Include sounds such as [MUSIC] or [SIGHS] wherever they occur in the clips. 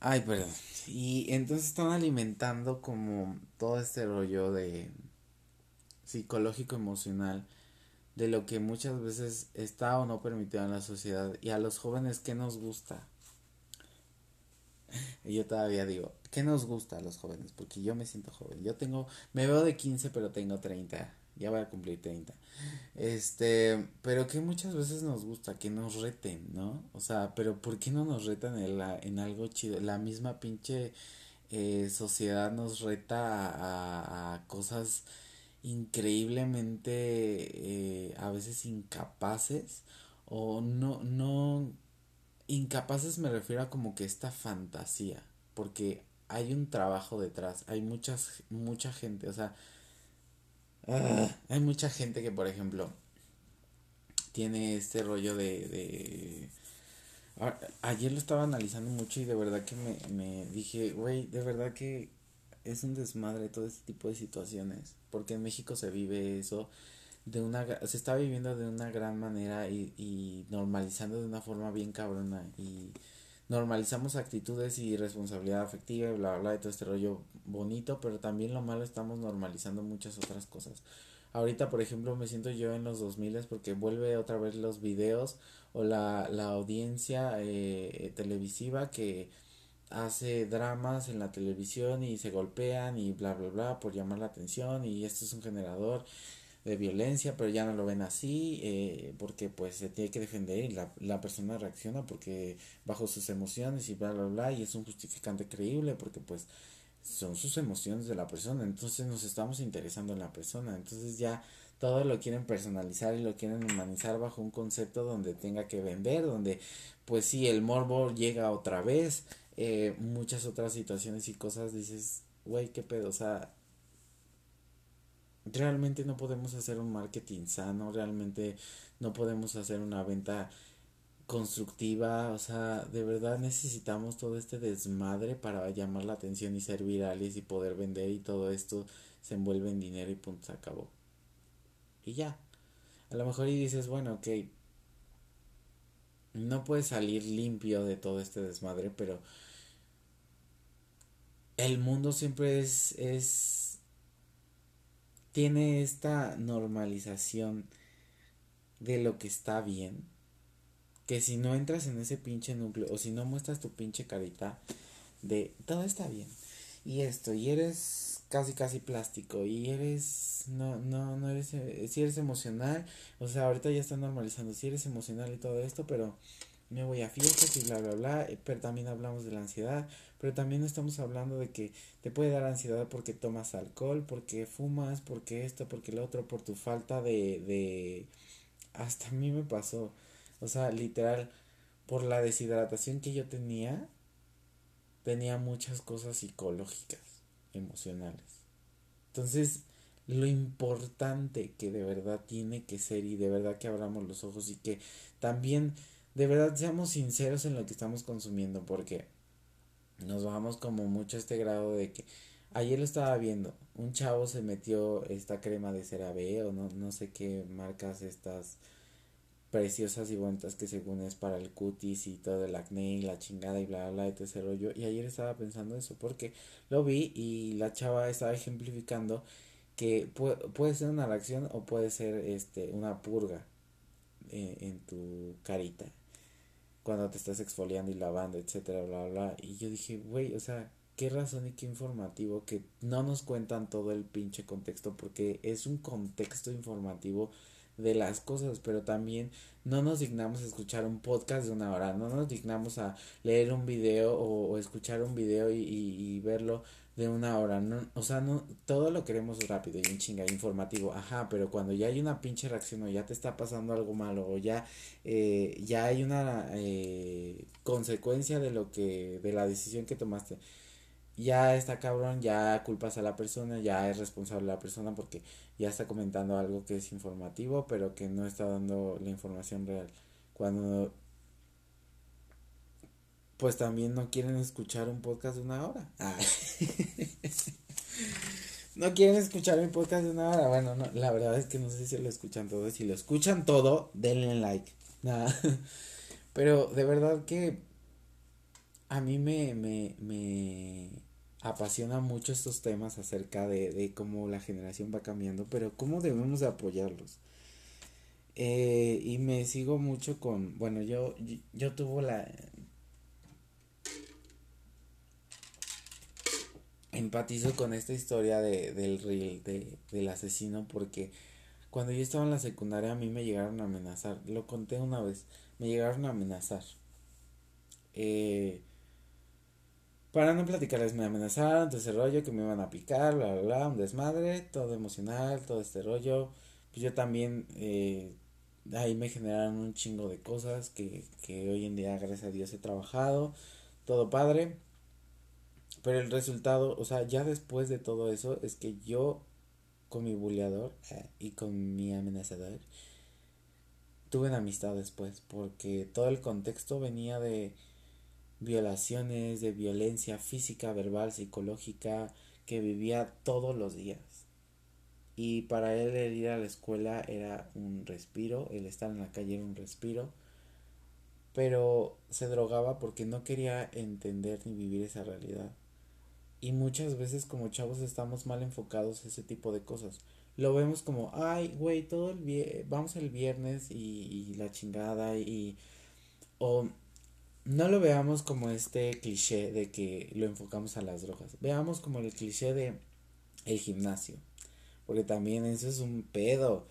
Ay, perdón. Y entonces están alimentando como todo este rollo de psicológico emocional de lo que muchas veces está o no permitido en la sociedad y a los jóvenes qué nos gusta. [LAUGHS] Y yo todavía digo, ¿qué nos gusta a los jóvenes? Porque yo me siento joven. Yo tengo, me veo de 15 pero tengo 30. Ya voy a cumplir 30. Este, pero que muchas veces nos gusta que nos reten, ¿no? O sea, pero ¿por qué no nos retan en, la, en algo chido? La misma pinche eh, sociedad nos reta a, a cosas increíblemente eh, a veces incapaces o no no incapaces me refiero a como que esta fantasía porque hay un trabajo detrás hay muchas mucha gente o sea hay mucha gente que por ejemplo tiene este rollo de, de ayer lo estaba analizando mucho y de verdad que me, me dije güey de verdad que es un desmadre todo este tipo de situaciones, porque en México se vive eso de una se está viviendo de una gran manera y, y normalizando de una forma bien cabrona y normalizamos actitudes y responsabilidad afectiva y bla bla, bla y todo este rollo bonito, pero también lo malo estamos normalizando muchas otras cosas. Ahorita, por ejemplo, me siento yo en los 2000 porque vuelve otra vez los videos o la, la audiencia eh, televisiva que hace dramas en la televisión y se golpean y bla bla bla por llamar la atención y esto es un generador de violencia pero ya no lo ven así eh, porque pues se tiene que defender y la, la persona reacciona porque bajo sus emociones y bla bla bla y es un justificante creíble porque pues son sus emociones de la persona. Entonces nos estamos interesando en la persona. Entonces ya todo lo quieren personalizar y lo quieren humanizar bajo un concepto donde tenga que vender donde pues sí el morbo llega otra vez eh, muchas otras situaciones y cosas, dices, güey, qué pedo, o sea, realmente no podemos hacer un marketing sano, realmente no podemos hacer una venta constructiva, o sea, de verdad necesitamos todo este desmadre para llamar la atención y ser virales y poder vender y todo esto se envuelve en dinero y punto, se acabó. Y ya. A lo mejor y dices, bueno, ok, no puedes salir limpio de todo este desmadre, pero el mundo siempre es, es, tiene esta normalización de lo que está bien, que si no entras en ese pinche núcleo o si no muestras tu pinche carita de todo está bien y esto y eres casi casi plástico y eres no no no eres si eres emocional o sea ahorita ya está normalizando si eres emocional y todo esto pero me voy a fiestas y bla bla bla pero también hablamos de la ansiedad pero también estamos hablando de que te puede dar ansiedad porque tomas alcohol porque fumas porque esto porque lo otro por tu falta de de hasta a mí me pasó o sea literal por la deshidratación que yo tenía tenía muchas cosas psicológicas emocionales. Entonces, lo importante que de verdad tiene que ser y de verdad que abramos los ojos y que también de verdad seamos sinceros en lo que estamos consumiendo porque nos vamos como mucho este grado de que ayer lo estaba viendo, un chavo se metió esta crema de CeraVe o no, no sé qué marcas estas preciosas y bonitas que según es para el cutis y todo el acné y la chingada y bla bla y todo ese rollo. Y ayer estaba pensando eso porque lo vi y la chava estaba ejemplificando que puede, puede ser una reacción o puede ser este una purga eh, en tu carita cuando te estás exfoliando y lavando etcétera bla bla y yo dije güey o sea qué razón y qué informativo que no nos cuentan todo el pinche contexto porque es un contexto informativo de las cosas, pero también no nos dignamos a escuchar un podcast de una hora, no nos dignamos a leer un video o, escuchar un video y, y, verlo de una hora, no, o sea, no, todo lo queremos rápido y un chinga informativo, ajá, pero cuando ya hay una pinche reacción o ya te está pasando algo malo o ya, eh, ya hay una eh, consecuencia de lo que, de la decisión que tomaste, ya está cabrón, ya culpas a la persona, ya es responsable la persona porque ya está comentando algo que es informativo, pero que no está dando la información real. Cuando pues también no quieren escuchar un podcast de una hora. Ah. [LAUGHS] no quieren escuchar un podcast de una hora. Bueno, no, la verdad es que no sé si lo escuchan todo. Si lo escuchan todo, denle like. Nada. [LAUGHS] Pero de verdad que a mí me, me, me apasiona mucho estos temas acerca de, de cómo la generación va cambiando, pero cómo debemos de apoyarlos. Eh, y me sigo mucho con, bueno, yo, yo, yo tuvo la... Empatizo con esta historia de, del reel, de, del asesino, porque cuando yo estaba en la secundaria a mí me llegaron a amenazar, lo conté una vez, me llegaron a amenazar. Eh, para no platicarles, me amenazaron, todo ese rollo, que me iban a picar, bla, bla, bla, un desmadre, todo emocional, todo este rollo. Pues yo también, eh, ahí me generaron un chingo de cosas que, que hoy en día, gracias a Dios, he trabajado, todo padre. Pero el resultado, o sea, ya después de todo eso, es que yo con mi buleador eh, y con mi amenazador tuve una amistad después, porque todo el contexto venía de violaciones, de violencia física, verbal, psicológica, que vivía todos los días. Y para él el ir a la escuela era un respiro, el estar en la calle era un respiro, pero se drogaba porque no quería entender ni vivir esa realidad. Y muchas veces como chavos estamos mal enfocados a ese tipo de cosas. Lo vemos como, ay, güey, todo el viernes, vamos el viernes y, y la chingada y... O no lo veamos como este cliché de que lo enfocamos a las drogas. Veamos como el cliché de el gimnasio. Porque también eso es un pedo.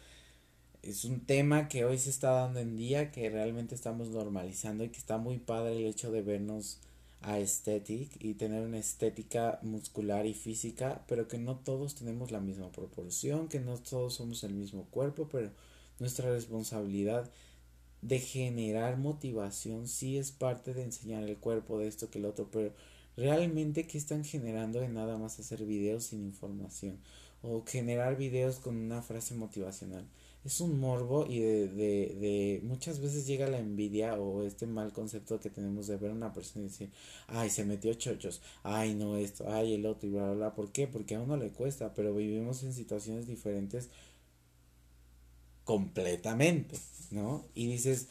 Es un tema que hoy se está dando en día, que realmente estamos normalizando y que está muy padre el hecho de vernos a estética y tener una estética muscular y física, pero que no todos tenemos la misma proporción, que no todos somos el mismo cuerpo, pero nuestra responsabilidad de generar motivación sí es parte de enseñar el cuerpo de esto que el otro, pero realmente qué están generando de nada más hacer videos sin información o generar videos con una frase motivacional. Es un morbo y de, de, de muchas veces llega la envidia o este mal concepto que tenemos de ver a una persona y decir, ay, se metió chochos, ay, no esto, ay, el otro y bla, bla, bla. ¿Por qué? Porque a uno le cuesta, pero vivimos en situaciones diferentes completamente, ¿no? Y dices,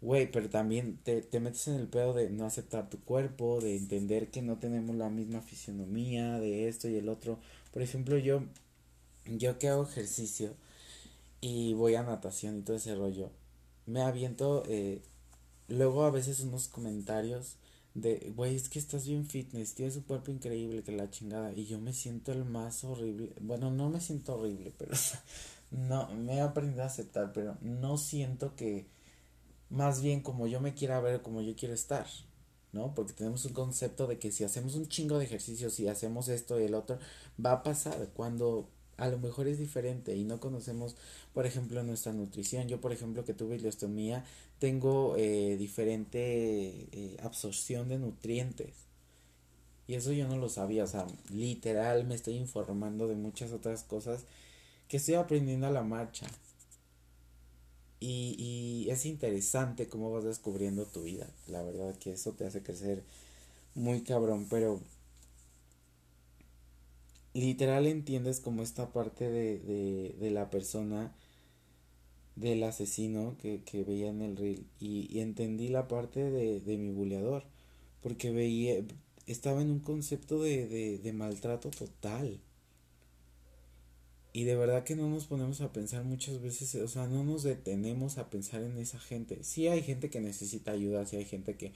güey, pero también te, te metes en el pedo de no aceptar tu cuerpo, de entender que no tenemos la misma fisionomía, de esto y el otro. Por ejemplo, yo, yo que hago ejercicio y voy a natación y todo ese rollo, me aviento eh, luego a veces unos comentarios de, güey, es que estás bien fitness, tienes un cuerpo increíble, que la chingada, y yo me siento el más horrible, bueno, no me siento horrible, pero [LAUGHS] no, me he aprendido a aceptar, pero no siento que más bien como yo me quiera ver, como yo quiero estar, ¿no? Porque tenemos un concepto de que si hacemos un chingo de ejercicios, si hacemos esto y el otro, va a pasar cuando a lo mejor es diferente y no conocemos, por ejemplo, nuestra nutrición. Yo, por ejemplo, que tuve ileostomía, tengo eh, diferente eh, absorción de nutrientes. Y eso yo no lo sabía, o sea, literal me estoy informando de muchas otras cosas que estoy aprendiendo a la marcha. Y, y es interesante cómo vas descubriendo tu vida. La verdad que eso te hace crecer muy cabrón, pero literal entiendes como esta parte de, de, de la persona del asesino que, que veía en el reel y, y entendí la parte de, de mi buleador porque veía estaba en un concepto de, de, de maltrato total y de verdad que no nos ponemos a pensar muchas veces, o sea, no nos detenemos a pensar en esa gente. Sí hay gente que necesita ayuda, sí hay gente que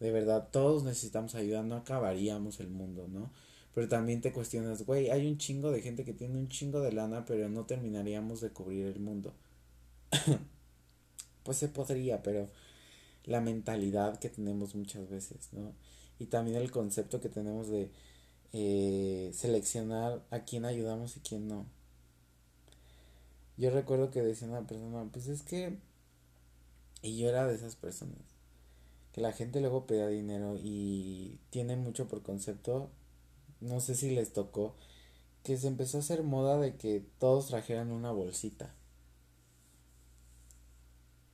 de verdad todos necesitamos ayuda, no acabaríamos el mundo, ¿no? Pero también te cuestionas, güey, hay un chingo de gente que tiene un chingo de lana, pero no terminaríamos de cubrir el mundo. [COUGHS] pues se podría, pero la mentalidad que tenemos muchas veces, ¿no? Y también el concepto que tenemos de eh, seleccionar a quién ayudamos y quién no. Yo recuerdo que decía una persona, pues es que... Y yo era de esas personas. Que la gente luego pedía dinero y tiene mucho por concepto. No sé si les tocó. Que se empezó a hacer moda de que todos trajeran una bolsita.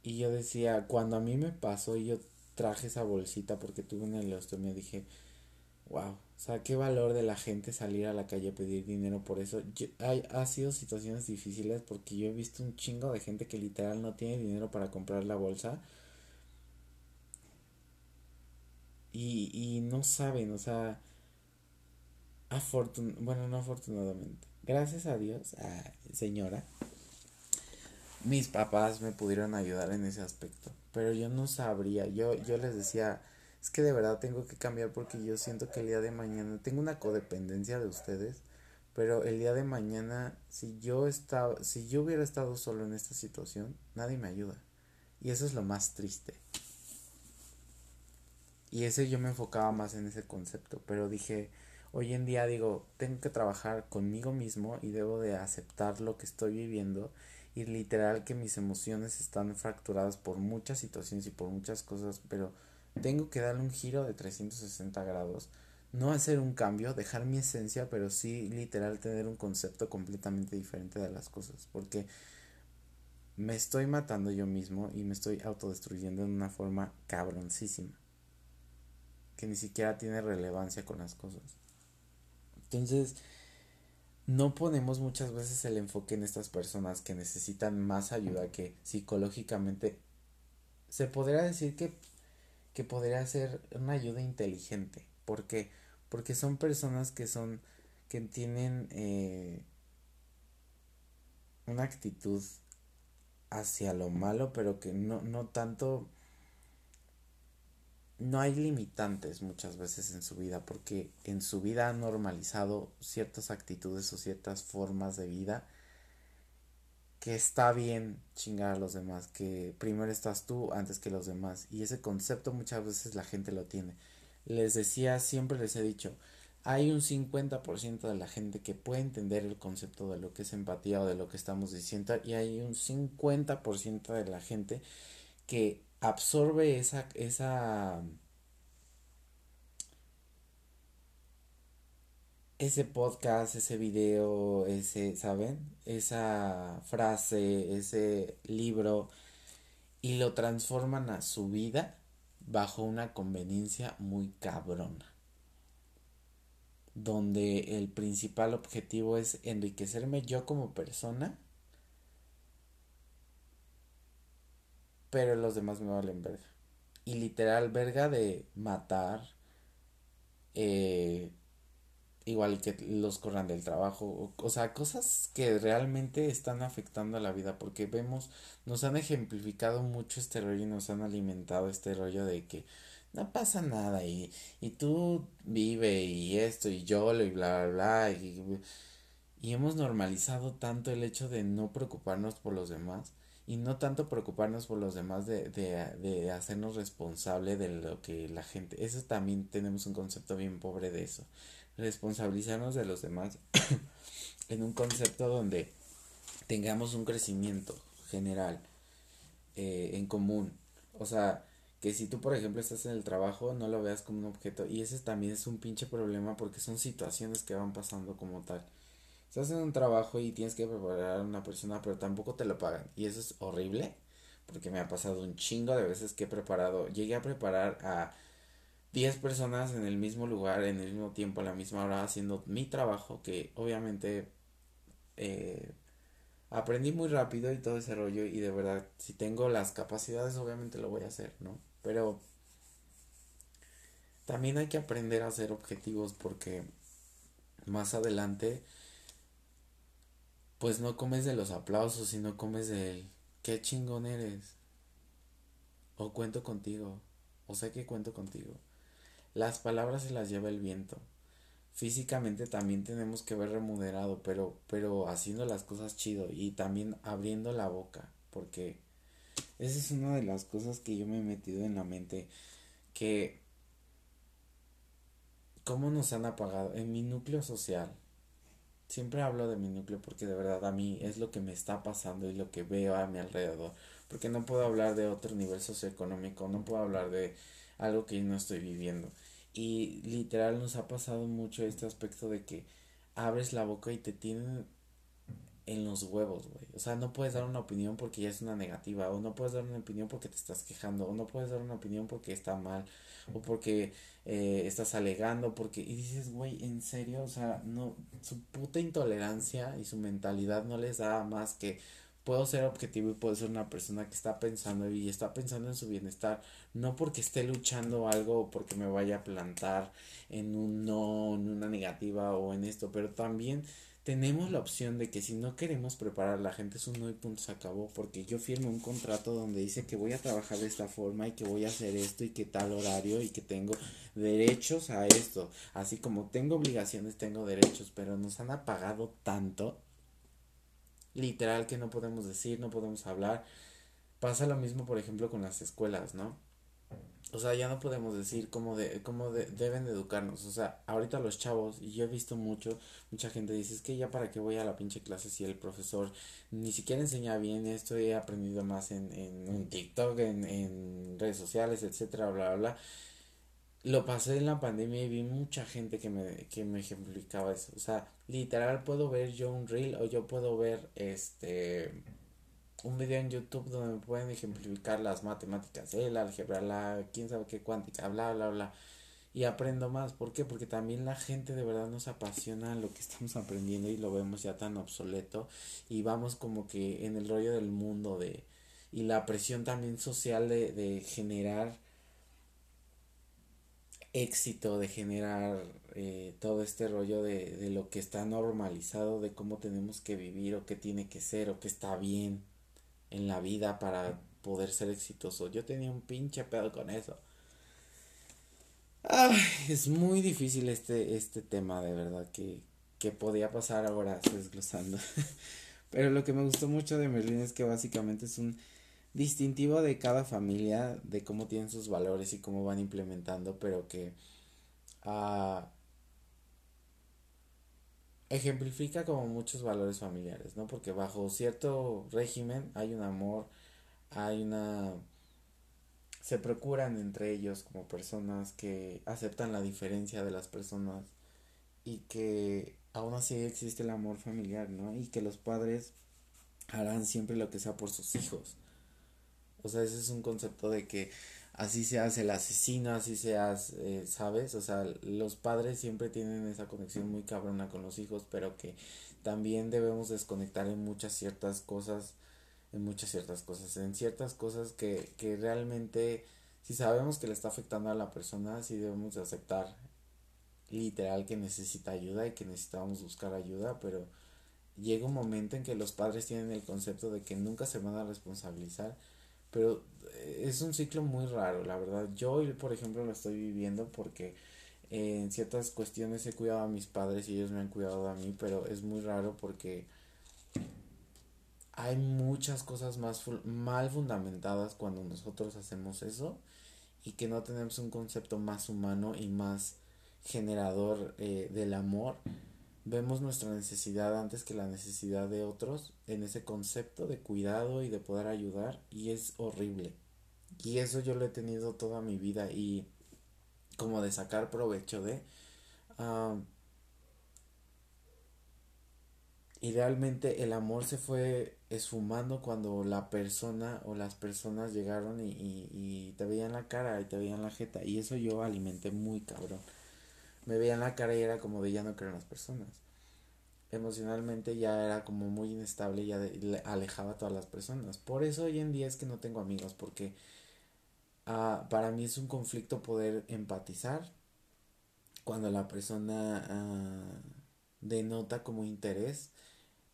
Y yo decía, cuando a mí me pasó y yo traje esa bolsita porque tuve una me dije, wow, o sea, qué valor de la gente salir a la calle a pedir dinero por eso. hay, ha sido situaciones difíciles porque yo he visto un chingo de gente que literal no tiene dinero para comprar la bolsa. Y, y no saben, o sea, afortun bueno, no afortunadamente, gracias a Dios, a señora, mis papás me pudieron ayudar en ese aspecto, pero yo no sabría, yo, yo les decía, es que de verdad tengo que cambiar porque yo siento que el día de mañana tengo una codependencia de ustedes, pero el día de mañana si yo estaba, si yo hubiera estado solo en esta situación, nadie me ayuda. Y eso es lo más triste. Y ese yo me enfocaba más en ese concepto, pero dije, hoy en día digo, tengo que trabajar conmigo mismo y debo de aceptar lo que estoy viviendo y literal que mis emociones están fracturadas por muchas situaciones y por muchas cosas, pero tengo que darle un giro de 360 grados, no hacer un cambio, dejar mi esencia, pero sí literal tener un concepto completamente diferente de las cosas, porque me estoy matando yo mismo y me estoy autodestruyendo en una forma cabroncísima que ni siquiera tiene relevancia con las cosas. Entonces, no ponemos muchas veces el enfoque en estas personas que necesitan más ayuda que psicológicamente se podría decir que, que podría ser una ayuda inteligente. ¿Por qué? Porque son personas que son, que tienen eh, una actitud hacia lo malo, pero que no, no tanto no hay limitantes muchas veces en su vida porque en su vida han normalizado ciertas actitudes o ciertas formas de vida que está bien chingar a los demás, que primero estás tú antes que los demás y ese concepto muchas veces la gente lo tiene. Les decía, siempre les he dicho, hay un 50% de la gente que puede entender el concepto de lo que es empatía o de lo que estamos diciendo y hay un 50% de la gente que absorbe esa, esa, ese podcast, ese video, ese, ¿saben? Esa frase, ese libro y lo transforman a su vida bajo una conveniencia muy cabrona. Donde el principal objetivo es enriquecerme yo como persona pero los demás me valen verga. Y literal, verga de matar, eh, igual que los corran del trabajo, o, sea, cosas que realmente están afectando a la vida, porque vemos, nos han ejemplificado mucho este rollo y nos han alimentado este rollo de que no pasa nada y, y tú vive y esto y yo y bla bla bla y, y hemos normalizado tanto el hecho de no preocuparnos por los demás y no tanto preocuparnos por los demás de, de, de hacernos responsable de lo que la gente, eso también tenemos un concepto bien pobre de eso, responsabilizarnos de los demás [COUGHS] en un concepto donde tengamos un crecimiento general eh, en común, o sea, que si tú por ejemplo estás en el trabajo no lo veas como un objeto y ese también es un pinche problema porque son situaciones que van pasando como tal estás en un trabajo y tienes que preparar a una persona, pero tampoco te lo pagan. Y eso es horrible, porque me ha pasado un chingo de veces que he preparado, llegué a preparar a 10 personas en el mismo lugar, en el mismo tiempo, a la misma hora, haciendo mi trabajo, que obviamente eh, aprendí muy rápido y todo ese rollo, y de verdad, si tengo las capacidades, obviamente lo voy a hacer, ¿no? Pero también hay que aprender a hacer objetivos porque más adelante pues no comes de los aplausos, sino comes de qué chingón eres. O cuento contigo. O sé que cuento contigo. Las palabras se las lleva el viento. Físicamente también tenemos que ver remunerado, pero, pero haciendo las cosas chido y también abriendo la boca, porque esa es una de las cosas que yo me he metido en la mente, que cómo nos han apagado en mi núcleo social, Siempre hablo de mi núcleo porque de verdad a mí es lo que me está pasando y lo que veo a mi alrededor. Porque no puedo hablar de otro nivel socioeconómico, no puedo hablar de algo que yo no estoy viviendo. Y literal nos ha pasado mucho este aspecto de que abres la boca y te tienen en los huevos, güey. O sea, no puedes dar una opinión porque ya es una negativa, o no puedes dar una opinión porque te estás quejando, o no puedes dar una opinión porque está mal, o porque eh, estás alegando, porque... Y dices, güey, en serio, o sea, no, su puta intolerancia y su mentalidad no les da más que puedo ser objetivo y puedo ser una persona que está pensando y está pensando en su bienestar, no porque esté luchando algo o porque me vaya a plantar en un no, en una negativa o en esto, pero también tenemos la opción de que si no queremos preparar la gente es un no y punto se acabó porque yo firmo un contrato donde dice que voy a trabajar de esta forma y que voy a hacer esto y que tal horario y que tengo derechos a esto. Así como tengo obligaciones tengo derechos pero nos han apagado tanto literal que no podemos decir no podemos hablar. Pasa lo mismo por ejemplo con las escuelas no o sea, ya no podemos decir cómo, de, cómo de, deben de educarnos. O sea, ahorita los chavos, y yo he visto mucho, mucha gente dice, es que ya para qué voy a la pinche clase si el profesor ni siquiera enseña bien esto, he aprendido más en, en, TikTok, en, en redes sociales, etcétera, bla, bla, bla. Lo pasé en la pandemia y vi mucha gente que me, que me ejemplificaba eso. O sea, literal puedo ver yo un reel o yo puedo ver este un video en YouTube donde me pueden ejemplificar las matemáticas, el álgebra, la quién sabe qué cuántica, bla, bla, bla. Y aprendo más. ¿Por qué? Porque también la gente de verdad nos apasiona lo que estamos aprendiendo y lo vemos ya tan obsoleto. Y vamos como que en el rollo del mundo de... Y la presión también social de, de generar éxito, de generar eh, todo este rollo de, de lo que está normalizado, de cómo tenemos que vivir o qué tiene que ser o qué está bien en la vida para poder ser exitoso. Yo tenía un pinche pedo con eso. Es muy difícil este, este tema, de verdad, que, que podía pasar ahora desglosando. [LAUGHS] Pero lo que me gustó mucho de Merlin es que básicamente es un distintivo de cada familia, de cómo tienen sus valores y cómo van implementando, pero que uh, ejemplifica como muchos valores familiares, ¿no? Porque bajo cierto régimen hay un amor, hay una... se procuran entre ellos como personas que aceptan la diferencia de las personas y que aún así existe el amor familiar, ¿no? Y que los padres harán siempre lo que sea por sus hijos. O sea, ese es un concepto de que así seas el asesino, así seas, eh, ¿sabes? O sea, los padres siempre tienen esa conexión muy cabrona con los hijos, pero que también debemos desconectar en muchas ciertas cosas, en muchas ciertas cosas, en ciertas cosas que, que realmente, si sabemos que le está afectando a la persona, sí debemos de aceptar literal que necesita ayuda y que necesitamos buscar ayuda, pero llega un momento en que los padres tienen el concepto de que nunca se van a responsabilizar pero es un ciclo muy raro, la verdad. Yo, por ejemplo, lo estoy viviendo porque eh, en ciertas cuestiones he cuidado a mis padres y ellos me han cuidado a mí, pero es muy raro porque hay muchas cosas más mal fundamentadas cuando nosotros hacemos eso y que no tenemos un concepto más humano y más generador eh, del amor vemos nuestra necesidad antes que la necesidad de otros en ese concepto de cuidado y de poder ayudar y es horrible. Y eso yo lo he tenido toda mi vida y como de sacar provecho de... y realmente el amor se fue esfumando cuando la persona o las personas llegaron y, y, y te veían la cara y te veían la jeta. Y eso yo alimenté muy cabrón me veían la cara y era como de ya no creo en las personas. Emocionalmente ya era como muy inestable y ya alejaba a todas las personas. Por eso hoy en día es que no tengo amigos, porque uh, para mí es un conflicto poder empatizar cuando la persona uh, denota como interés,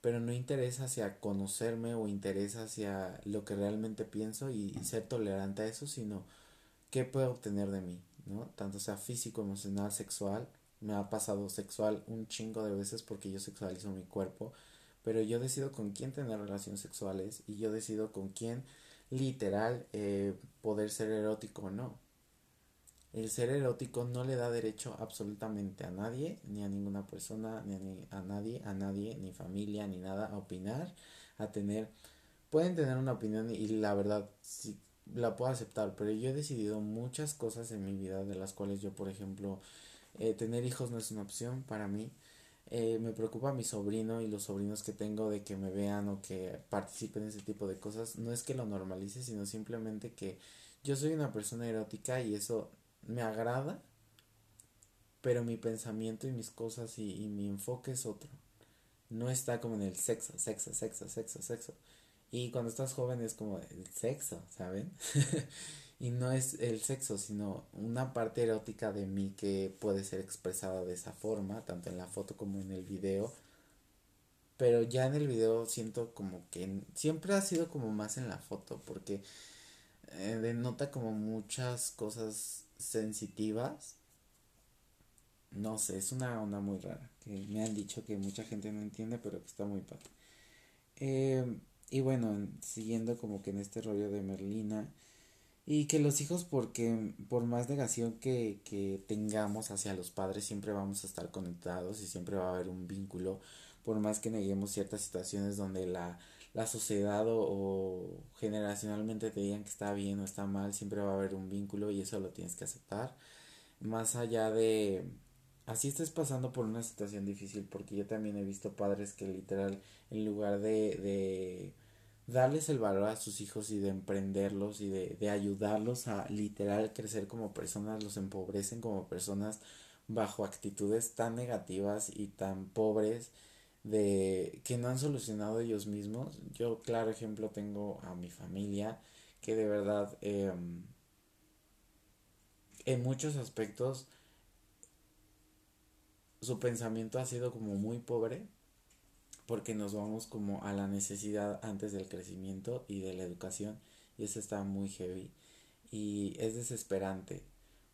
pero no interés hacia conocerme o interés hacia lo que realmente pienso y, y ser tolerante a eso, sino qué puede obtener de mí. ¿No? Tanto sea físico, emocional, sexual. Me ha pasado sexual un chingo de veces porque yo sexualizo mi cuerpo, pero yo decido con quién tener relaciones sexuales y yo decido con quién literal eh, poder ser erótico o no. El ser erótico no le da derecho absolutamente a nadie, ni a ninguna persona, ni a, a nadie, a nadie, ni familia, ni nada, a opinar, a tener, pueden tener una opinión y la verdad, si la puedo aceptar, pero yo he decidido muchas cosas en mi vida de las cuales yo, por ejemplo, eh, tener hijos no es una opción para mí. Eh, me preocupa mi sobrino y los sobrinos que tengo de que me vean o que participen en ese tipo de cosas. No es que lo normalice, sino simplemente que yo soy una persona erótica y eso me agrada, pero mi pensamiento y mis cosas y, y mi enfoque es otro. No está como en el sexo, sexo, sexo, sexo, sexo. Y cuando estás joven es como el sexo, ¿saben? [LAUGHS] y no es el sexo, sino una parte erótica de mí que puede ser expresada de esa forma, tanto en la foto como en el video. Pero ya en el video siento como que siempre ha sido como más en la foto, porque eh, denota como muchas cosas sensitivas. No sé, es una onda muy rara, que me han dicho que mucha gente no entiende, pero que está muy padre. Eh, y bueno, siguiendo como que en este rollo de Merlina. Y que los hijos, porque por más negación que, que tengamos hacia los padres, siempre vamos a estar conectados y siempre va a haber un vínculo. Por más que neguemos ciertas situaciones donde la, la sociedad o, generacionalmente te digan que está bien o está mal, siempre va a haber un vínculo y eso lo tienes que aceptar. Más allá de, así estés pasando por una situación difícil, porque yo también he visto padres que literal, en lugar de, de darles el valor a sus hijos y de emprenderlos y de, de ayudarlos a literal crecer como personas, los empobrecen como personas bajo actitudes tan negativas y tan pobres de que no han solucionado ellos mismos. Yo, claro ejemplo, tengo a mi familia que de verdad eh, en muchos aspectos su pensamiento ha sido como muy pobre porque nos vamos como a la necesidad antes del crecimiento y de la educación y eso está muy heavy y es desesperante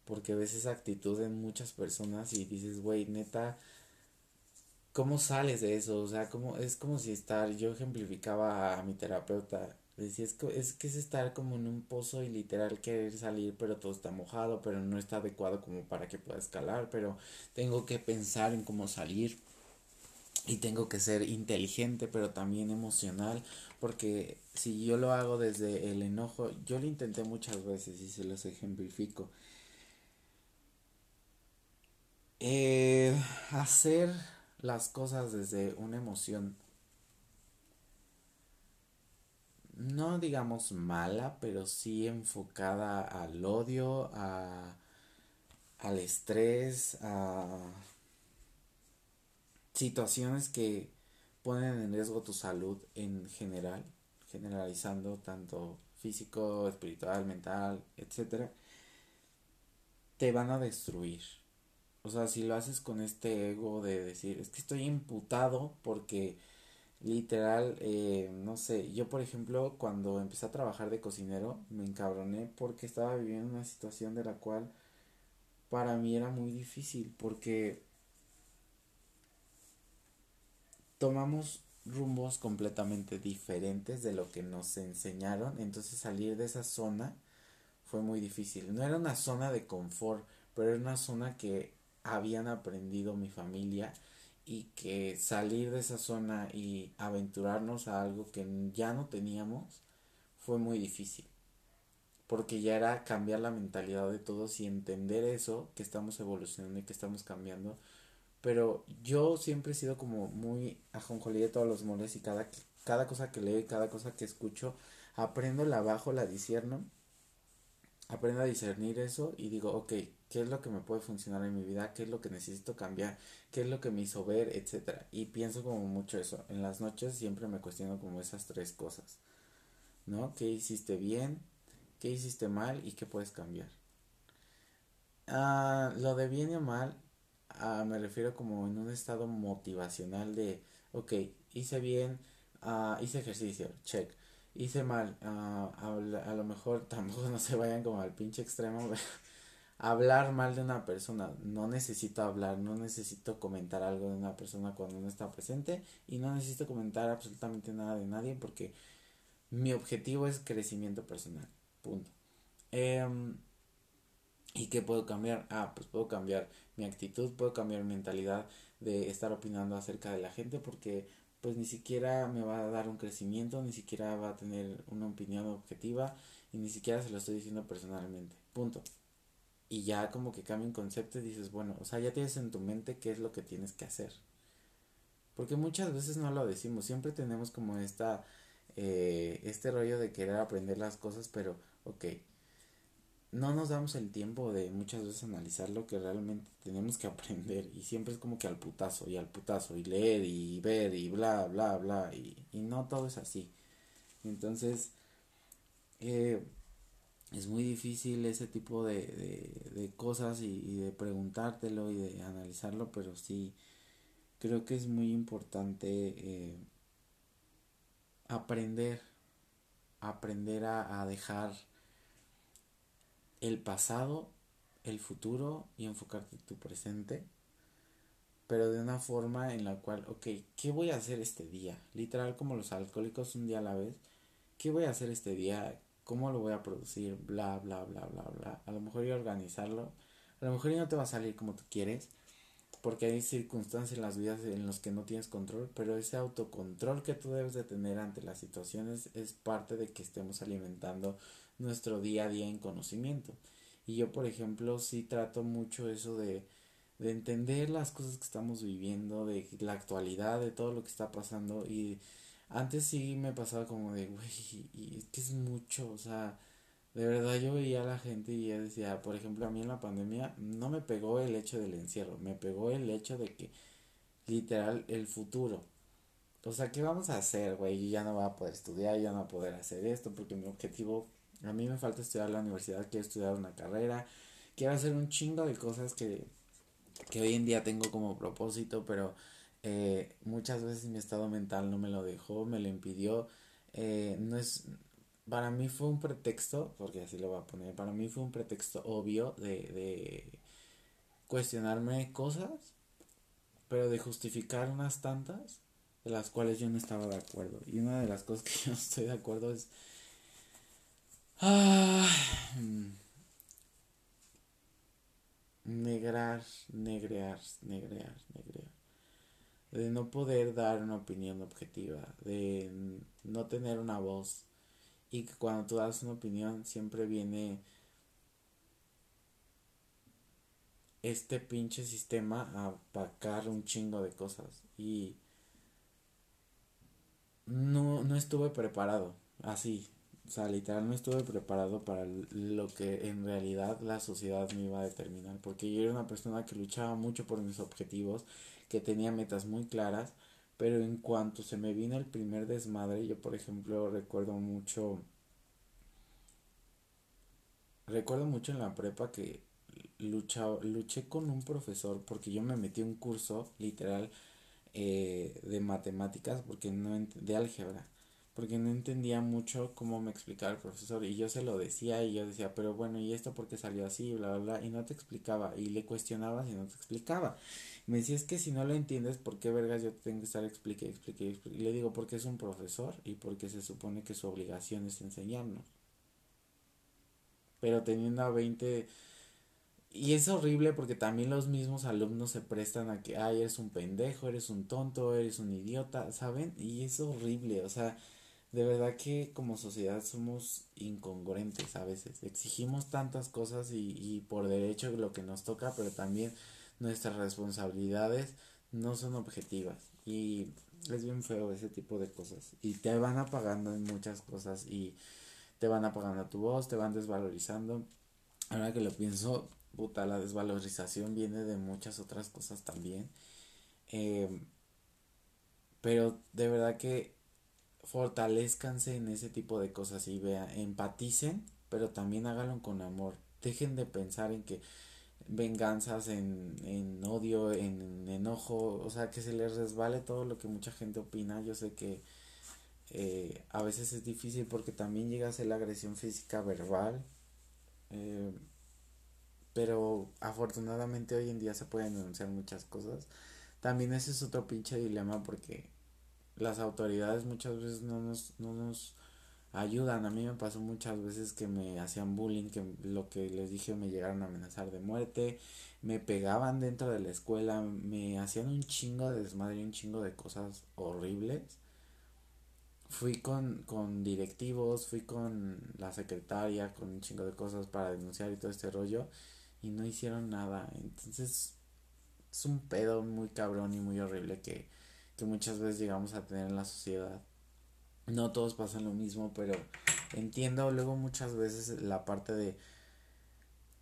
porque ves esa actitud en muchas personas y dices, güey, neta, ¿cómo sales de eso? O sea, como, es como si estar, yo ejemplificaba a mi terapeuta, decía, es que, es que es estar como en un pozo y literal querer salir, pero todo está mojado, pero no está adecuado como para que pueda escalar, pero tengo que pensar en cómo salir y tengo que ser inteligente, pero también emocional, porque si yo lo hago desde el enojo, yo lo intenté muchas veces y se los ejemplifico. Eh, hacer las cosas desde una emoción no digamos mala, pero sí enfocada al odio, a, al estrés, a situaciones que ponen en riesgo tu salud en general, generalizando tanto físico, espiritual, mental, etcétera, te van a destruir. O sea, si lo haces con este ego de decir, es que estoy imputado porque literal, eh, no sé, yo por ejemplo cuando empecé a trabajar de cocinero me encabroné porque estaba viviendo una situación de la cual para mí era muy difícil porque tomamos rumbos completamente diferentes de lo que nos enseñaron, entonces salir de esa zona fue muy difícil. No era una zona de confort, pero era una zona que habían aprendido mi familia y que salir de esa zona y aventurarnos a algo que ya no teníamos fue muy difícil. Porque ya era cambiar la mentalidad de todos y entender eso, que estamos evolucionando y que estamos cambiando. Pero yo siempre he sido como muy ajonjolí de todos los moles y cada, cada cosa que leo y cada cosa que escucho, aprendo la bajo, la disierno aprendo a discernir eso y digo, ok, ¿qué es lo que me puede funcionar en mi vida? ¿Qué es lo que necesito cambiar? ¿Qué es lo que me hizo ver? Etcétera. Y pienso como mucho eso. En las noches siempre me cuestiono como esas tres cosas. ¿No? ¿Qué hiciste bien? ¿Qué hiciste mal? ¿Y qué puedes cambiar? Ah, lo de bien o mal, ah, me refiero como en un estado motivacional de, ok, hice bien, ah, hice ejercicio, check hice mal. Uh, a, lo mejor [LAUGHS] tampoco no se vayan como al pinche extremo. [LAUGHS] hablar mal de una persona. No necesito hablar, no necesito comentar algo de una persona cuando no está presente. Y no necesito comentar absolutamente nada de nadie porque mi objetivo es crecimiento personal. Punto. Em, ¿Y qué puedo cambiar? Ah, pues puedo cambiar mi actitud, puedo cambiar mi mentalidad de estar opinando acerca de la gente porque pues ni siquiera me va a dar un crecimiento, ni siquiera va a tener una opinión objetiva y ni siquiera se lo estoy diciendo personalmente. Punto. Y ya como que cambia un concepto y dices, bueno, o sea, ya tienes en tu mente qué es lo que tienes que hacer. Porque muchas veces no lo decimos, siempre tenemos como esta, eh, este rollo de querer aprender las cosas, pero, ok, no nos damos el tiempo de muchas veces analizar lo que realmente tenemos que aprender y siempre es como que al putazo y al putazo y leer y ver y bla bla bla y, y no todo es así. Entonces, eh, es muy difícil ese tipo de, de, cosas y, de preguntártelo y de analizarlo, pero sí creo que es muy importante eh, aprender, aprender a, a dejar el pasado, el futuro y enfocarte en tu presente, pero de una forma en la cual, ok, ¿qué voy a hacer este día? Literal como los alcohólicos un día a la vez, ¿qué voy a hacer este día? ¿Cómo lo voy a producir? Bla, bla, bla, bla, bla. A lo mejor y organizarlo. A lo mejor no te va a salir como tú quieres. Porque hay circunstancias en las vidas en las que no tienes control. Pero ese autocontrol que tú debes de tener ante las situaciones es parte de que estemos alimentando nuestro día a día en conocimiento. Y yo, por ejemplo, sí trato mucho eso de, de entender las cosas que estamos viviendo, de la actualidad, de todo lo que está pasando y antes sí me pasaba como de, güey, y es que es mucho, o sea, de verdad yo veía a la gente y ya decía, por ejemplo, a mí en la pandemia no me pegó el hecho del encierro, me pegó el hecho de que, literal, el futuro. O sea, ¿qué vamos a hacer, güey? Yo ya no voy a poder estudiar, ya no voy a poder hacer esto, porque mi objetivo, a mí me falta estudiar la universidad, quiero estudiar una carrera, quiero hacer un chingo de cosas que, que hoy en día tengo como propósito, pero eh, muchas veces mi estado mental no me lo dejó, me lo impidió. Eh, no es, para mí fue un pretexto, porque así lo voy a poner, para mí fue un pretexto obvio de, de cuestionarme cosas, pero de justificar unas tantas de las cuales yo no estaba de acuerdo. Y una de las cosas que [LAUGHS] yo no estoy de acuerdo es... Ah, negrar, negrear, negrear, negrear. De no poder dar una opinión objetiva, de no tener una voz. Y que cuando tú das una opinión siempre viene este pinche sistema a pacar un chingo de cosas. Y no, no estuve preparado así o sea literal no estuve preparado para lo que en realidad la sociedad me iba a determinar porque yo era una persona que luchaba mucho por mis objetivos que tenía metas muy claras, pero en cuanto se me vino el primer desmadre, yo por ejemplo recuerdo mucho, recuerdo mucho en la prepa que lucha, luché con un profesor porque yo me metí un curso literal eh, de matemáticas porque no de álgebra porque no entendía mucho cómo me explicaba el profesor y yo se lo decía y yo decía, pero bueno, ¿y esto por qué salió así? Bla, y no te explicaba y le cuestionaba si no te explicaba. Me decía, es que si no lo entiendes, ¿por qué vergas yo tengo que estar explique, explique, explique? Y le digo, porque es un profesor y porque se supone que su obligación es enseñarnos. Pero teniendo a 20... Y es horrible porque también los mismos alumnos se prestan a que, ay, eres un pendejo, eres un tonto, eres un idiota, ¿saben? Y es horrible, o sea, de verdad que como sociedad somos incongruentes a veces. Exigimos tantas cosas y, y por derecho lo que nos toca, pero también nuestras responsabilidades no son objetivas. Y es bien feo ese tipo de cosas. Y te van apagando en muchas cosas y te van apagando tu voz, te van desvalorizando. Ahora que lo pienso, puta, la desvalorización viene de muchas otras cosas también. Eh, pero de verdad que fortalezcanse en ese tipo de cosas y vean, empaticen, pero también háganlo con amor. Dejen de pensar en que venganzas, en, en odio, en, enojo, o sea, que se les resbale todo lo que mucha gente opina. Yo sé que eh, a veces es difícil porque también llega a ser la agresión física verbal. Eh, pero afortunadamente hoy en día se pueden denunciar muchas cosas. También ese es otro pinche dilema porque las autoridades muchas veces no nos, no nos ayudan. A mí me pasó muchas veces que me hacían bullying, que lo que les dije me llegaron a amenazar de muerte, me pegaban dentro de la escuela, me hacían un chingo de desmadre, un chingo de cosas horribles. Fui con, con directivos, fui con la secretaria, con un chingo de cosas para denunciar y todo este rollo y no hicieron nada. Entonces es un pedo muy cabrón y muy horrible que que muchas veces llegamos a tener en la sociedad. No todos pasan lo mismo, pero entiendo luego muchas veces la parte de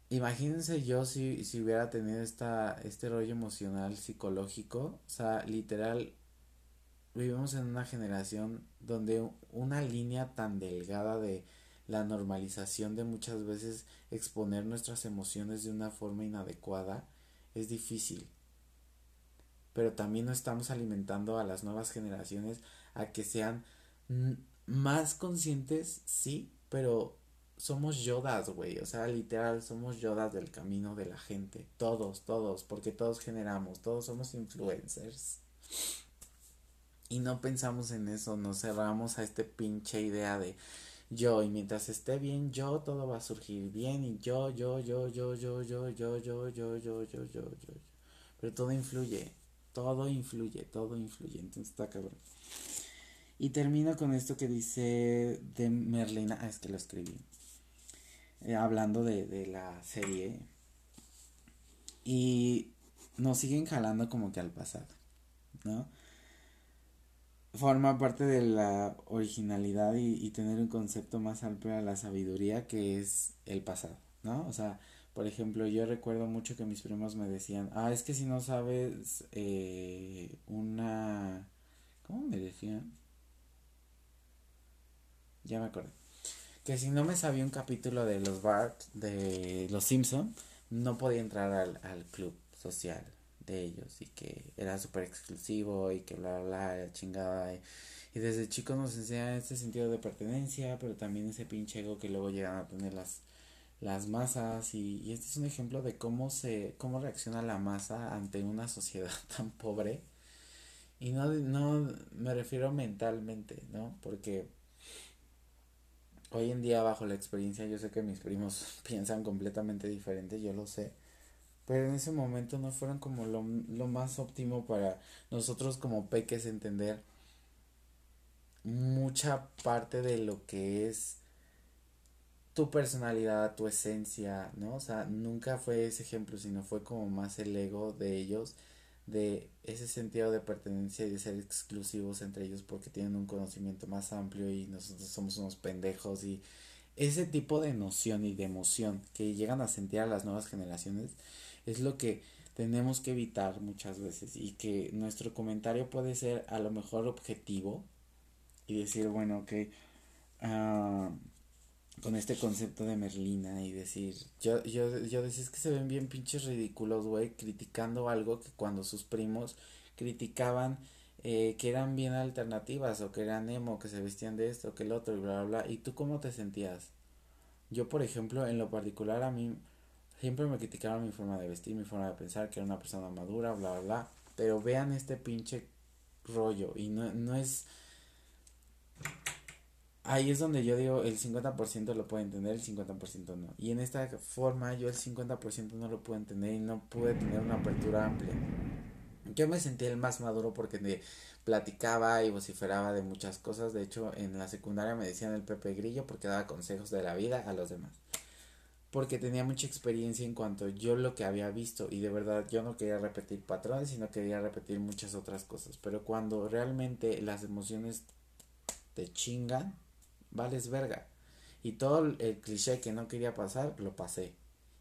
imagínense yo si, si hubiera tenido esta, este rollo emocional psicológico, o sea, literal vivimos en una generación donde una línea tan delgada de la normalización de muchas veces exponer nuestras emociones de una forma inadecuada es difícil. Pero también no estamos alimentando a las nuevas generaciones a que sean más conscientes, sí, pero somos yodas, güey. O sea, literal, somos yodas del camino de la gente. Todos, todos, porque todos generamos, todos somos influencers. Y no pensamos en eso, nos cerramos a este pinche idea de yo y mientras esté bien yo todo va a surgir bien y yo yo yo yo yo yo yo yo yo yo yo yo yo pero todo influye todo influye todo influye entonces está cabrón y termino con esto que dice de Merlina ah es que lo escribí hablando de, de la serie y nos siguen jalando como que al pasado no forma parte de la originalidad y, tener un concepto más amplio a la sabiduría que es el pasado, ¿no? O sea, por ejemplo, yo recuerdo mucho que mis primos me decían, ah, es que si no sabes eh, una... ¿Cómo me decían? Ya me acuerdo. Que si no me sabía un capítulo de los Bart, de los Simpson, no podía entrar al, al club social de ellos y que era súper exclusivo y que bla, bla, bla, chingada. Y, desde chicos nos enseñan este sentido de pertenencia, pero también ese pinche ego que luego llegan a tener las, las masas. Y, este es un ejemplo de cómo, se, cómo reacciona la masa ante una sociedad [LAUGHS] tan pobre. Y no, no me refiero mentalmente, ¿no? Porque hoy en día bajo la experiencia yo sé que mis primos [LAUGHS] piensan completamente diferente, yo lo sé pero en ese momento no fueron como lo, lo más óptimo para nosotros como peques entender mucha parte de lo que es tu personalidad, tu esencia, ¿no? O sea, nunca fue ese ejemplo, sino fue como más el ego de ellos, de ese sentido de pertenencia y de ser exclusivos entre ellos porque tienen un conocimiento más amplio y nosotros somos unos pendejos y ese tipo de noción y de emoción que llegan a sentir a las nuevas generaciones es lo que tenemos que evitar muchas veces y que nuestro comentario puede ser a lo mejor objetivo y decir, bueno, que ah, con este concepto de Merlina y decir, yo, yo, yo decía, que se ven bien pinches ridículos, güey, criticando algo que cuando sus primos criticaban eh, que eran bien alternativas o que eran emo, que se vestían de esto, que el otro y bla, bla, bla. ¿Y tú cómo te sentías? Yo, por ejemplo, en lo particular a mí Siempre me criticaron mi forma de vestir, mi forma de pensar, que era una persona madura, bla, bla, bla. Pero vean este pinche rollo. Y no, no es... Ahí es donde yo digo, el 50% lo puede entender, el 50% no. Y en esta forma yo el 50% no lo puedo entender y no pude tener una apertura amplia. Yo me sentí el más maduro porque me platicaba y vociferaba de muchas cosas. De hecho, en la secundaria me decían el Pepe Grillo porque daba consejos de la vida a los demás porque tenía mucha experiencia en cuanto yo lo que había visto y de verdad yo no quería repetir patrones sino quería repetir muchas otras cosas pero cuando realmente las emociones te chingan vales verga y todo el cliché que no quería pasar lo pasé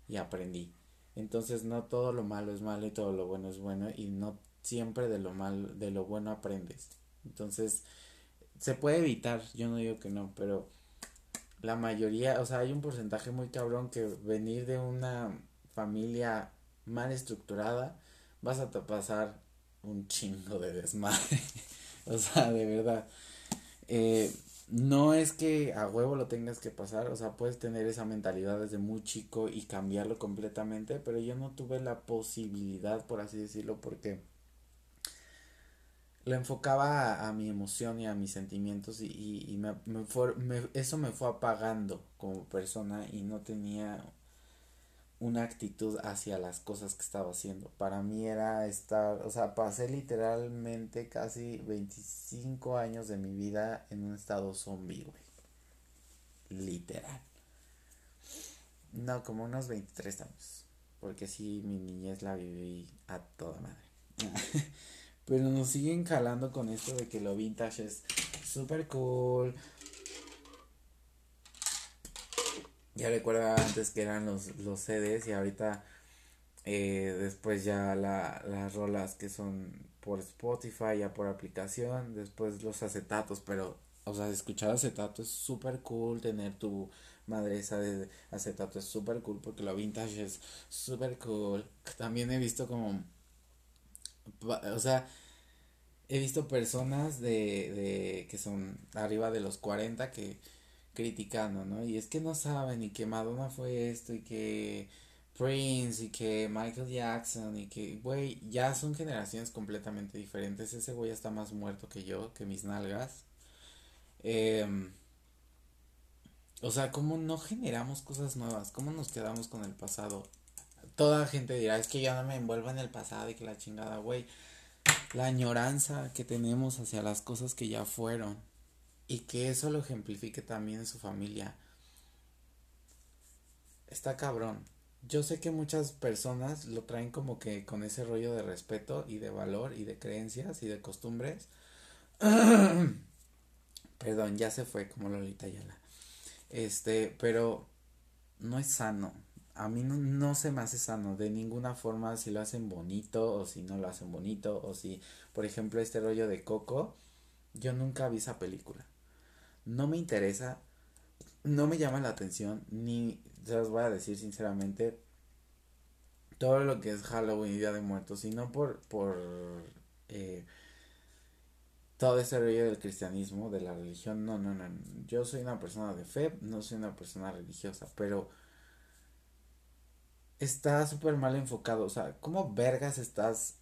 y aprendí entonces no todo lo malo es malo y todo lo bueno es bueno y no siempre de lo malo de lo bueno aprendes entonces se puede evitar yo no digo que no pero la mayoría, o sea, hay un porcentaje muy cabrón que venir de una familia mal estructurada vas a pasar un chingo de desmadre. [LAUGHS] o sea, de verdad. Eh, no es que a huevo lo tengas que pasar, o sea, puedes tener esa mentalidad desde muy chico y cambiarlo completamente, pero yo no tuve la posibilidad, por así decirlo, porque lo enfocaba a, mi emoción y a mis sentimientos y, y, me, me, eso me fue apagando como persona y no tenía una actitud hacia las cosas que estaba haciendo. Para mí era estar, o sea, pasé literalmente casi 25 años de mi vida en un estado zombie, güey. Literal. No, como unos 23 años. Porque sí, mi niñez la viví a toda madre. [LAUGHS] Pero nos siguen jalando con esto de que lo vintage es súper cool. Ya recuerda antes que eran los, los CDs y ahorita Eh, después ya la, las rolas que son por Spotify, ya por aplicación. Después los acetatos, pero, o sea, escuchar acetato es súper cool. Tener tu madresa de acetato es súper cool porque lo vintage es súper cool. También he visto como, o sea, he visto personas de, de que son arriba de los 40 que criticando, ¿no? Y es que no saben y que Madonna fue esto y que Prince y que Michael Jackson y que, güey, ya son generaciones completamente diferentes. Ese güey está más muerto que yo, que mis nalgas. Eh, o sea, ¿cómo no generamos cosas nuevas? ¿Cómo nos quedamos con el pasado? Toda gente dirá, es que ya no me envuelvo en el pasado y que la chingada, güey. La añoranza que tenemos hacia las cosas que ya fueron. Y que eso lo ejemplifique también en su familia. Está cabrón. Yo sé que muchas personas lo traen como que con ese rollo de respeto y de valor y de creencias y de costumbres. [COUGHS] Perdón, ya se fue como Lolita Yala. Este, pero no es sano. A mí no, no se me hace sano de ninguna forma si lo hacen bonito o si no lo hacen bonito o si, por ejemplo, este rollo de Coco, yo nunca vi esa película. No me interesa, no me llama la atención, ni, se los voy a decir sinceramente, todo lo que es Halloween y Día de Muertos, sino por, por, eh, todo ese rollo del cristianismo, de la religión, no, no, no, yo soy una persona de fe, no soy una persona religiosa, pero está súper mal enfocado, o sea, ¿cómo vergas estás...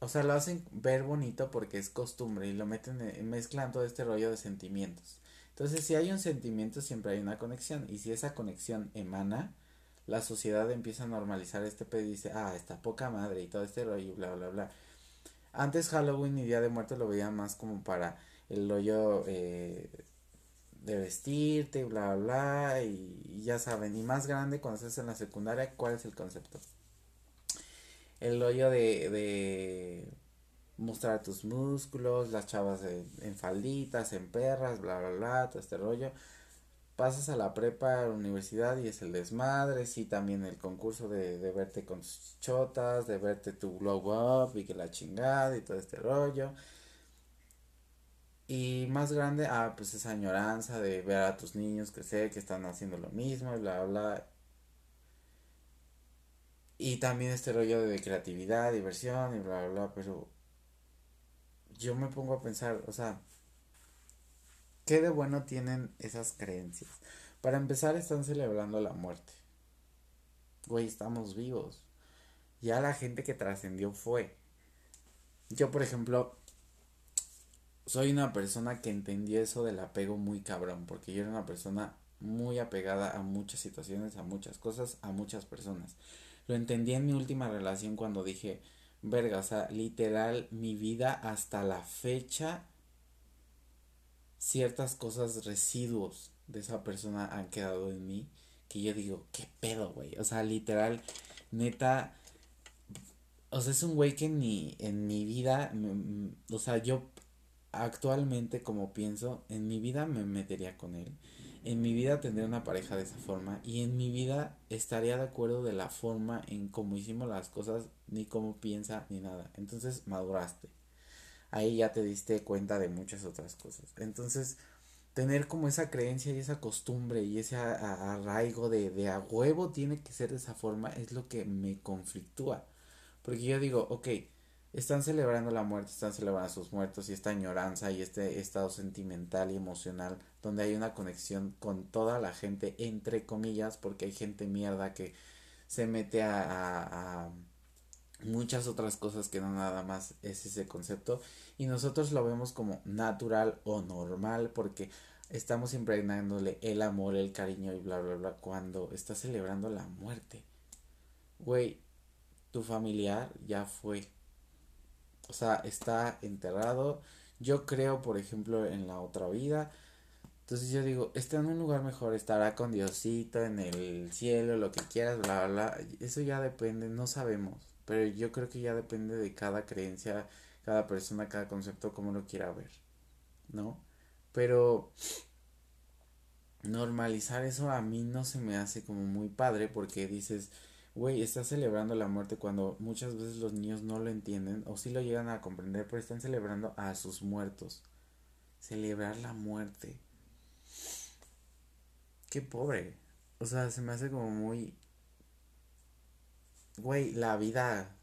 o sea, lo hacen ver bonito porque es costumbre y lo meten, en, mezclan todo este rollo de sentimientos. Entonces, si hay un sentimiento, siempre hay una conexión. Y si esa conexión emana, la sociedad empieza a normalizar este pedo y dice, ah, está poca madre y todo este rollo, bla, bla, bla. Antes Halloween y Día de Muertos lo veían más como para el rollo eh, de vestirte, bla, bla, bla, y, ya saben, y más grande cuando estás en la secundaria, ¿cuál es el concepto? El rollo de, de mostrar tus músculos, las chavas en falditas, en perras, bla, bla, bla, todo este rollo pasas a la prepa, a la universidad y es el desmadre, sí, también el concurso de, de verte con chotas, de verte tu glow up y que la chingada y todo este rollo. Y más grande, ah, pues esa añoranza de ver a tus niños sé que están haciendo lo mismo y bla, bla. Y también este rollo de creatividad, diversión y bla, bla, bla, pero yo me pongo a pensar, o sea, ¿Qué de bueno tienen esas creencias? Para empezar, están celebrando la muerte. Güey, estamos vivos. Ya la gente que trascendió fue. Yo, por ejemplo, soy una persona que entendió eso del apego muy cabrón, porque yo era una persona muy apegada a muchas situaciones, a muchas cosas, a muchas personas. Lo entendí en mi última relación cuando dije, verga, o sea, literal, mi vida hasta la fecha ciertas cosas, residuos de esa persona han quedado en mí que yo digo, ¿qué pedo, güey? O sea, literal, neta, o sea, es un güey que ni en mi vida, o sea, yo actualmente como pienso, en mi vida me metería con él. En mi vida tendría una pareja de esa forma y en mi vida estaría de acuerdo de la forma en cómo hicimos las cosas, ni cómo piensa, ni nada. Entonces maduraste ahí ya te diste cuenta de muchas otras cosas. Entonces, tener como esa creencia y esa costumbre y ese arraigo de, de a huevo tiene que ser de esa forma es lo que me conflictúa. Porque yo digo, ok, están celebrando la muerte, están celebrando a sus muertos y esta añoranza y este estado sentimental y emocional donde hay una conexión con toda la gente, entre comillas, porque hay gente mierda que se mete a, a muchas otras cosas que no nada más es ese concepto y nosotros lo vemos como natural o normal porque estamos impregnándole el amor, el cariño y bla bla bla cuando estás celebrando la muerte. Güey, tu familiar ya fue. O sea, está enterrado. Yo creo, por ejemplo, en la otra vida. Entonces yo digo, está en un lugar mejor, estará con Diosito, en el cielo, lo que quieras, bla, bla. Eso ya depende, no sabemos. Pero yo creo que ya depende de cada creencia, cada persona, cada concepto, como lo quiera ver, ¿no? Pero normalizar eso a mí no se me hace como muy padre porque dices, güey, estás celebrando la muerte cuando muchas veces los niños no lo entienden o sí lo llegan a comprender, pero están celebrando a sus muertos. Celebrar la muerte. Qué pobre. O sea, se me hace como muy... Güey, la vida...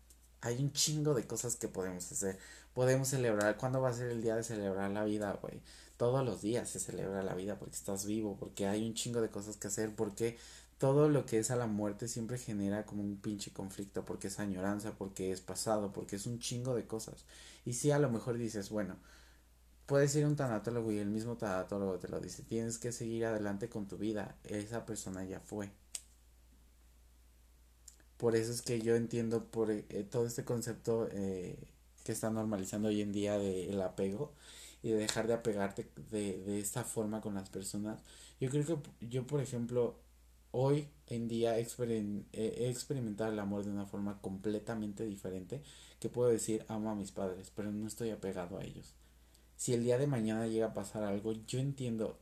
Hay un chingo de cosas que podemos hacer. Podemos celebrar. ¿Cuándo va a ser el día de celebrar la vida, güey? Todos los días se celebra la vida porque estás vivo, porque hay un chingo de cosas que hacer, porque todo lo que es a la muerte siempre genera como un pinche conflicto, porque es añoranza, porque es pasado, porque es un chingo de cosas. Y si a lo mejor dices, bueno, puedes ir a un tanatólogo y el mismo tanatólogo te lo dice, tienes que seguir adelante con tu vida, esa persona ya fue. Por eso es que yo entiendo por eh, todo este concepto eh, que está normalizando hoy en día del apego y de dejar de apegarte de, de esta forma con las personas. Yo creo que yo, por ejemplo, hoy en día he experimentado el amor de una forma completamente diferente que puedo decir amo a mis padres, pero no estoy apegado a ellos si el día de mañana llega a pasar algo, yo entiendo,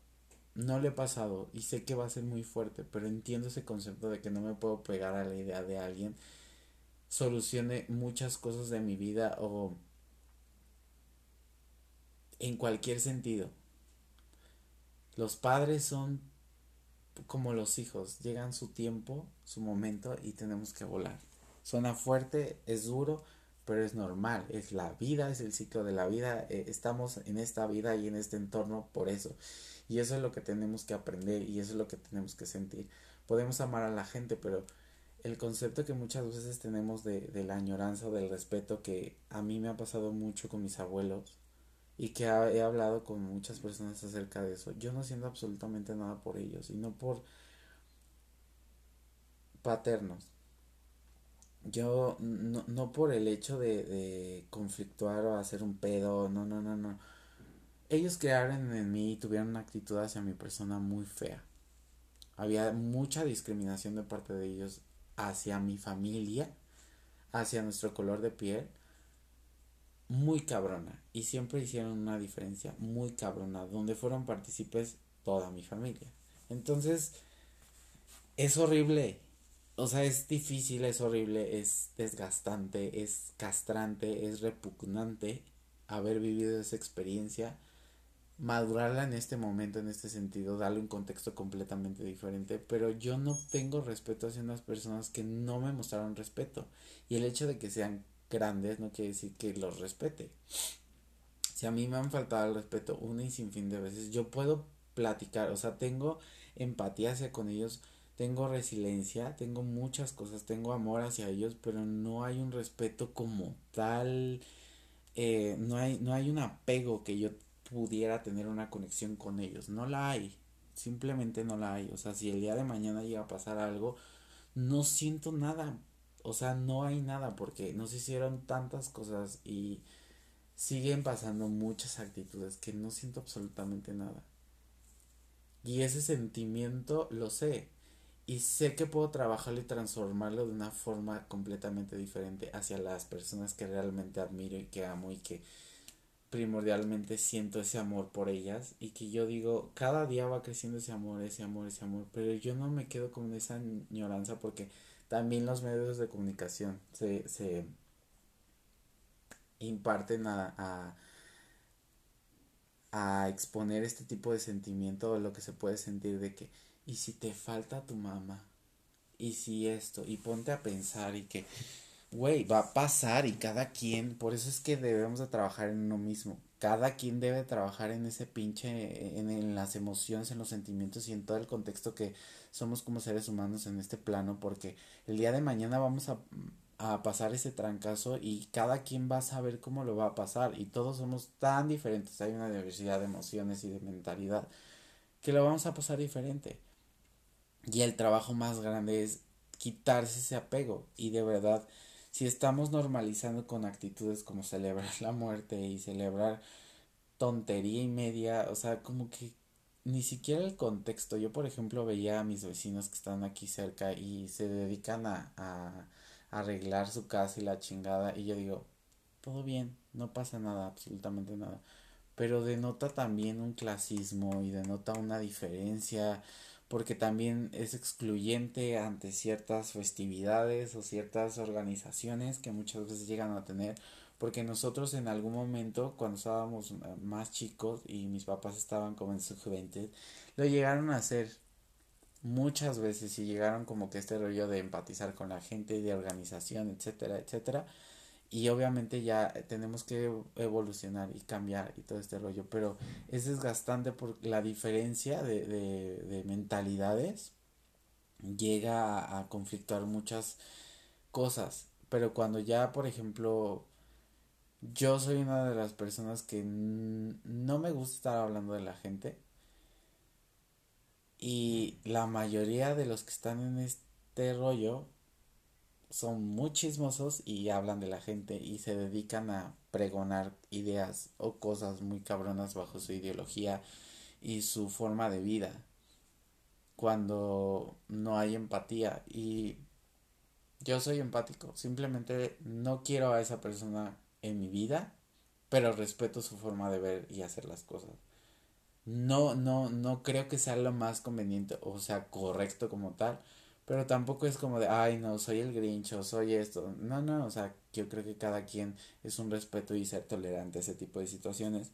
no le he pasado y sé que va a ser muy fuerte, pero entiendo ese concepto de que no me puedo pegar a la idea de alguien solucione muchas cosas de mi vida o en cualquier sentido. Los padres son como los hijos, llegan su tiempo, su momento y tenemos que volar. Suena fuerte, es duro, pero es normal, es la vida, es el ciclo de la vida, eh, estamos en esta vida y en este entorno por eso. Y eso es lo que tenemos que aprender y eso es lo que tenemos que sentir. Podemos amar a la gente, pero el concepto que muchas veces tenemos de, de la añoranza o del respeto que a mí me ha pasado mucho con mis abuelos y que he hablado con muchas personas acerca de eso. Yo no siento absolutamente nada por ellos y no por paternos yo no, no por el hecho de, de conflictuar o hacer un pedo, no, no, no, no. Ellos crearon en mí y tuvieron una actitud hacia mi persona muy fea. Había mucha discriminación de parte de ellos hacia mi familia, hacia nuestro color de piel, muy cabrona. Y siempre hicieron una diferencia muy cabrona, donde fueron partícipes toda mi familia. Entonces, es horrible o sea, es difícil, es horrible, es desgastante, es castrante, es repugnante haber vivido esa experiencia, madurarla en este momento, en este sentido, darle un contexto completamente diferente, pero yo no tengo respeto hacia unas personas que no me mostraron respeto y el hecho de que sean grandes no quiere decir que los respete. Si a mí me han faltado el respeto una y sin fin de veces, yo puedo platicar, o sea, tengo empatía hacia con ellos, tengo resiliencia, tengo muchas cosas, tengo amor hacia ellos, pero no hay un respeto como tal, eh, no, hay, no hay un apego que yo pudiera tener una conexión con ellos, no la hay, simplemente no la hay, o sea, si el día de mañana llega a pasar algo, no siento nada, o sea, no hay nada porque nos hicieron tantas cosas y siguen pasando muchas actitudes que no siento absolutamente nada. Y ese sentimiento lo sé, y sé que puedo trabajarlo y transformarlo de una forma completamente diferente hacia las personas que realmente admiro y que amo y que primordialmente siento ese amor por ellas y que yo digo, cada día va creciendo ese amor, ese amor, ese amor, pero yo no me quedo con esa añoranza porque también los medios de comunicación se, se imparten a, a, a exponer este tipo de sentimiento o lo que se puede sentir de que y si te falta tu mamá, y si esto, y ponte a pensar y que, güey, va a pasar y cada quien, por eso es que debemos de trabajar en uno mismo, cada quien debe trabajar en ese pinche, en, las emociones, en los sentimientos y en todo el contexto que somos como seres humanos en este plano, porque el día de mañana vamos a, a pasar ese trancazo y cada quien va a saber cómo lo va a pasar y todos somos tan diferentes, hay una diversidad de emociones y de mentalidad que lo vamos a pasar diferente. Y el trabajo más grande es quitarse ese apego. Y de verdad, si estamos normalizando con actitudes como celebrar la muerte y celebrar tontería y media, o sea, como que ni siquiera el contexto. Yo, por ejemplo, veía a mis vecinos que están aquí cerca y se dedican a, a arreglar su casa y la chingada. Y yo digo, todo bien, no pasa nada, absolutamente nada. pero denota también un clasismo y denota una diferencia porque también es excluyente ante ciertas festividades o ciertas organizaciones que muchas veces llegan a tener porque nosotros en algún momento cuando estábamos más chicos y mis papás estaban como en su juventud lo llegaron a hacer muchas veces y llegaron como que este rollo de empatizar con la gente de organización etcétera etcétera y obviamente ya tenemos que evolucionar y cambiar y todo este rollo, pero es desgastante por la diferencia de, de, mentalidades. Llega a, a, conflictuar muchas cosas, pero cuando ya, por ejemplo, yo soy una de las personas que no me gusta estar hablando de la gente y la mayoría de los que están en este rollo son muy chismosos y hablan de la gente y se dedican a pregonar ideas o cosas muy cabronas bajo su ideología y su forma de vida cuando no hay empatía. Y yo soy empático simplemente no quiero a esa persona en mi vida pero respeto su forma de ver y hacer las cosas. No no no creo que sea lo más conveniente o sea correcto como tal pero tampoco es como de, ay, no, soy el grincho, soy esto. No, no, o sea, yo creo que cada quien es un respeto y ser tolerante a ese tipo de situaciones.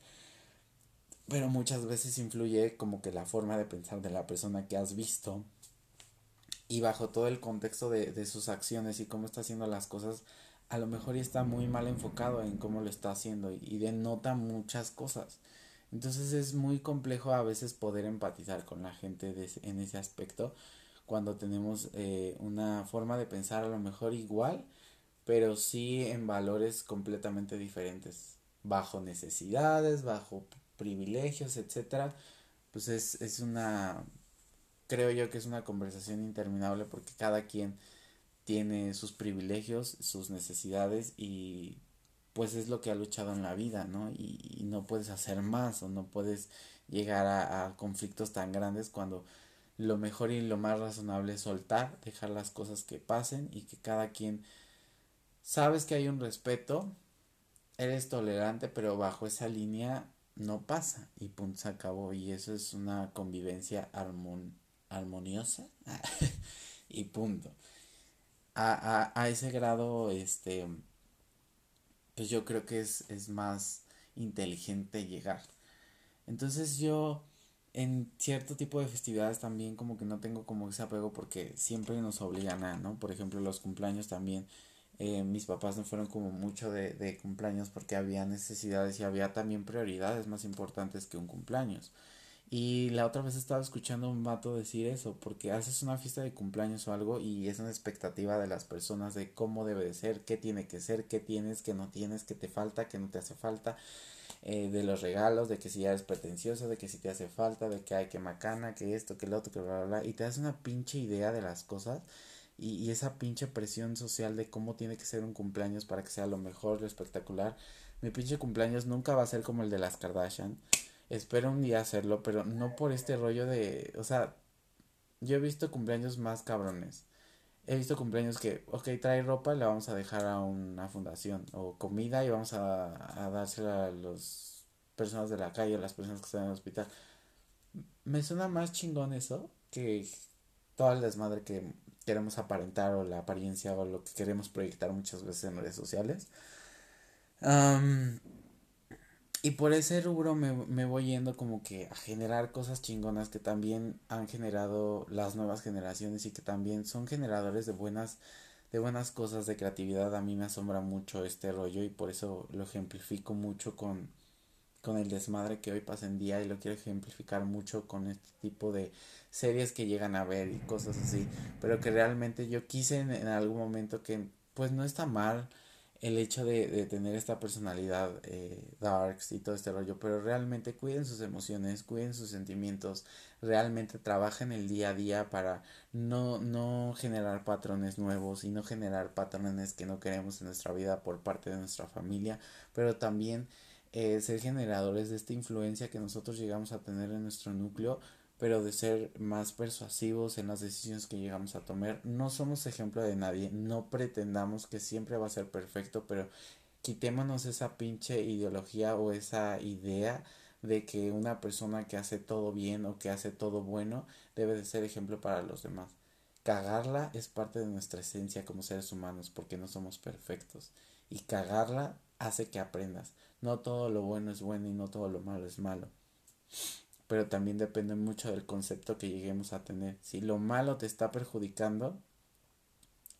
Pero muchas veces influye como que la forma de pensar de la persona que has visto y bajo todo el contexto de, de sus acciones y cómo está haciendo las cosas, a lo mejor está muy mal enfocado en cómo lo está haciendo y denota muchas cosas. Entonces es muy complejo a veces poder empatizar con la gente de, en ese aspecto cuando tenemos eh, una forma de pensar a lo mejor igual, pero sí en valores completamente diferentes, bajo necesidades, bajo privilegios, etcétera, pues es, es una, creo yo que es una conversación interminable porque cada quien tiene sus privilegios, sus necesidades y pues es lo que ha luchado en la vida, ¿no? Y, no puedes hacer más o no puedes llegar a, a conflictos tan grandes cuando lo mejor y lo más razonable es soltar, dejar las cosas que pasen y que cada quien sabes que hay un respeto, eres tolerante, pero bajo esa línea no pasa y punto se acabó y eso es una convivencia armoniosa [LAUGHS] y punto. A, a, a, ese grado, este, pues yo creo que es, es más inteligente llegar. Entonces yo en cierto tipo de festividades también como que no tengo como ese apego porque siempre nos obligan a, ¿no? Por ejemplo, los cumpleaños también. Eh, mis papás no fueron como mucho de, de cumpleaños porque había necesidades y había también prioridades más importantes que un cumpleaños. Y la otra vez estaba escuchando a un vato decir eso, porque haces una fiesta de cumpleaños o algo y es una expectativa de las personas de cómo debe de ser, qué tiene que ser, qué tienes, qué no tienes, qué te falta, qué no te hace falta. Eh, de los regalos, de que si ya eres pretencioso, de que si te hace falta, de que hay que macana, que esto, que lo otro, que bla, bla, bla, y te das una pinche idea de las cosas y, y esa pinche presión social de cómo tiene que ser un cumpleaños para que sea lo mejor, lo espectacular. Mi pinche cumpleaños nunca va a ser como el de las Kardashian. Espero un día hacerlo, pero no por este rollo de, o sea, yo he visto cumpleaños más cabrones he visto cumpleaños que, ok, trae ropa y la vamos a dejar a una fundación. O comida y vamos a, a dársela a las personas de la calle, a las personas que están en el hospital. Me suena más chingón eso que toda el desmadre que queremos aparentar o la apariencia o lo que queremos proyectar muchas veces en redes sociales. Y por ese rubro me, voy yendo como que a generar cosas chingonas que también han generado las nuevas generaciones y que también son generadores de buenas de buenas cosas de creatividad. A mí me asombra mucho este rollo y por eso lo ejemplifico mucho con con el desmadre que hoy pasa en día y lo quiero ejemplificar mucho con este tipo de series que llegan a ver y cosas así. Pero que realmente yo quise en, en algún momento que pues no está mal el hecho de, de tener esta personalidad eh, darks y todo este rollo, pero realmente cuiden sus emociones, cuiden sus sentimientos, realmente trabajen el día a día para no, no generar patrones nuevos y no generar patrones que no queremos en nuestra vida por parte de nuestra familia, pero también eh, ser generadores de esta influencia que nosotros llegamos a tener en nuestro núcleo pero de ser más persuasivos en las decisiones que llegamos a tomar. No somos ejemplo de nadie, no pretendamos que siempre va a ser perfecto, pero quitémonos esa pinche ideología o esa idea de que una persona que hace todo bien o que hace todo bueno debe de ser ejemplo para los demás. Cagarla es parte de nuestra esencia como seres humanos porque no somos perfectos. Y cagarla hace que aprendas. No todo lo bueno es bueno y no todo lo malo es malo. Pero también depende mucho del concepto que lleguemos a tener. Si lo malo te está perjudicando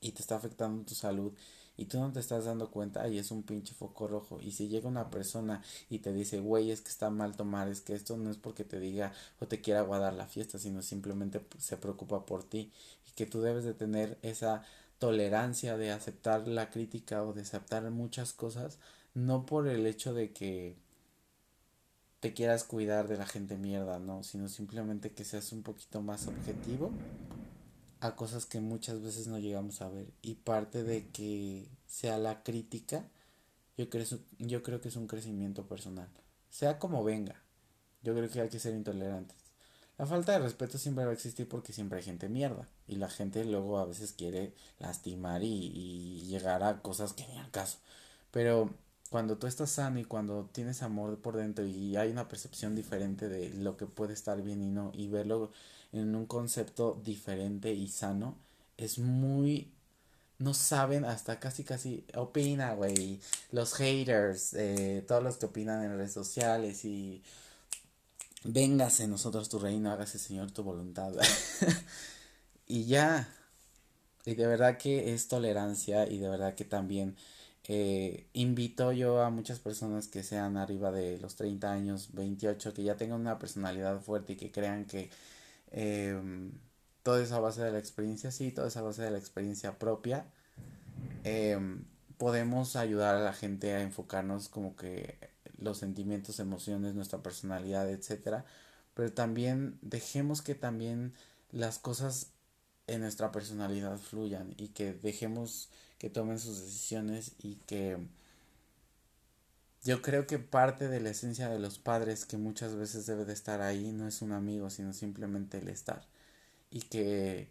y te está afectando tu salud y tú no te estás dando cuenta, ahí es un pinche foco rojo. Y si llega una persona y te dice, güey, es que está mal tomar, es que esto no es porque te diga o te quiera guardar la fiesta, sino simplemente se preocupa por ti y que tú debes de tener esa tolerancia de aceptar la crítica o de aceptar muchas cosas, no por el hecho de que te quieras cuidar de la gente mierda, no, sino simplemente que seas un poquito más objetivo a cosas que muchas veces no llegamos a ver. Y parte de que sea la crítica yo creo, yo creo que es un crecimiento personal. Sea como venga yo creo que hay que ser intolerantes. La falta de respeto siempre va a existir porque siempre hay gente mierda y la gente luego a veces quiere lastimar y, y llegar a cosas que ni al caso. Pero cuando tú estás sano y cuando tienes amor por dentro y hay una percepción diferente de lo que puede estar bien y no y verlo en un concepto diferente y sano, es muy... No saben, hasta casi casi opina, güey. Los haters, eh, todos los que opinan en redes sociales y... Véngase nosotros tu reino, hágase Señor tu voluntad. [LAUGHS] y ya. Y de verdad que es tolerancia y de verdad que también eh, invito yo a muchas personas que sean arriba de los 30 años, 28, que ya tengan una personalidad fuerte y que crean que eh, toda esa base de la experiencia, sí, toda esa base de la experiencia propia, em, podemos ayudar a la gente a enfocarnos como que los sentimientos, emociones, nuestra personalidad, etcétera, pero también dejemos que también las cosas en nuestra personalidad fluyan y que dejemos que tomen sus decisiones y que yo creo que parte de la esencia de los padres que muchas veces debe de estar ahí no es un amigo, sino simplemente el estar. Y que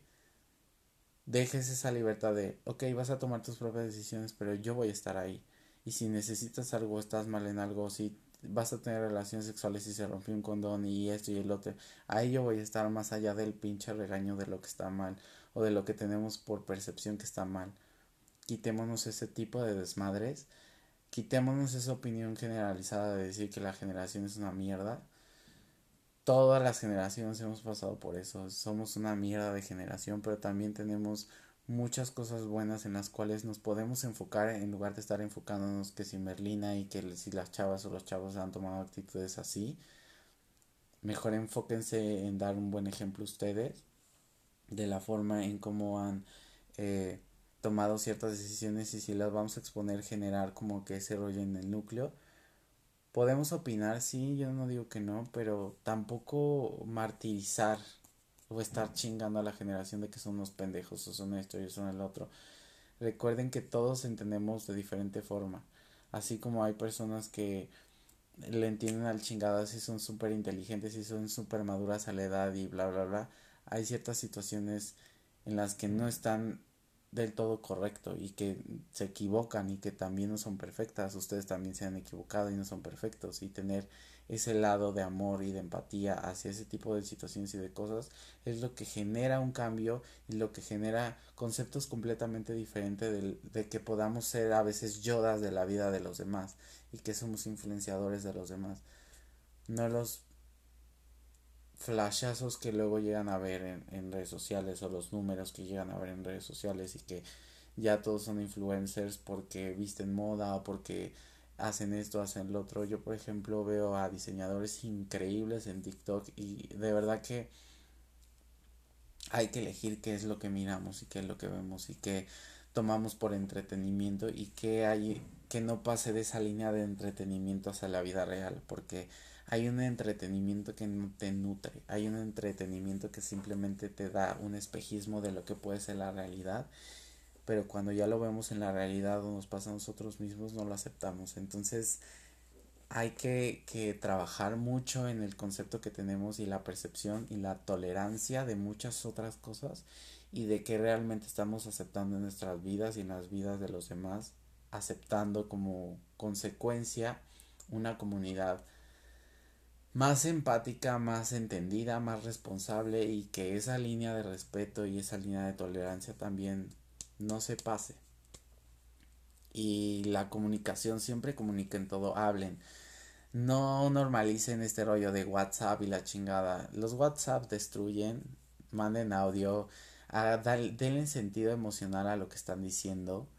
dejes esa libertad de, ok, vas a tomar tus propias decisiones, pero yo voy a estar ahí. Y si necesitas algo, estás mal en algo, si vas a tener relaciones sexuales y se rompió un condón y esto y el otro, ahí yo voy a estar más allá del pinche regaño de lo que está mal o de lo que tenemos por percepción que está mal. Quitémonos ese tipo de desmadres quitémonos esa opinión generalizada de decir que la generación es una mierda. Todas las generaciones hemos pasado por eso. Somos una mierda de generación, pero también tenemos muchas cosas buenas en las cuales nos podemos enfocar en lugar de estar enfocándonos que si Merlina y que si las chavas o los chavos han tomado actitudes así. Mejor enfóquense en dar un buen ejemplo ustedes de la forma en cómo han eh, tomado ciertas decisiones y si las vamos a exponer generar como que ese rollo en el núcleo. Podemos opinar, sí, yo no digo que no, pero tampoco martirizar o estar chingando a la generación de que son unos pendejos o son esto y son el otro. Recuerden que todos entendemos de diferente forma. Así como hay personas que le entienden al chingado si son súper inteligentes y son súper maduras a la edad y bla bla bla. Hay ciertas situaciones en las que no están del todo correcto y que se equivocan y que también no son perfectas, ustedes también se han equivocado y no son perfectos y tener ese lado de amor y de empatía hacia ese tipo de situaciones y de cosas es lo que genera un cambio y lo que genera conceptos completamente diferentes de, de que podamos ser a veces yodas de la vida de los demás y que somos influenciadores de los demás. No los flashazos que luego llegan a ver en, en, redes sociales o los números que llegan a ver en redes sociales y que ya todos son influencers porque visten moda o porque hacen esto, hacen lo otro. Yo, por ejemplo, veo a diseñadores increíbles en TikTok y de verdad que hay que elegir qué es lo que miramos y qué es lo que vemos y qué tomamos por entretenimiento y qué hay que no pase de esa línea de entretenimiento hacia la vida real porque hay un entretenimiento que no te nutre, hay un entretenimiento que simplemente te da un espejismo de lo que puede ser la realidad, pero cuando ya lo vemos en la realidad o nos pasa a nosotros mismos no lo aceptamos. Entonces hay que, que trabajar mucho en el concepto que tenemos y la percepción y la tolerancia de muchas otras cosas y de que realmente estamos aceptando en nuestras vidas y en las vidas de los demás aceptando como consecuencia una comunidad más empática, más entendida, más responsable y que esa línea de respeto y esa línea de tolerancia también no se pase. Y la comunicación siempre comuniquen todo, hablen. No normalicen este rollo de WhatsApp y la chingada. Los WhatsApp destruyen, manden audio, a denle sentido emocional a lo que están diciendo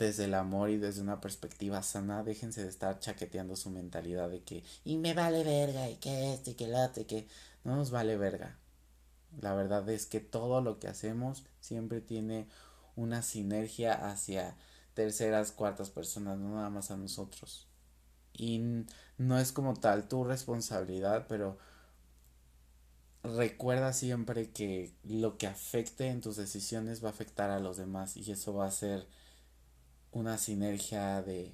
desde el amor y desde una perspectiva sana, déjense de estar chaqueteando su mentalidad de que y me vale verga y que esto y que late que no nos vale verga. La verdad es que todo lo que hacemos siempre tiene una sinergia hacia terceras, cuartas personas, no nada más a nosotros. Y no es como tal tu responsabilidad, pero recuerda siempre que lo que afecte en tus decisiones va a afectar a los demás y eso va a ser una sinergia de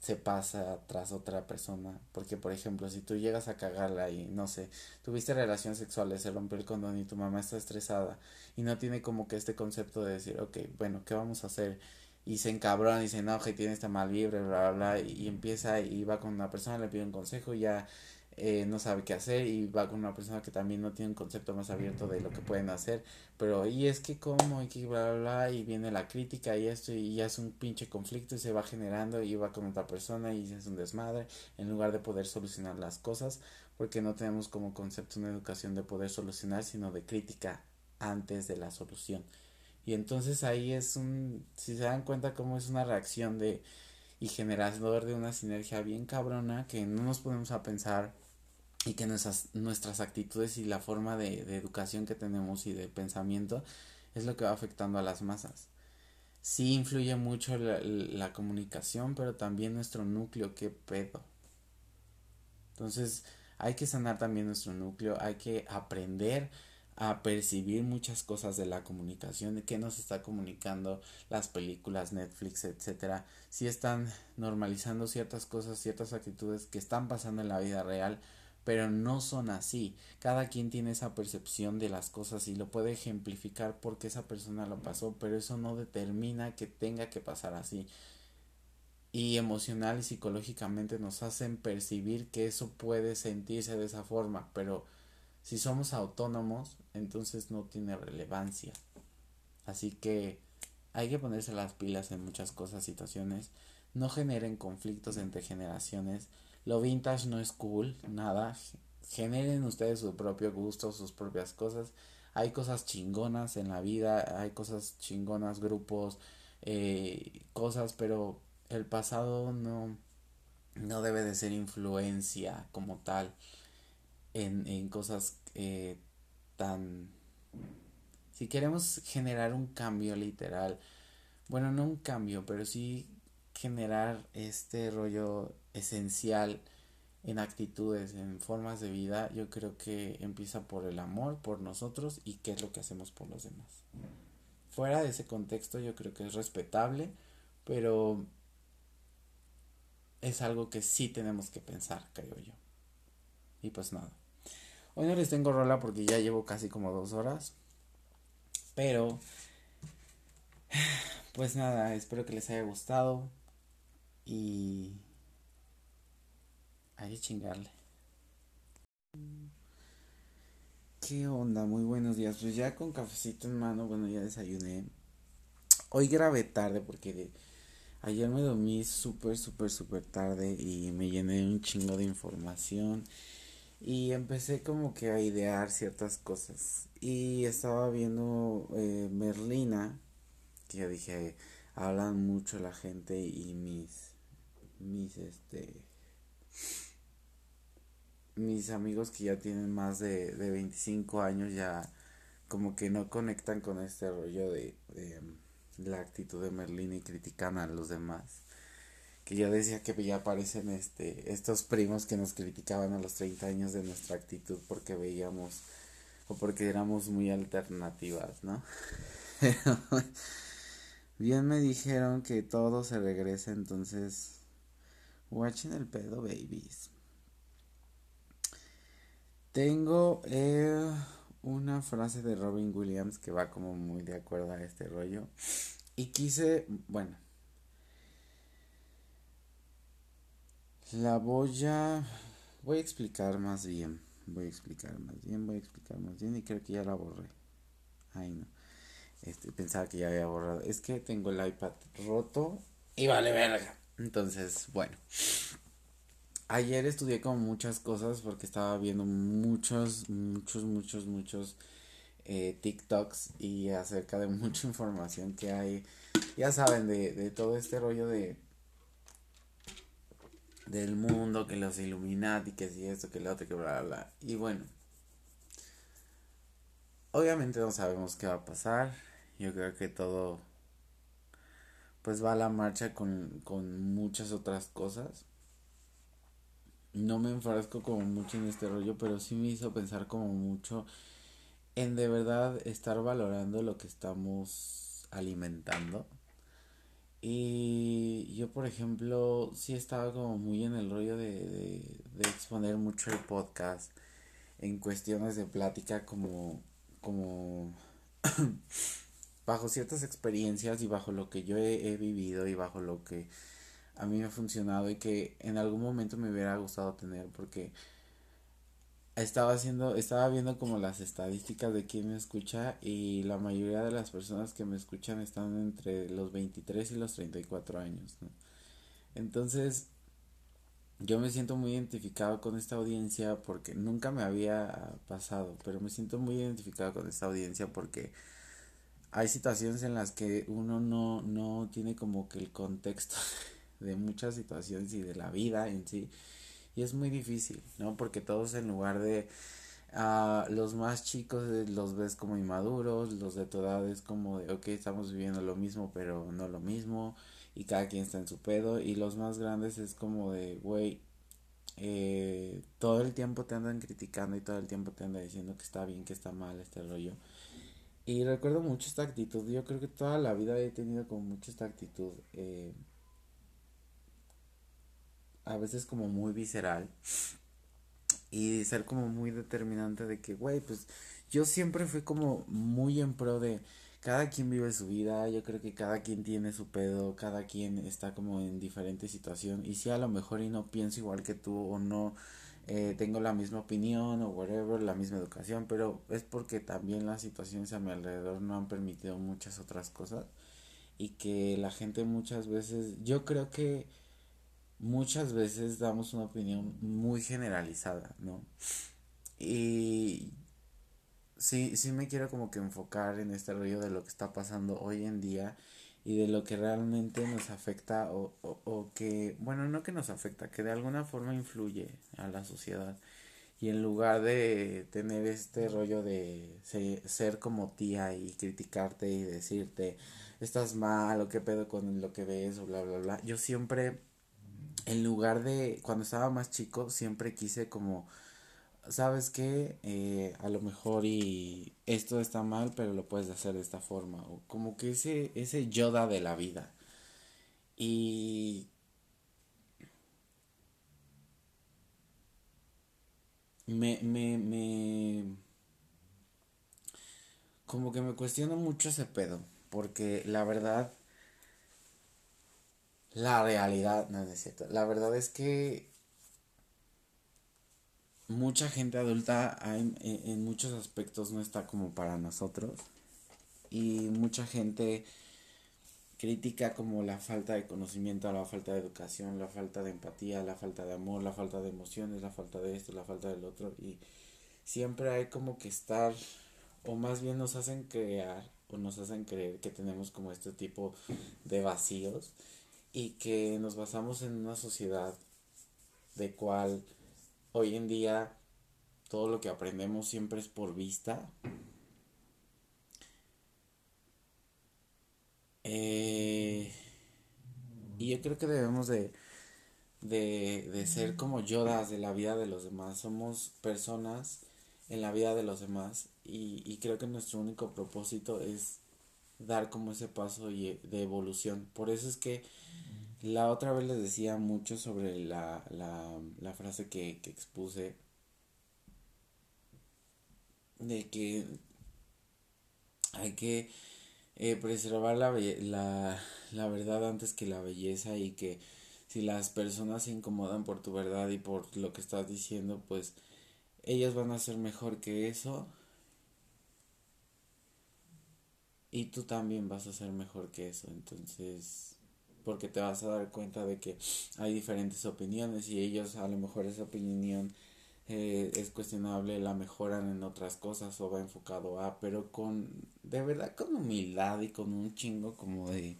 se pasa tras otra persona. Porque, por ejemplo, si tú llegas a cagarla y no sé, tuviste relaciones sexuales, se rompió el condón y tu mamá está estresada y no tiene como que este concepto de decir, ok, bueno, ¿qué vamos a hacer? Y se encabrona y se enoja y tiene esta mal vibra, bla, bla, bla, y empieza y va con una persona, le pide un consejo y ya eh, no sabe qué hacer y va con una persona que también no tiene un concepto más abierto de lo que pueden hacer, pero y es que como y que bla bla bla y viene la crítica y esto y ya es un pinche conflicto y se va generando y va con otra persona y es un desmadre en lugar de poder solucionar las cosas porque no tenemos como concepto una educación de poder solucionar sino de crítica antes de la solución. Y entonces ahí es un si se dan cuenta cómo es una reacción de y generador de una sinergia bien cabrona que no nos ponemos a pensar y que nuestras, actitudes y la forma de, de, educación que tenemos y de pensamiento es lo que va afectando a las masas. Sí influye mucho la, la comunicación, pero también nuestro núcleo, qué pedo. Entonces hay que sanar también nuestro núcleo, hay que aprender a percibir muchas cosas de la comunicación, de qué nos está comunicando las películas, Netflix, etcétera, si están normalizando ciertas cosas, ciertas actitudes que están pasando en la vida real, pero no son así. Cada quien tiene esa percepción de las cosas y lo puede ejemplificar porque esa persona lo pasó, pero eso no determina que tenga que pasar así. Y emocional y psicológicamente nos hacen percibir que eso puede sentirse de esa forma, pero si somos autónomos, entonces no tiene relevancia. Así que hay que ponerse las pilas en muchas cosas, situaciones. No generen conflictos entre generaciones lo vintage no es cool, nada. Generen ustedes su propio gusto, sus propias cosas. Hay cosas chingonas en la vida, hay cosas chingonas, grupos, eh, cosas, pero el pasado no, no debe de ser influencia como tal en, en cosas eh, tan... Si queremos generar un cambio literal, bueno, no un cambio, pero sí generar este rollo esencial en actitudes, en formas de vida, yo creo que empieza por el amor, por nosotros y qué es lo que hacemos por los demás. Fuera de ese contexto yo creo que es respetable, pero es algo que sí tenemos que pensar, creo yo. Y pues nada. Hoy no les tengo rola porque ya llevo casi como dos horas. Pero, [SIGHS] pues nada, espero que les haya gustado. Y hay que chingarle. ¿Qué onda? Muy buenos días. Pues ya con cafecito en mano, bueno, ya desayuné. Hoy grabé tarde porque ayer me dormí súper, súper, súper tarde y me llené un chingo de información. Y empecé como que a idear ciertas cosas. Y estaba viendo eh, Merlina, que ya dije, hablan mucho la gente y mis, mis, este, mis amigos que ya tienen más de, de 25 años ya como que no conectan con este rollo de, la actitud de Merlín y critican a los demás. Que yo decía que ya aparecen este, estos primos que nos criticaban a los 30 años de nuestra actitud porque veíamos o porque éramos muy alternativas, ¿no? [LAUGHS] bien me dijeron que todo se regresa, entonces watchen el pedo, babies. Tengo eh, una frase de Robin Williams que va como muy de acuerdo a este rollo. Y quise, bueno, La voy a... Voy a explicar más bien. Voy a explicar más bien, voy a explicar más bien y creo que ya la borré. Ay, no. Este, pensaba que ya había borrado. Es que tengo el iPad roto y vale verga. Entonces, bueno. Ayer estudié como muchas cosas porque estaba viendo muchos, muchos, muchos, muchos eh, TikToks y acerca de [LAUGHS] mucha información que hay. Ya saben, de, de todo este rollo de del mundo, que los Illuminati, que si esto, que lo otro, que bla, bla, bla. Y bueno, obviamente no sabemos qué va a pasar. Yo creo que todo pues va a la marcha con, con muchas otras cosas. No me enfrasco como mucho en este rollo, pero sí me hizo pensar como mucho en de verdad estar valorando lo que estamos alimentando y yo, por ejemplo, sí estaba como muy en el rollo de, de, de exponer mucho el podcast en cuestiones de plática como, como [CLEARS THROAT] bajo ciertas experiencias y bajo lo que yo he, vivido y bajo lo que a mí me ha funcionado y que en algún momento me hubiera gustado tener porque estaba haciendo, estaba viendo como las estadísticas de quién me escucha y la mayoría de las personas que me escuchan están entre los 23 y los 34 años. Entonces, yo me siento muy identificado con esta audiencia porque nunca me había pasado, pero me siento muy identificado con esta audiencia porque hay situaciones en las que uno no, no tiene como que el contexto [LAUGHS] de muchas situaciones y de la vida en sí y es muy difícil, ¿no? Porque todos en lugar de uh, los más chicos eh, los ves como inmaduros, los de tu edad es como de, ok, estamos viviendo lo mismo, pero no lo mismo, y cada quien está en su pedo, y los más grandes es como de, güey, eh, todo el tiempo te andan criticando y todo el tiempo te andan diciendo que está bien, que está mal este rollo. Y recuerdo mucho esta actitud, yo creo que toda la vida he tenido como mucho esta actitud. Eh, a veces como muy visceral y ser como muy determinante de que, güey, pues yo siempre fui como muy en pro de cada quien vive su vida, yo creo que cada quien tiene su pedo, cada quien está como en diferente situación y si a lo mejor y no pienso igual que tú o no eh, tengo la misma opinión o whatever, la misma educación, pero es porque también las situaciones a mi alrededor no han permitido muchas otras cosas y que la gente muchas veces, yo creo que muchas veces damos una opinión muy generalizada, ¿no? Y sí, sí me quiero como que enfocar en este rollo de lo que está pasando hoy en día y de lo que realmente nos afecta o, o, o que, bueno, no que nos afecta, que de alguna forma influye a la sociedad. Y en lugar de tener este rollo de ser como tía y criticarte y decirte, estás mal o qué pedo con lo que ves o bla, bla, bla, yo siempre en lugar de cuando estaba más chico siempre quise como sabes qué eh, a lo mejor y esto está mal pero lo puedes hacer de esta forma o como que ese ese yoda de la vida y me me me como que me cuestiono mucho ese pedo porque la verdad la realidad, no, es cierto. La verdad es que mucha gente adulta en, muchos aspectos no está como para nosotros. Y mucha gente critica como la falta de conocimiento, la falta de educación, la falta de empatía, la falta de amor, la falta de emociones, la falta de esto, la falta del otro. Y siempre hay como que estar, o más bien nos hacen crear, o nos hacen creer que tenemos como este tipo de vacíos y que nos basamos en una sociedad de cual hoy en día todo lo que aprendemos siempre es por vista. Eh, y yo creo que debemos de, de, ser como yodas de la vida de los demás. Somos personas en la vida de los demás y, y creo que nuestro único propósito es dar como ese paso de evolución. Por eso es que la otra vez les decía mucho sobre la, la, la frase que, que expuse de que hay que eh, preservar la, la, la verdad antes que la belleza y que si las personas se incomodan por tu verdad y por lo que estás diciendo, pues ellos van a ser mejor que eso. Y tú también vas a ser mejor que eso. Entonces, porque te vas a dar cuenta de que hay diferentes opiniones y ellos a lo mejor esa opinión eh, es cuestionable, la mejoran en otras cosas o va enfocado a, pero con, de verdad, con humildad y con un chingo como de,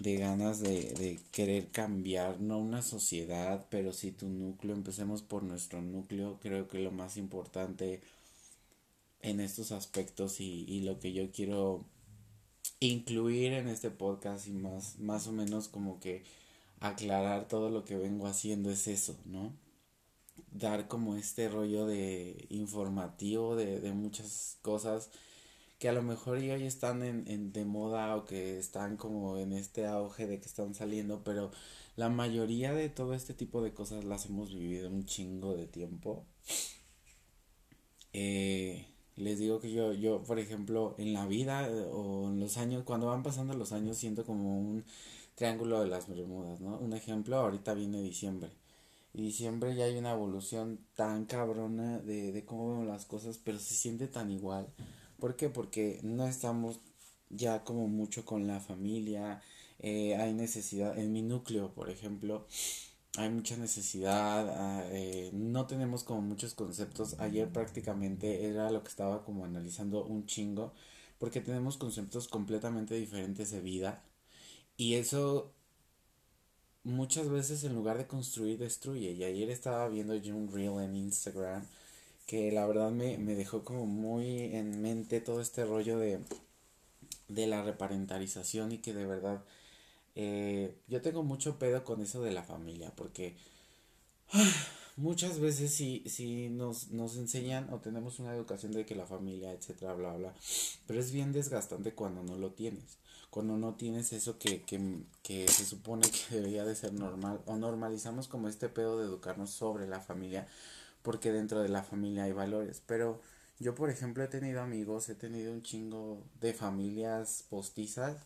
de ganas de, de querer cambiar, no una sociedad, pero sí tu núcleo, empecemos por nuestro núcleo, creo que lo más importante en estos aspectos y, y lo que yo quiero incluir en este podcast y más, más o menos como que aclarar todo lo que vengo haciendo es eso, ¿no? Dar como este rollo de informativo de, de muchas cosas que a lo mejor ya hoy están en, en, de moda o que están como en este auge de que están saliendo, pero la mayoría de todo este tipo de cosas las hemos vivido un chingo de tiempo. Eh, les digo que yo, yo, por ejemplo, en la vida eh, o en los años, cuando van pasando los años, siento como un triángulo de las Bermudas, ¿no? Un ejemplo, ahorita viene diciembre. Y diciembre ya hay una evolución tan cabrona de, de cómo vemos las cosas, pero se siente tan igual. ¿Por qué? Porque no estamos ya como mucho con la familia, eh, hay necesidad, en mi núcleo, por ejemplo, hay mucha necesidad, ah, eh, no tenemos como muchos conceptos. Ayer prácticamente era lo que estaba como analizando un chingo, porque tenemos conceptos completamente diferentes de vida. Y eso muchas veces en lugar de construir destruye. Y ayer estaba viendo yo un reel en Instagram que la verdad me, me dejó como muy en mente todo este rollo de, de la reparentalización y que de verdad eh, yo tengo mucho pedo con eso de la familia, porque muchas veces si, si nos, nos enseñan o tenemos una educación de que la familia, etcétera, bla, bla, pero es bien desgastante cuando no lo tienes, cuando no tienes eso que, que, que se supone que [LAUGHS] debería de ser normal, o normalizamos como este pedo de educarnos sobre la familia, porque dentro de la familia hay valores, pero yo por ejemplo he tenido amigos, he tenido un chingo de familias postizas,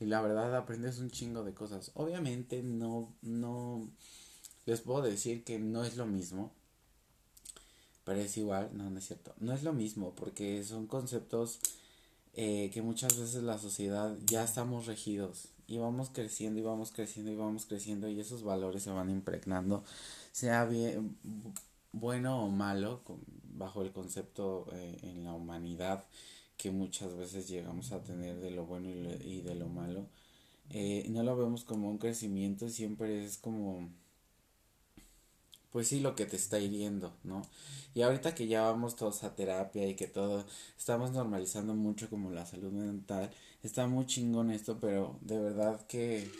y la verdad aprendes un chingo de cosas. Obviamente no, no, les puedo decir que no es lo mismo, pero es igual, no, no es cierto, no es lo mismo porque son conceptos eh, que muchas veces la sociedad ya estamos regidos y vamos creciendo y vamos creciendo y vamos creciendo y esos valores se van impregnando, sea bien bueno o malo, bajo el concepto eh, en la humanidad que muchas veces llegamos a tener de lo bueno y, de lo malo, eh, no lo vemos como un crecimiento, siempre es como, pues sí, lo que te está hiriendo, ¿no? Y ahorita que ya vamos todos a terapia y que todo, estamos normalizando mucho como la salud mental, está muy chingón esto, pero de verdad que...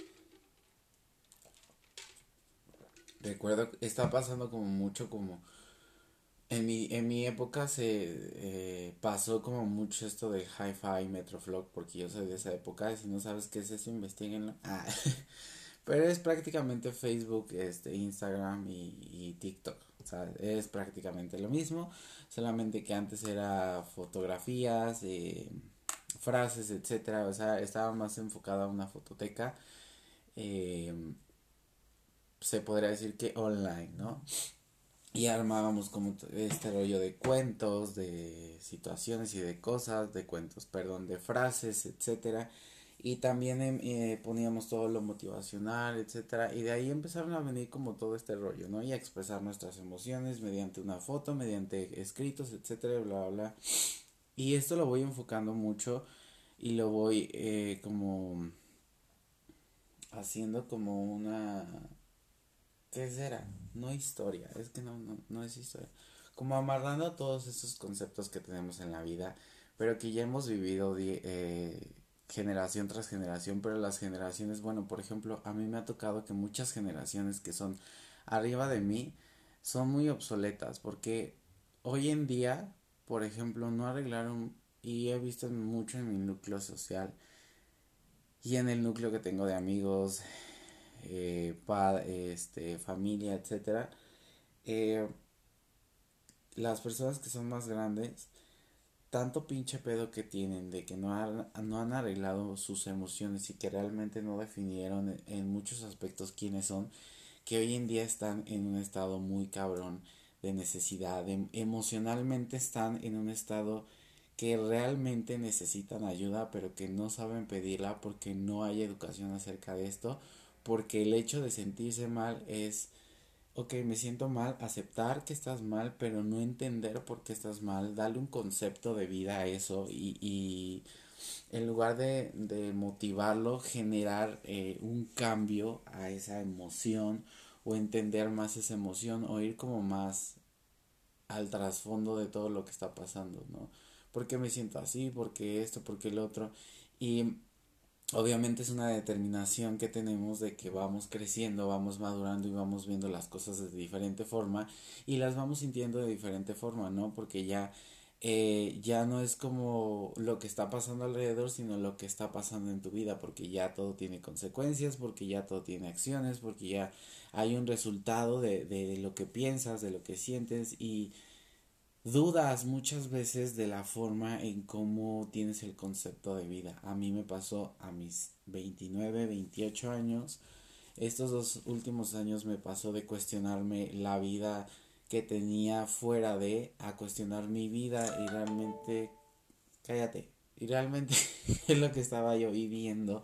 Recuerdo, está pasando como mucho como en mi, en mi época se eh, pasó como mucho esto de hi-fi, Metroflog, porque yo soy de esa época, y si no sabes qué es eso, investiguenlo. [LAUGHS] Ah, pero es prácticamente Facebook, este, Instagram y, y TikTok. O sea, es prácticamente lo mismo, solamente que antes era fotografías, eh, frases, etcétera. O sea, estaba más enfocada a una fototeca. Eh, se podría decir que online, ¿no? Y armábamos como este rollo de cuentos, de situaciones y de cosas, de cuentos, perdón, de frases, etcétera. Y también em, eh, poníamos todo lo motivacional, etcétera. Y de ahí empezaron a venir como todo este rollo, ¿no? Y a expresar nuestras emociones mediante una foto, mediante escritos, etcétera, bla, bla, bla. Y esto lo voy enfocando mucho y lo voy eh, como haciendo como una ¿Qué será? No historia, es que no, no, no es historia. Como amarrando todos estos conceptos que tenemos en la vida, pero que ya hemos vivido eh, generación tras generación, pero las generaciones, bueno, por ejemplo, a mí me ha tocado que muchas generaciones que son arriba de mí son muy obsoletas, porque hoy en día, por ejemplo, no arreglaron, y he visto mucho en mi núcleo social, y en el núcleo que tengo de amigos, eh, este, familia, etcétera, eh, las personas que son más grandes tanto pinche pedo que tienen, de que no han, no han arreglado sus emociones y que realmente no definieron en muchos aspectos quiénes son, que hoy en día están en un estado muy cabrón de necesidad, em, emocionalmente están en un estado que realmente necesitan ayuda pero que no saben pedirla porque no hay educación acerca de esto, porque el hecho de sentirse mal es, ok, me siento mal, aceptar que estás mal pero no entender por qué estás mal, darle un concepto de vida a eso y, y en lugar de, de motivarlo, generar eh, un cambio a esa emoción o entender más esa emoción o ir como más al trasfondo de todo lo que está pasando, ¿no? ¿Por qué me siento así? ¿Por qué esto? ¿Por qué el otro? Y obviamente es una determinación que tenemos de que vamos creciendo, vamos madurando y vamos viendo las cosas de diferente forma y las vamos sintiendo de diferente forma, ¿no? Porque ya eh, ya no es como lo que está pasando alrededor, sino lo que está pasando en tu vida, porque ya todo tiene consecuencias, porque ya todo tiene acciones, porque ya hay un resultado de, de lo que piensas, de lo que sientes y dudas muchas veces de la forma en cómo tienes el concepto de vida. A mí me pasó a mis 29, 28 años. Estos dos últimos años me pasó de cuestionarme la vida que tenía fuera de a cuestionar mi vida y realmente cállate y realmente [LAUGHS] es lo que estaba yo viviendo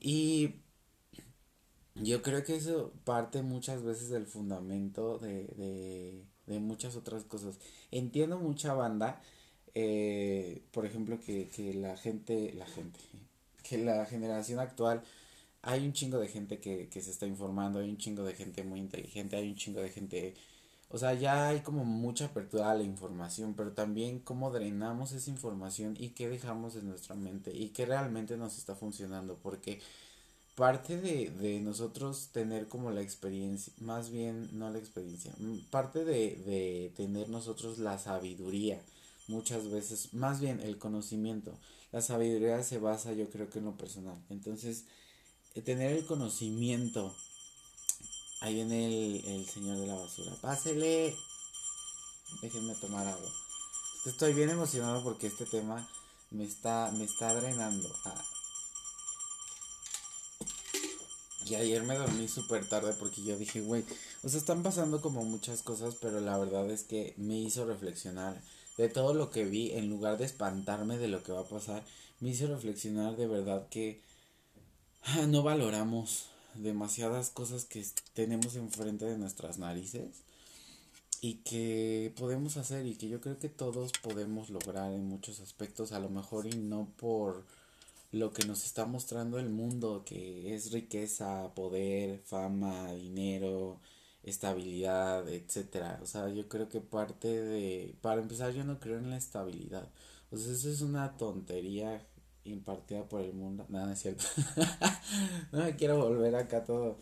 y yo creo que eso parte muchas veces del fundamento de, de de muchas otras cosas. Entiendo mucha banda, eh, por ejemplo, que, que la gente, la gente, que la generación actual, hay un chingo de gente que, que se está informando, hay un chingo de gente muy inteligente, hay un chingo de gente, o sea, ya hay como mucha apertura a la información, pero también cómo drenamos esa información y qué dejamos en nuestra mente y qué realmente nos está funcionando, porque parte de, de, nosotros tener como la experiencia, más bien no la experiencia, mm, parte de, de tener nosotros la sabiduría, muchas veces, más bien el conocimiento. La sabiduría se basa yo creo que en lo personal. Entonces, eh, tener el conocimiento, ahí viene el, el señor de la basura, pásele, déjenme tomar agua. Estoy bien emocionado porque este tema me está, me está drenando. Ah, y ayer me dormí súper tarde porque yo dije, güey, o sea, están pasando como muchas cosas, pero la verdad es que me hizo reflexionar de todo lo que vi, en lugar de espantarme de lo que va a pasar, me hizo reflexionar de verdad que ah, no valoramos demasiadas cosas que tenemos enfrente de nuestras narices y que podemos hacer y que yo creo que todos podemos lograr en muchos aspectos, a lo mejor y no por lo que nos está mostrando el mundo, que es riqueza, poder, fama, dinero, estabilidad, etcétera. O sea, yo creo que parte de, para empezar, yo no creo en la estabilidad. O sea, eso es una tontería impartida por el mundo. Nada, no es cierto. [LAUGHS] no me quiero volver acá todo.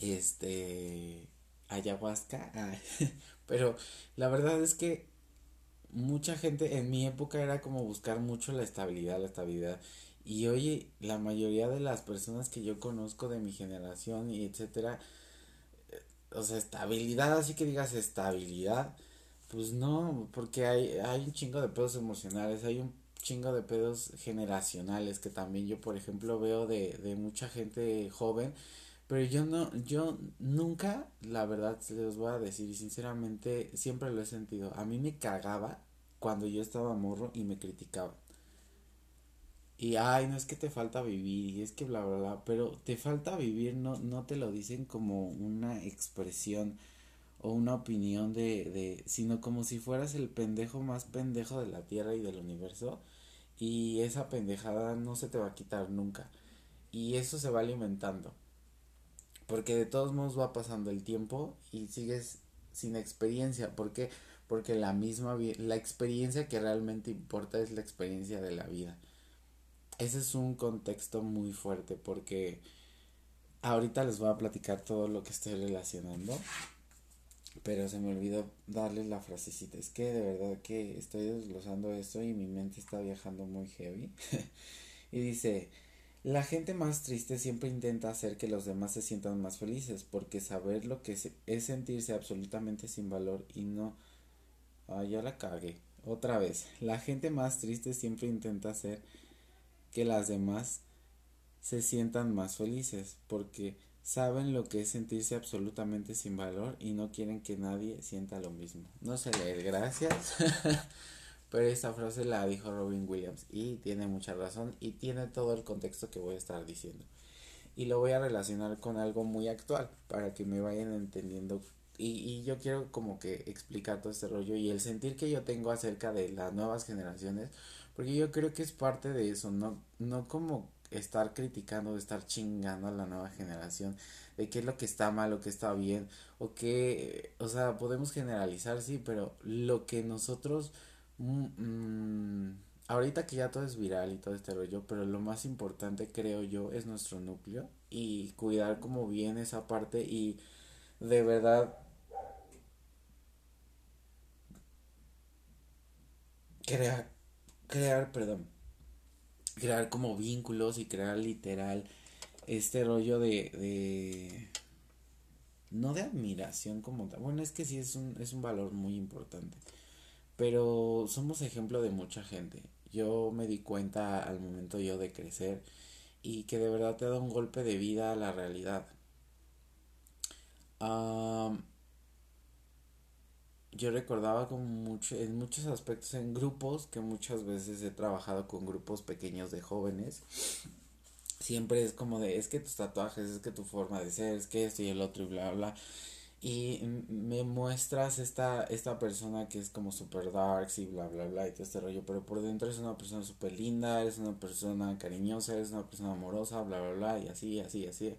Este. Ayahuasca. [LAUGHS] Pero la verdad es que mucha gente en mi época era como buscar mucho la estabilidad, la estabilidad. Y hoy la mayoría de las personas que yo conozco de mi generación y etcétera, eh, o sea, estabilidad, así que digas estabilidad, pues no, porque hay, hay un chingo de pedos emocionales, hay un chingo de pedos generacionales que también yo, por ejemplo, veo de, de mucha gente joven, pero yo no, yo nunca, la verdad, les voy a decir, y sinceramente, siempre lo he sentido. A mí me cagaba cuando yo estaba morro y me criticaban. Y ay, no es que te falta vivir, y es que bla bla bla, pero te falta vivir no, no te lo dicen como una expresión o una opinión de, de, sino como si fueras el pendejo más pendejo de la tierra y del universo, y esa pendejada no se te va a quitar nunca. Y eso se va alimentando. Porque de todos modos va pasando el tiempo y sigues sin experiencia. porque porque la misma la experiencia que realmente importa es la experiencia de la vida. Ese es un contexto muy fuerte porque ahorita les voy a platicar todo lo que estoy relacionando, pero se me olvidó darles la frasecita. Es que de verdad que estoy desglosando esto y mi mente está viajando muy heavy. [LAUGHS] y dice, la gente más triste siempre intenta hacer que los demás se sientan más felices, porque saber lo que es sentirse absolutamente sin valor y no Ah, ya la cagué. otra vez, la gente más triste siempre intenta hacer que las demás se sientan más felices porque saben lo que es sentirse absolutamente sin valor y no quieren que nadie sienta lo mismo. No sé leer, gracias. [LAUGHS] Pero esta frase la dijo Robin Williams y tiene mucha razón y tiene todo el contexto que voy a estar diciendo. Y lo voy a relacionar con algo muy actual para que me vayan entendiendo. Y, y yo quiero como que explicar todo este rollo y el sentir que yo tengo acerca de las nuevas generaciones, porque yo creo que es parte de eso, no, no como estar criticando, estar chingando a la nueva generación, de qué es lo que está mal o qué está bien, o qué, o sea, podemos generalizar, sí, pero lo que nosotros, mm, mm, ahorita que ya todo es viral y todo este rollo, pero lo más importante creo yo es nuestro núcleo y cuidar como bien esa parte y de verdad crear, crear, perdón, crear como vínculos y crear literal este rollo de, de no de admiración como tal. Bueno, es que sí es un, es un valor muy importante. Pero somos ejemplo de mucha gente. Yo me di cuenta al momento yo de crecer y que de verdad te da un golpe de vida a la realidad yo recordaba como mucho, en muchos aspectos en grupos, que muchas veces he trabajado con grupos pequeños de jóvenes, siempre es como de, es que tus tatuajes, es que tu forma de ser, es que esto y el otro y bla, bla. Y me muestras esta, esta persona que es como super darks y bla, bla, bla y todo este rollo, pero por dentro es una persona súper linda, es una persona cariñosa, es una persona amorosa, bla, bla, bla, y así, así, así.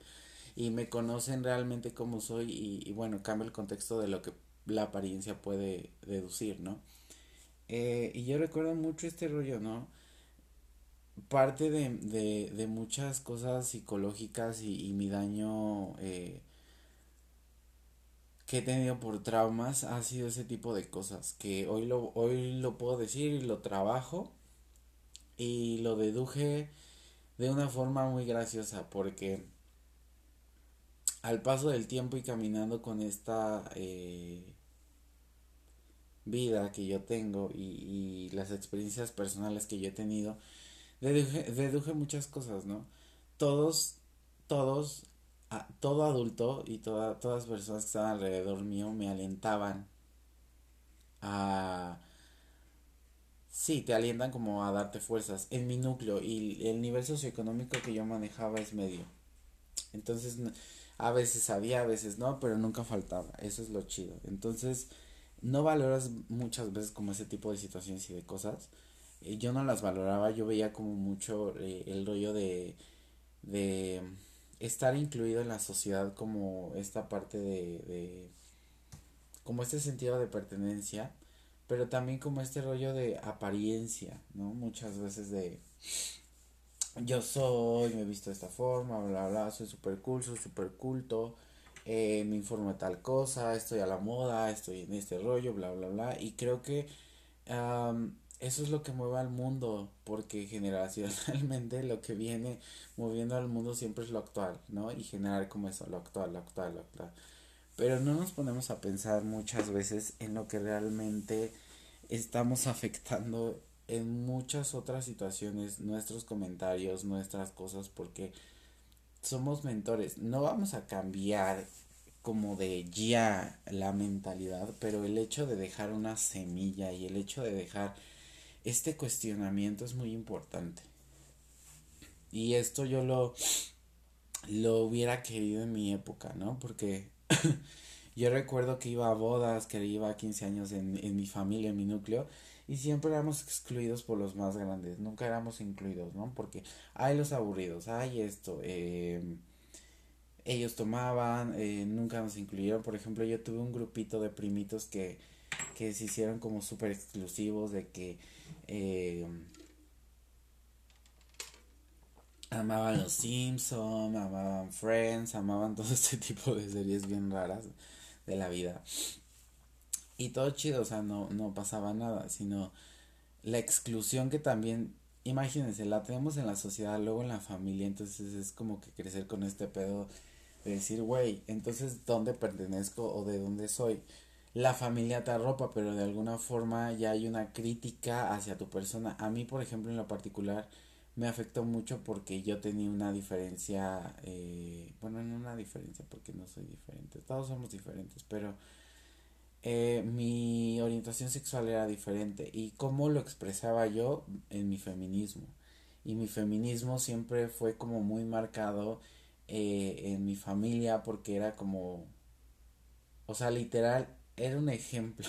Y me conocen realmente como soy y, y bueno, cambia el contexto de lo que la apariencia puede deducir, ¿no? Eh, y yo recuerdo mucho este rollo, ¿no? Parte de, de, de muchas cosas psicológicas y, y mi daño eh, que he tenido por traumas ha sido ese tipo de cosas que hoy lo, hoy lo puedo decir y lo trabajo y lo deduje de una forma muy graciosa porque al paso del tiempo y caminando con esta eh, vida que yo tengo y, las experiencias personales que yo he tenido, deduje, deduje muchas cosas, ¿no? Todos, todos, todo adulto y toda, todas las personas que estaban alrededor mío me alentaban a... Sí, te alientan como a darte fuerzas en mi núcleo y el nivel socioeconómico que yo manejaba es medio. Entonces, a veces había, a veces no, pero nunca faltaba. Eso es lo chido. Entonces, no valoras muchas veces como ese tipo de situaciones y de cosas. Eh, yo no las valoraba, yo veía como mucho eh, el rollo de, de estar incluido en la sociedad como esta parte de, como este sentido de pertenencia, pero también como este rollo de apariencia, ¿no? Muchas veces de yo soy, me he visto de esta forma, bla, bla, soy súper cool, soy súper culto, eh, me informo de tal cosa, estoy a la moda, estoy en este rollo, bla, bla, bla. Y creo que eso es lo que mueve al mundo, porque generacionalmente lo que viene moviendo al mundo siempre es lo actual, ¿no? Y generar como eso, lo actual, lo actual, lo actual. Pero no nos ponemos a pensar muchas veces en lo que realmente estamos afectando en muchas otras situaciones, nuestros comentarios, nuestras cosas, porque somos mentores. No vamos a cambiar como de ya la mentalidad, pero el hecho de dejar una semilla y el hecho de dejar este cuestionamiento es muy importante. Y esto yo lo lo hubiera querido en mi época, ¿no? Porque [LAUGHS] yo recuerdo que iba a bodas, que iba a 15 años en, en mi familia, en mi núcleo, y siempre éramos excluidos por los más grandes, nunca éramos incluidos, ¿no? Porque hay los aburridos, hay esto, eh, ellos tomaban, eh, nunca nos incluyeron, por ejemplo, yo tuve un grupito de primitos que, que se hicieron como súper exclusivos, de que eh, amaban los Simpsons, amaban Friends, amaban [LAUGHS] todo este tipo de series bien raras de la vida. Y todo chido, o sea, no, no pasaba nada, sino la exclusión que también, imagínense, la tenemos en la sociedad, luego en la familia, entonces es como que crecer con este pedo de decir, güey, entonces, ¿dónde pertenezco o de dónde soy? La familia te arropa, pero de alguna forma ya hay una crítica hacia tu persona. A mí, por ejemplo, en lo particular, me afectó mucho porque yo tenía una diferencia, eh, bueno, no una diferencia porque no soy diferente, todos somos diferentes, pero eh, mi orientación sexual era diferente y cómo lo expresaba yo en mi feminismo. Y mi feminismo siempre fue como muy marcado eh, en mi familia porque era como, o sea, literal, era un ejemplo.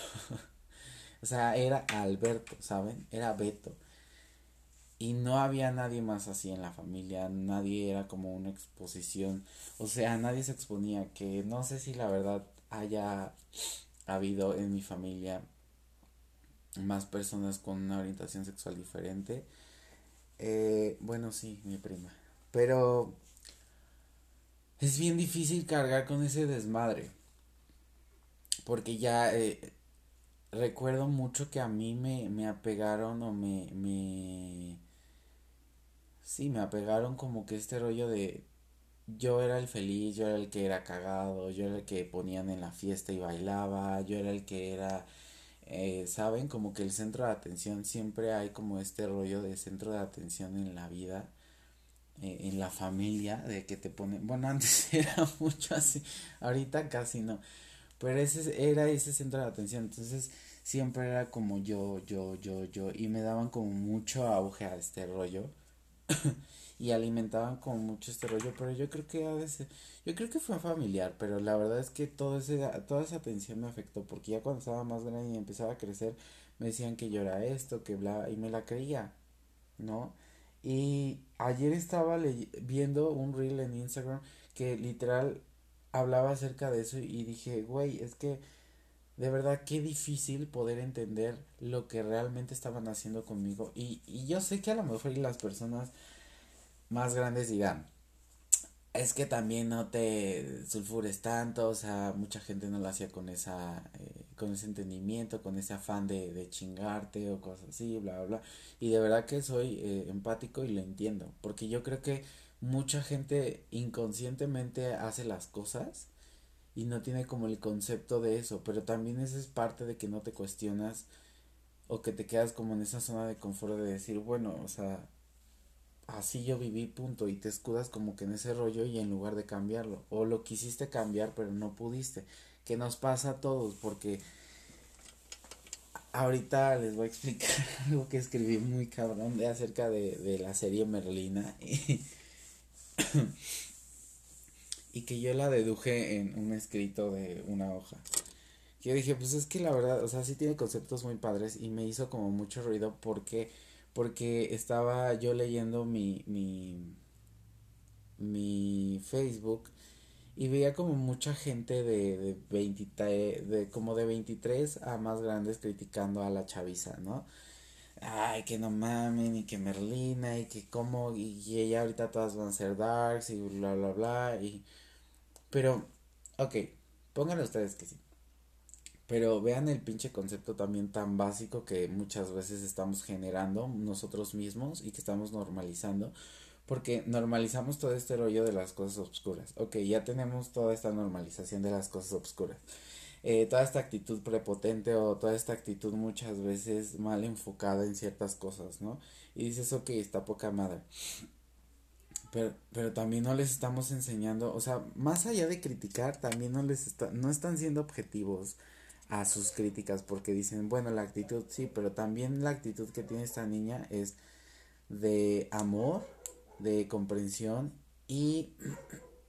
[LAUGHS] o sea, era Alberto, ¿saben? Era Beto. Y no había nadie más así en la familia, nadie era como una exposición, o sea, nadie se exponía, que no sé si la verdad haya habido en mi familia más personas con una orientación sexual diferente. Eh, bueno, sí, mi prima. Pero es bien difícil cargar con ese desmadre. Porque ya eh, recuerdo mucho que a mí me, me apegaron o me, me... Sí, me apegaron como que este rollo de yo era el feliz, yo era el que era cagado, yo era el que ponían en la fiesta y bailaba, yo era el que era, eh, saben, como que el centro de atención, siempre hay como este rollo de centro de atención en la vida, eh, en la familia, de que te ponen, bueno, [LAUGHS] antes era mucho así, ahorita casi no, pero ese era ese centro de atención, entonces siempre era como yo, yo, yo, yo, y me daban como mucho auge a este rollo. [COUGHS] y alimentaban como mucho este rollo, pero yo creo que a veces, yo creo que fue familiar, pero la verdad es que todo ese, toda esa atención me afectó, porque ya cuando estaba más grande y empezaba a crecer, me decían que yo era esto, que bla, y me la creía, ¿no? Y ayer estaba viendo un reel en Instagram que literal hablaba acerca de eso y dije, güey, es que de verdad qué difícil poder entender lo que realmente estaban haciendo conmigo. Y, y yo sé que a lo mejor las personas más grandes dirán, es que también no te sulfures tanto, o sea, mucha gente no lo hacía con esa, eh, con ese entendimiento, con ese afán de, de, chingarte o cosas así, bla, bla, bla. Y de verdad que soy eh, empático y lo entiendo, porque yo creo que mucha gente inconscientemente hace las cosas y no tiene como el concepto de eso, pero también esa es parte de que no te cuestionas o que te quedas como en esa zona de confort de decir, bueno, o sea, así yo viví, punto, y te escudas como que en ese rollo y en lugar de cambiarlo, o lo quisiste cambiar pero no pudiste, que nos pasa a todos, porque ahorita les voy a explicar [LAUGHS] algo que escribí muy cabrón de acerca de, de la serie Merlina [COUGHS] y que yo la deduje en un escrito de una hoja. Yo dije, pues es que la verdad, o sea, sí tiene conceptos muy padres y me hizo como mucho ruido porque porque estaba yo leyendo mi, mi, mi Facebook y veía como mucha gente de, de, 20, de como de 23 a más grandes criticando a la chaviza, ¿no? Ay, que no mamen, y que Merlina, y que como, y, y ella ahorita todas van a ser darks, y bla, bla, bla, y... Pero, ok, pónganle ustedes que sí. Pero vean el pinche concepto también tan básico que muchas veces estamos generando nosotros mismos y que estamos normalizando. Porque normalizamos todo este rollo de las cosas obscuras. Ok, ya tenemos toda esta normalización de las cosas obscuras. Eh, toda esta actitud prepotente o toda esta actitud muchas veces mal enfocada en ciertas cosas, ¿no? Y dices, ok, está poca madre. Pero, pero también no les estamos enseñando, o sea, más allá de criticar, también no les está, no están siendo objetivos a sus críticas porque dicen, bueno, la actitud sí, pero también la actitud que tiene esta niña es de amor, de comprensión y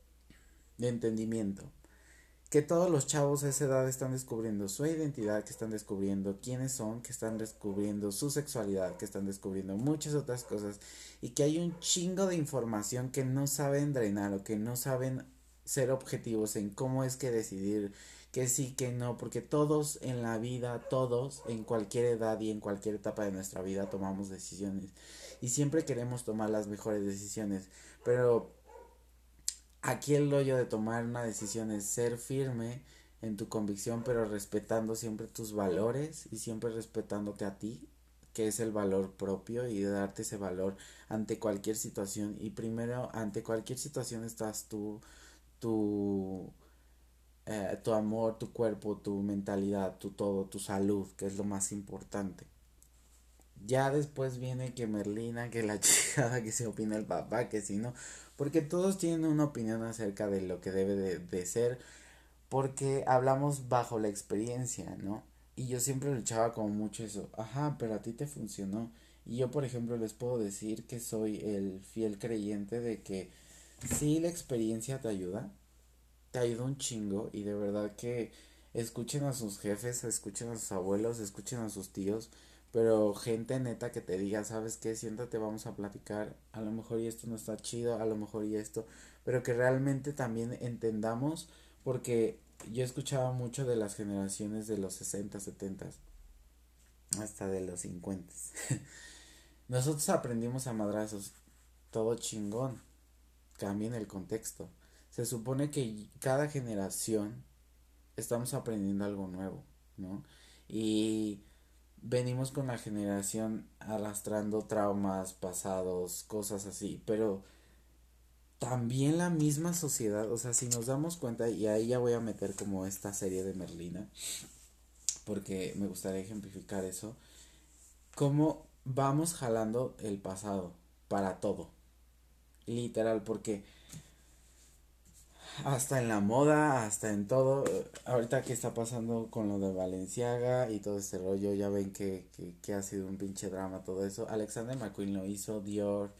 [CLEARS THROAT] de entendimiento. Que todos los chavos a esa edad están descubriendo su identidad, que están descubriendo quiénes son, que están descubriendo su sexualidad, que están descubriendo muchas otras cosas y que hay un chingo de información que no saben drenar o que no saben ser objetivos en cómo es que decidir que sí, que no, porque todos en la vida, todos en cualquier edad y en cualquier etapa de nuestra vida tomamos decisiones y siempre queremos tomar las mejores decisiones, pero aquí el rollo de tomar una decisión es ser firme en tu convicción, pero respetando siempre tus valores y siempre respetándote a ti, que es el valor propio y darte ese valor ante cualquier situación y primero ante cualquier situación estás tú, tu eh, tu amor, tu cuerpo, tu mentalidad, tu todo, tu salud, que es lo más importante. Ya después viene que Merlina, que la [LAUGHS] chica, que se opina el papá, que si no, porque todos tienen una opinión acerca de lo que debe de, ser, porque hablamos bajo la experiencia, ¿no? Y yo siempre luchaba como mucho eso, ajá, pero a ti te funcionó. Y yo, por ejemplo, les puedo decir que soy el fiel creyente de que sí la experiencia te ayuda, te ayuda un chingo y de verdad que escuchen a sus jefes, escuchen a sus abuelos, escuchen a sus tíos, pero gente neta que te diga, ¿sabes qué? Siéntate, vamos a platicar, a lo mejor y esto no está chido, a lo mejor y esto, pero que realmente también entendamos, porque yo escuchaba mucho de las generaciones de los 60, 70, hasta de los 50. [LAUGHS] Nosotros aprendimos a madrazos, todo chingón, cambien el contexto. Se supone que cada generación estamos aprendiendo algo nuevo, ¿no? Y venimos con la generación arrastrando traumas pasados, cosas así, pero también la misma sociedad, o sea, si nos damos cuenta, y ahí ya voy a meter como esta serie de Merlina, porque me gustaría ejemplificar eso, cómo vamos jalando el pasado para todo, literal, porque hasta en la moda, hasta en todo. Ahorita que está pasando con lo de Valenciaga y todo ese rollo, ya ven que, que, que, ha sido un pinche drama todo eso. Alexander McQueen lo hizo, Dior,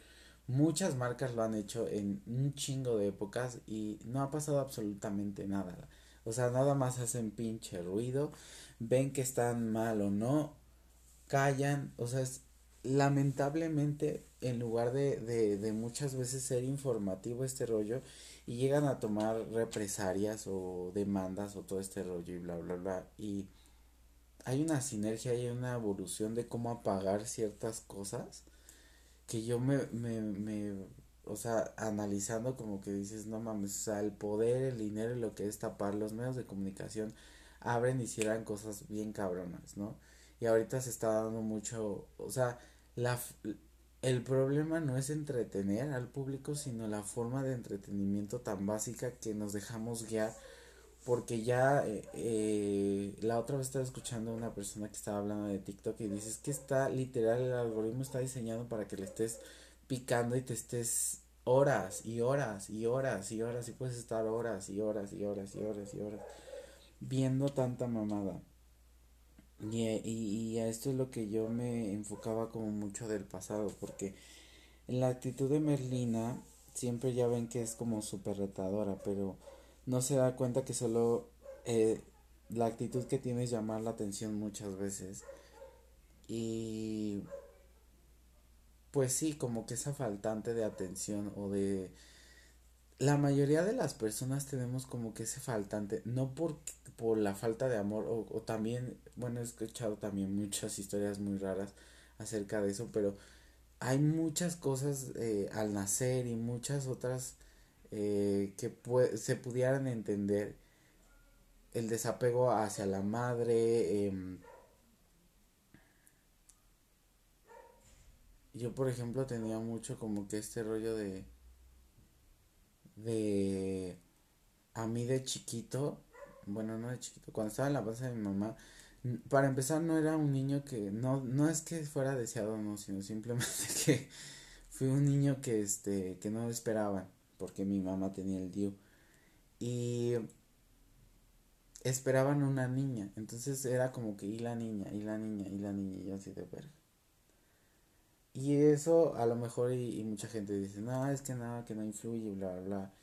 muchas marcas lo han hecho en un chingo de épocas y no ha pasado absolutamente nada. O sea, nada más hacen pinche ruido, ven que están mal o no, callan, o sea, es lamentablemente en lugar de, de, de muchas veces ser informativo este rollo, y llegan a tomar represalias o demandas o todo este rollo y bla bla bla y hay una sinergia hay una evolución de cómo apagar ciertas cosas que yo me, me, me o sea, analizando como que dices, no mames, o sea, el poder, el dinero y lo que es tapar, los medios de comunicación abren y cierran cosas bien cabronas, ¿no? Y ahorita se está dando mucho, o sea, la, el problema no es entretener al público, sino la forma de entretenimiento tan básica que nos dejamos guiar. Porque ya eh, eh, la otra vez estaba escuchando a una persona que estaba hablando de TikTok y dices que está literal, el algoritmo está diseñado para que le estés picando y te estés horas y horas y horas y horas y puedes estar horas y horas y horas y horas y horas viendo tanta mamada. Y, y, y, a esto es lo que yo me enfocaba como mucho del pasado, porque en la actitud de Merlina siempre ya ven que es como súper retadora, pero no se da cuenta que solo eh, la actitud que tiene es llamar la atención muchas veces. Y pues sí, como que esa faltante de atención o de la mayoría de las personas tenemos como que ese faltante, no por, por la falta de amor, o, también, bueno, he escuchado también muchas historias muy raras acerca de eso, pero hay muchas cosas eh, al nacer y muchas otras eh, que se pudieran entender. El desapego hacia la madre. Eh, yo, por ejemplo, tenía mucho como que este rollo de de a mí de chiquito, bueno, no de chiquito, cuando estaba en la panza de mi mamá, para empezar no era un niño que no no es que fuera deseado no, sino simplemente [LAUGHS] que fui un niño que este que no esperaban porque mi mamá tenía el DIU y esperaban una niña, entonces era como que y la niña, y la niña, y la niña, y así de verga. Y eso a lo mejor y, mucha gente dice, no, es que nada, que no influye, bla, bla, bla.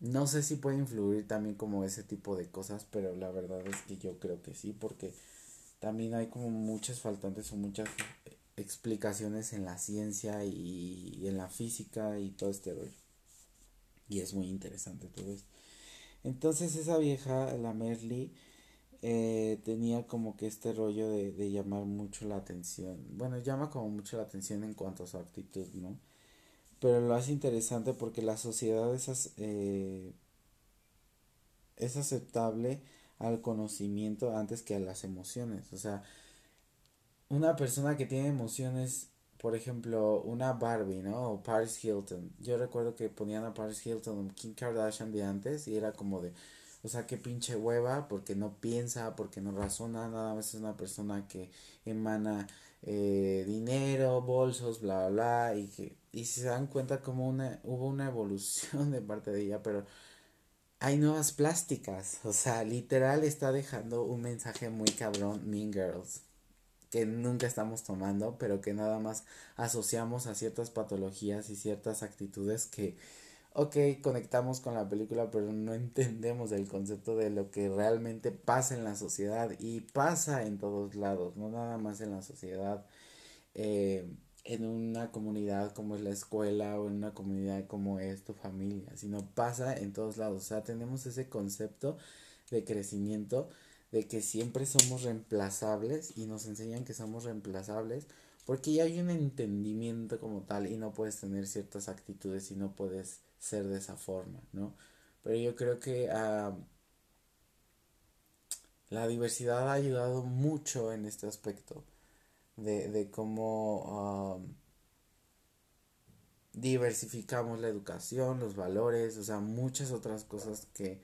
No sé si puede influir también como ese tipo de cosas, pero la verdad es que yo creo que sí, porque también hay como muchas faltantes o muchas explicaciones en la ciencia y, y en la física y todo este rollo. Y es muy interesante todo esto. Entonces esa vieja, la Merly, eh, tenía como que este rollo de, de, llamar mucho la atención. Bueno, llama como mucho la atención en cuanto a su actitud, ¿no? Pero lo hace interesante porque la sociedad es, eh, es aceptable al conocimiento antes que a las emociones. O sea, una persona que tiene emociones, por ejemplo, una Barbie, ¿no? O Paris Hilton. Yo recuerdo que ponían a Paris Hilton o Kim Kardashian de antes y era como de, O sea, qué pinche hueva, porque no piensa, porque no razona, nada más es una persona que emana eh, dinero, bolsos, bla, bla, bla, y que, y se dan cuenta como una, hubo una evolución [LAUGHS] de parte de ella, pero hay nuevas plásticas, o sea, literal está dejando un mensaje muy cabrón, Mean Girls, que nunca estamos tomando, pero que nada más asociamos a ciertas patologías y ciertas actitudes que, ok, conectamos con la película, pero no entendemos el concepto de lo que realmente pasa en la sociedad y pasa en todos lados, no nada más en la sociedad. Eh, en una comunidad como es la escuela o en una comunidad como es tu familia, sino pasa en todos lados. O sea, tenemos ese concepto de crecimiento de que siempre somos reemplazables y nos enseñan que somos reemplazables porque ya hay un entendimiento como tal y no puedes tener ciertas actitudes y no puedes ser de esa forma, ¿no? Pero yo creo que uh, la diversidad ha ayudado mucho en este aspecto de, de cómo um, diversificamos la educación, los valores, o sea, muchas otras cosas que,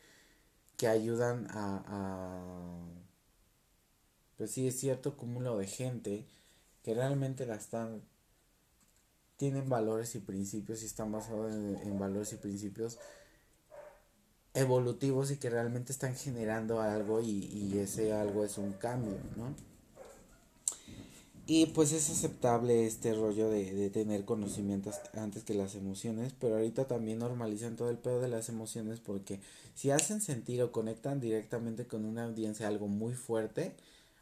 que ayudan a, a, pues sí, es cierto cúmulo de gente que realmente la están, tienen valores y principios y están basados en, valores y principios evolutivos y que realmente están generando algo y, y ese algo es un cambio, ¿no? Y pues es aceptable este rollo de, de, tener conocimientos antes que las emociones, pero ahorita también normalizan todo el pedo de las emociones porque si hacen sentir o conectan directamente con una audiencia algo muy fuerte,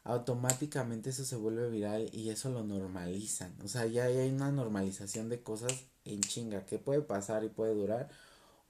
automáticamente eso se vuelve viral y eso lo normalizan. O sea, ya hay una normalización de cosas en chinga que puede pasar y puede durar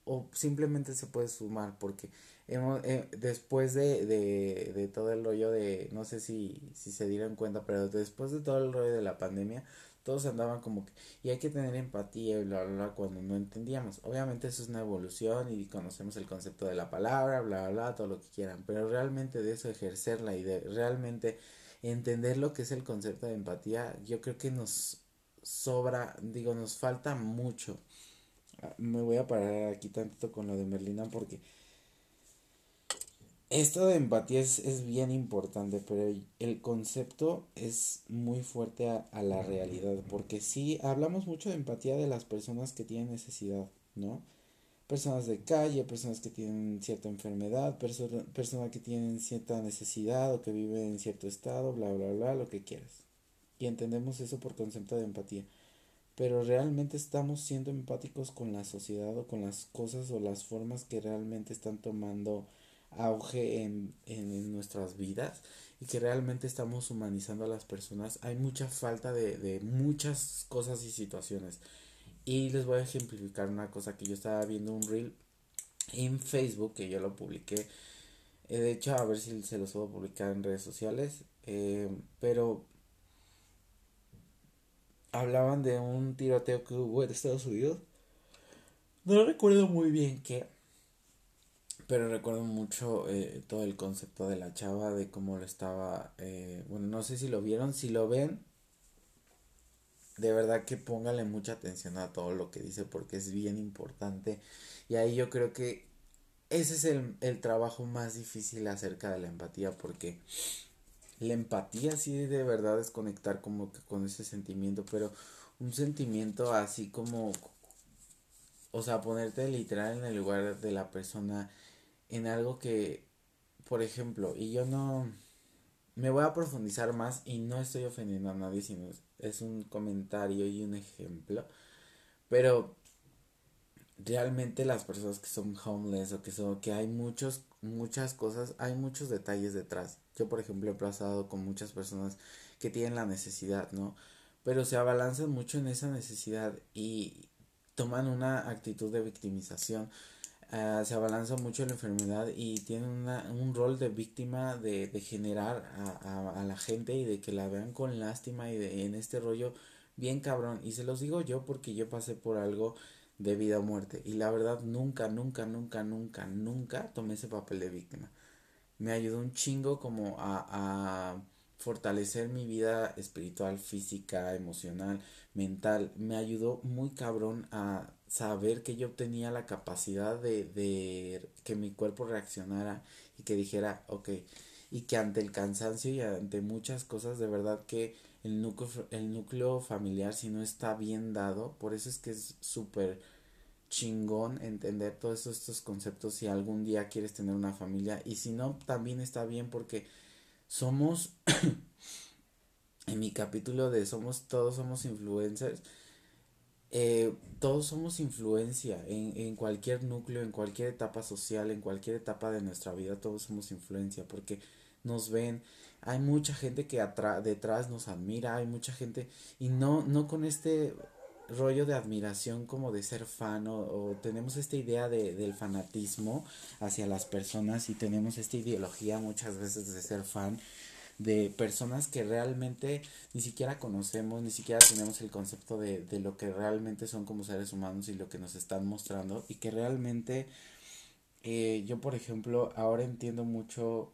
o simplemente se puede sumar porque hemos, eh, después de, de, de, todo el rollo de, no sé si, si se dieron cuenta, pero después de todo el rollo de la pandemia, todos andaban como que, y hay que tener empatía y bla, bla, bla, cuando no entendíamos. Obviamente eso es una evolución y conocemos el concepto de la palabra, bla, bla, bla, todo lo que quieran, pero realmente de eso ejercerla y de realmente entender lo que es el concepto de empatía, yo creo que nos sobra, digo, nos falta mucho. Ah, me voy a parar aquí tantito con lo de Merlina porque esto de empatía es, es, bien importante, pero el concepto es muy fuerte a, a, la realidad, porque sí hablamos mucho de empatía de las personas que tienen necesidad, ¿no? Personas de calle, personas que tienen cierta enfermedad, perso personas que tienen cierta necesidad o que viven en cierto estado, bla, bla, bla, lo que quieras. Y entendemos eso por concepto de empatía. Pero realmente estamos siendo empáticos con la sociedad o con las cosas o las formas que realmente están tomando auge en, en, nuestras vidas y que realmente estamos humanizando a las personas, hay mucha falta de, de muchas cosas y situaciones. Y les voy a ejemplificar una cosa que yo estaba viendo un reel en Facebook, que yo lo publiqué. Eh, de hecho, a ver si se los puedo publicar en redes sociales. Eh, pero hablaban de un tiroteo que hubo en Estados Unidos. No recuerdo muy bien qué pero recuerdo mucho eh, todo el concepto de la chava, de cómo lo estaba, eh, bueno, no sé si lo vieron, si lo ven, de verdad que póngale mucha atención a todo lo que dice porque es bien importante. Y ahí yo creo que ese es el, el trabajo más difícil acerca de la empatía porque la empatía sí de verdad es conectar como que con ese sentimiento, pero un sentimiento así como, o sea, ponerte literal en el lugar de la persona en algo que, por ejemplo, y yo no me voy a profundizar más y no estoy ofendiendo a nadie, sino es un comentario y un ejemplo, pero realmente las personas que son homeless o que son que hay muchos muchas cosas, hay muchos detalles detrás. Yo, por ejemplo, he pasado con muchas personas que tienen la necesidad, ¿no? Pero se abalanzan mucho en esa necesidad y toman una actitud de victimización uh, se abalanza mucho la enfermedad y tiene una, un rol de víctima de, generar a, a, a, la gente y de que la vean con lástima y de, en este rollo bien cabrón. Y se los digo yo porque yo pasé por algo de vida o muerte. Y la verdad nunca, nunca, nunca, nunca, nunca tomé ese papel de víctima. Me ayudó un chingo como a, a fortalecer mi vida espiritual, física, emocional, mental. Me ayudó muy cabrón a saber que yo tenía la capacidad de, de que mi cuerpo reaccionara y que dijera, ok, y que ante el cansancio y ante muchas cosas, de verdad que el núcleo, el núcleo familiar, si no está bien dado, por eso es que es súper chingón entender todos estos conceptos si algún día quieres tener una familia. Y si no también está bien porque somos [COUGHS] en mi capítulo de somos todos somos influencers eh, todos somos influencia en, en cualquier núcleo, en cualquier etapa social, en cualquier etapa de nuestra vida, todos somos influencia porque nos ven, hay mucha gente que detrás nos admira, hay mucha gente y no, no con este rollo de admiración como de ser fan o, tenemos esta idea de, del fanatismo hacia las personas y tenemos esta ideología muchas veces de ser fan de personas que realmente ni siquiera conocemos, ni siquiera tenemos el concepto de, de lo que realmente son como seres humanos y lo que nos están mostrando y que realmente eh, yo por ejemplo ahora entiendo mucho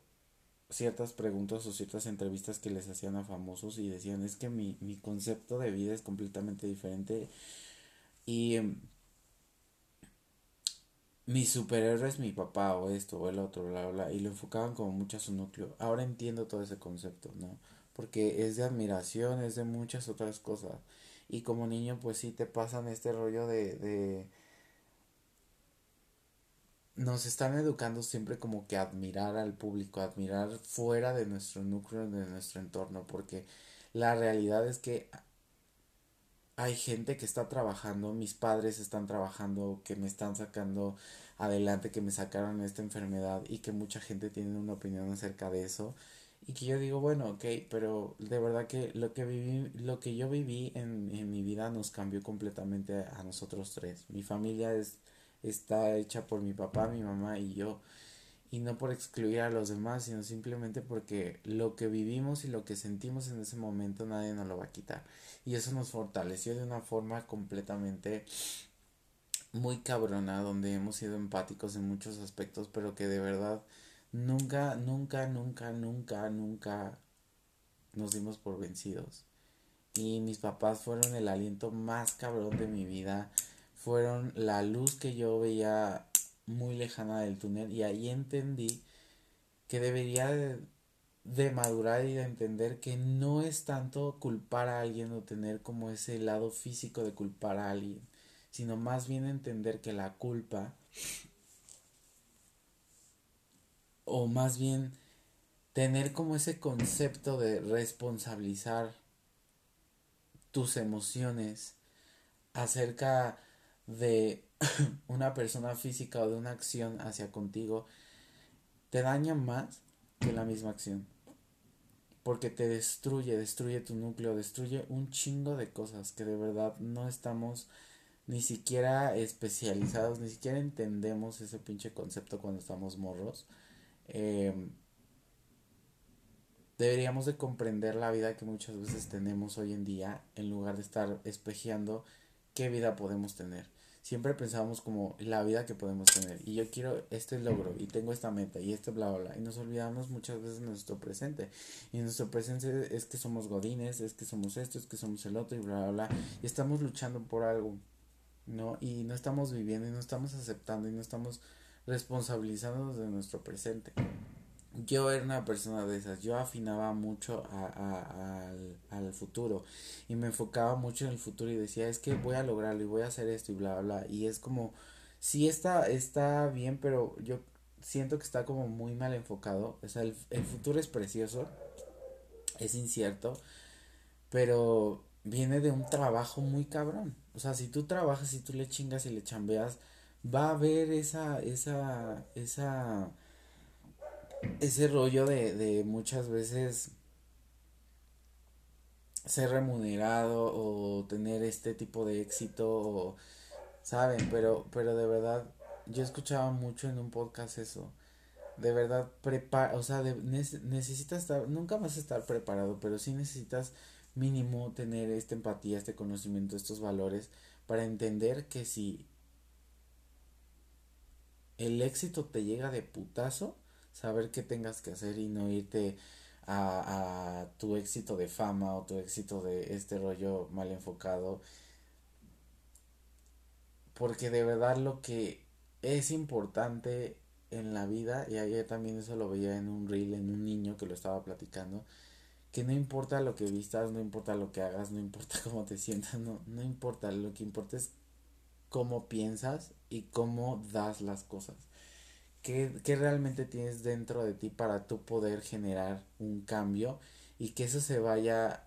ciertas preguntas o ciertas entrevistas que les hacían a famosos y decían es que mi, mi concepto de vida es completamente diferente y em, mi superhéroe es mi papá o esto o el otro, bla, bla, y lo enfocaban como mucho a su núcleo. Ahora entiendo todo ese concepto, ¿no? Porque es de admiración, es de muchas otras cosas. Y como niño, pues sí te pasan este rollo de, de nos están educando siempre como que admirar al público, admirar fuera de nuestro núcleo, de nuestro entorno, porque la realidad es que hay gente que está trabajando, mis padres están trabajando, que me están sacando adelante, que me sacaron esta enfermedad y que mucha gente tiene una opinión acerca de eso. Y que yo digo, bueno, ok, pero de verdad que lo que viví, lo que yo viví en, en mi vida nos cambió completamente a nosotros tres. Mi familia es, está hecha por mi papá, mi mamá y yo y no por excluir a los demás, sino simplemente porque lo que vivimos y lo que sentimos en ese momento nadie nos lo va a quitar. Y eso nos fortaleció de una forma completamente muy cabrona, donde hemos sido empáticos en muchos aspectos, pero que de verdad nunca, nunca, nunca, nunca, nunca nos dimos por vencidos. Y mis papás fueron el aliento más cabrón de mi vida, fueron la luz que yo veía muy lejana del túnel y ahí entendí que debería de, madurar y de entender que no es tanto culpar a alguien o tener como ese lado físico de culpar a alguien, sino más bien entender que la culpa o más bien tener como ese concepto de responsabilizar tus emociones acerca de [COUGHS] una persona física o de una acción hacia contigo te daña más que la misma acción. Porque te destruye, destruye tu núcleo, destruye un chingo de cosas que de verdad no estamos ni siquiera especializados, ni siquiera entendemos ese pinche concepto cuando estamos morros. Em, deberíamos de comprender la vida que muchas veces tenemos hoy en día en lugar de estar espejeando qué vida podemos tener siempre pensábamos como la vida que podemos tener. Y yo quiero este logro y tengo esta meta y este bla bla bla. Y nos olvidamos muchas veces de nuestro presente. Y nuestro presente es que somos godines es que somos esto es que somos el otro y bla bla bla. Y estamos luchando por algo no y no estamos viviendo y no estamos aceptando y no estamos responsabilizándonos de nuestro presente yo era una persona de esas, yo afinaba mucho a, al, futuro y me enfocaba mucho en el futuro y decía, es que voy a lograrlo y voy a hacer esto y bla, bla, bla. Y es como, sí está, está bien, pero yo siento que está como muy mal enfocado. O sea, el, el futuro es precioso, es incierto, pero viene de un trabajo muy cabrón. O sea, si tú trabajas y tú le chingas y le chambeas, va a haber esa, esa, esa ese rollo de, de muchas veces ser remunerado o tener este tipo de éxito saben pero pero de verdad yo escuchaba mucho en un podcast eso. De verdad prepara o sea necesitas estar nunca vas a estar preparado pero sí necesitas mínimo tener esta empatía este conocimiento estos valores para entender que si el éxito te llega de putazo saber qué tengas que hacer y no irte a, a tu éxito de fama o tu éxito de este rollo mal enfocado porque de verdad lo que es importante en la vida, y ayer también eso lo veía en un reel, en un niño que lo estaba platicando, que no importa lo que vistas, no importa lo que hagas, no importa [LAUGHS] cómo te sientas, no, no importa, lo que importa es cómo piensas y cómo das las cosas. ¿Qué, qué realmente tienes dentro de ti para tú poder generar un cambio y que eso se vaya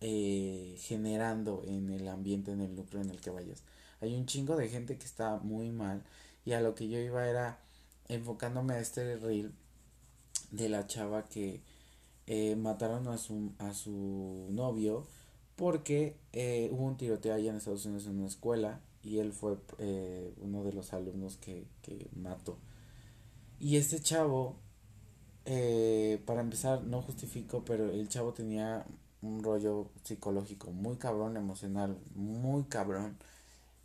eh, generando en el ambiente, en el lucro en el que vayas. Hay un chingo de gente que está muy mal y a lo que yo iba era enfocándome a este reel de la chava que eh, mataron a su, a su novio porque eh, hubo un tiroteo allá en Estados Unidos en una escuela y él fue uno de los alumnos que, que mató. Y este chavo, eh, para empezar, no justifico, pero el chavo tenía un rollo psicológico muy cabrón, emocional muy cabrón.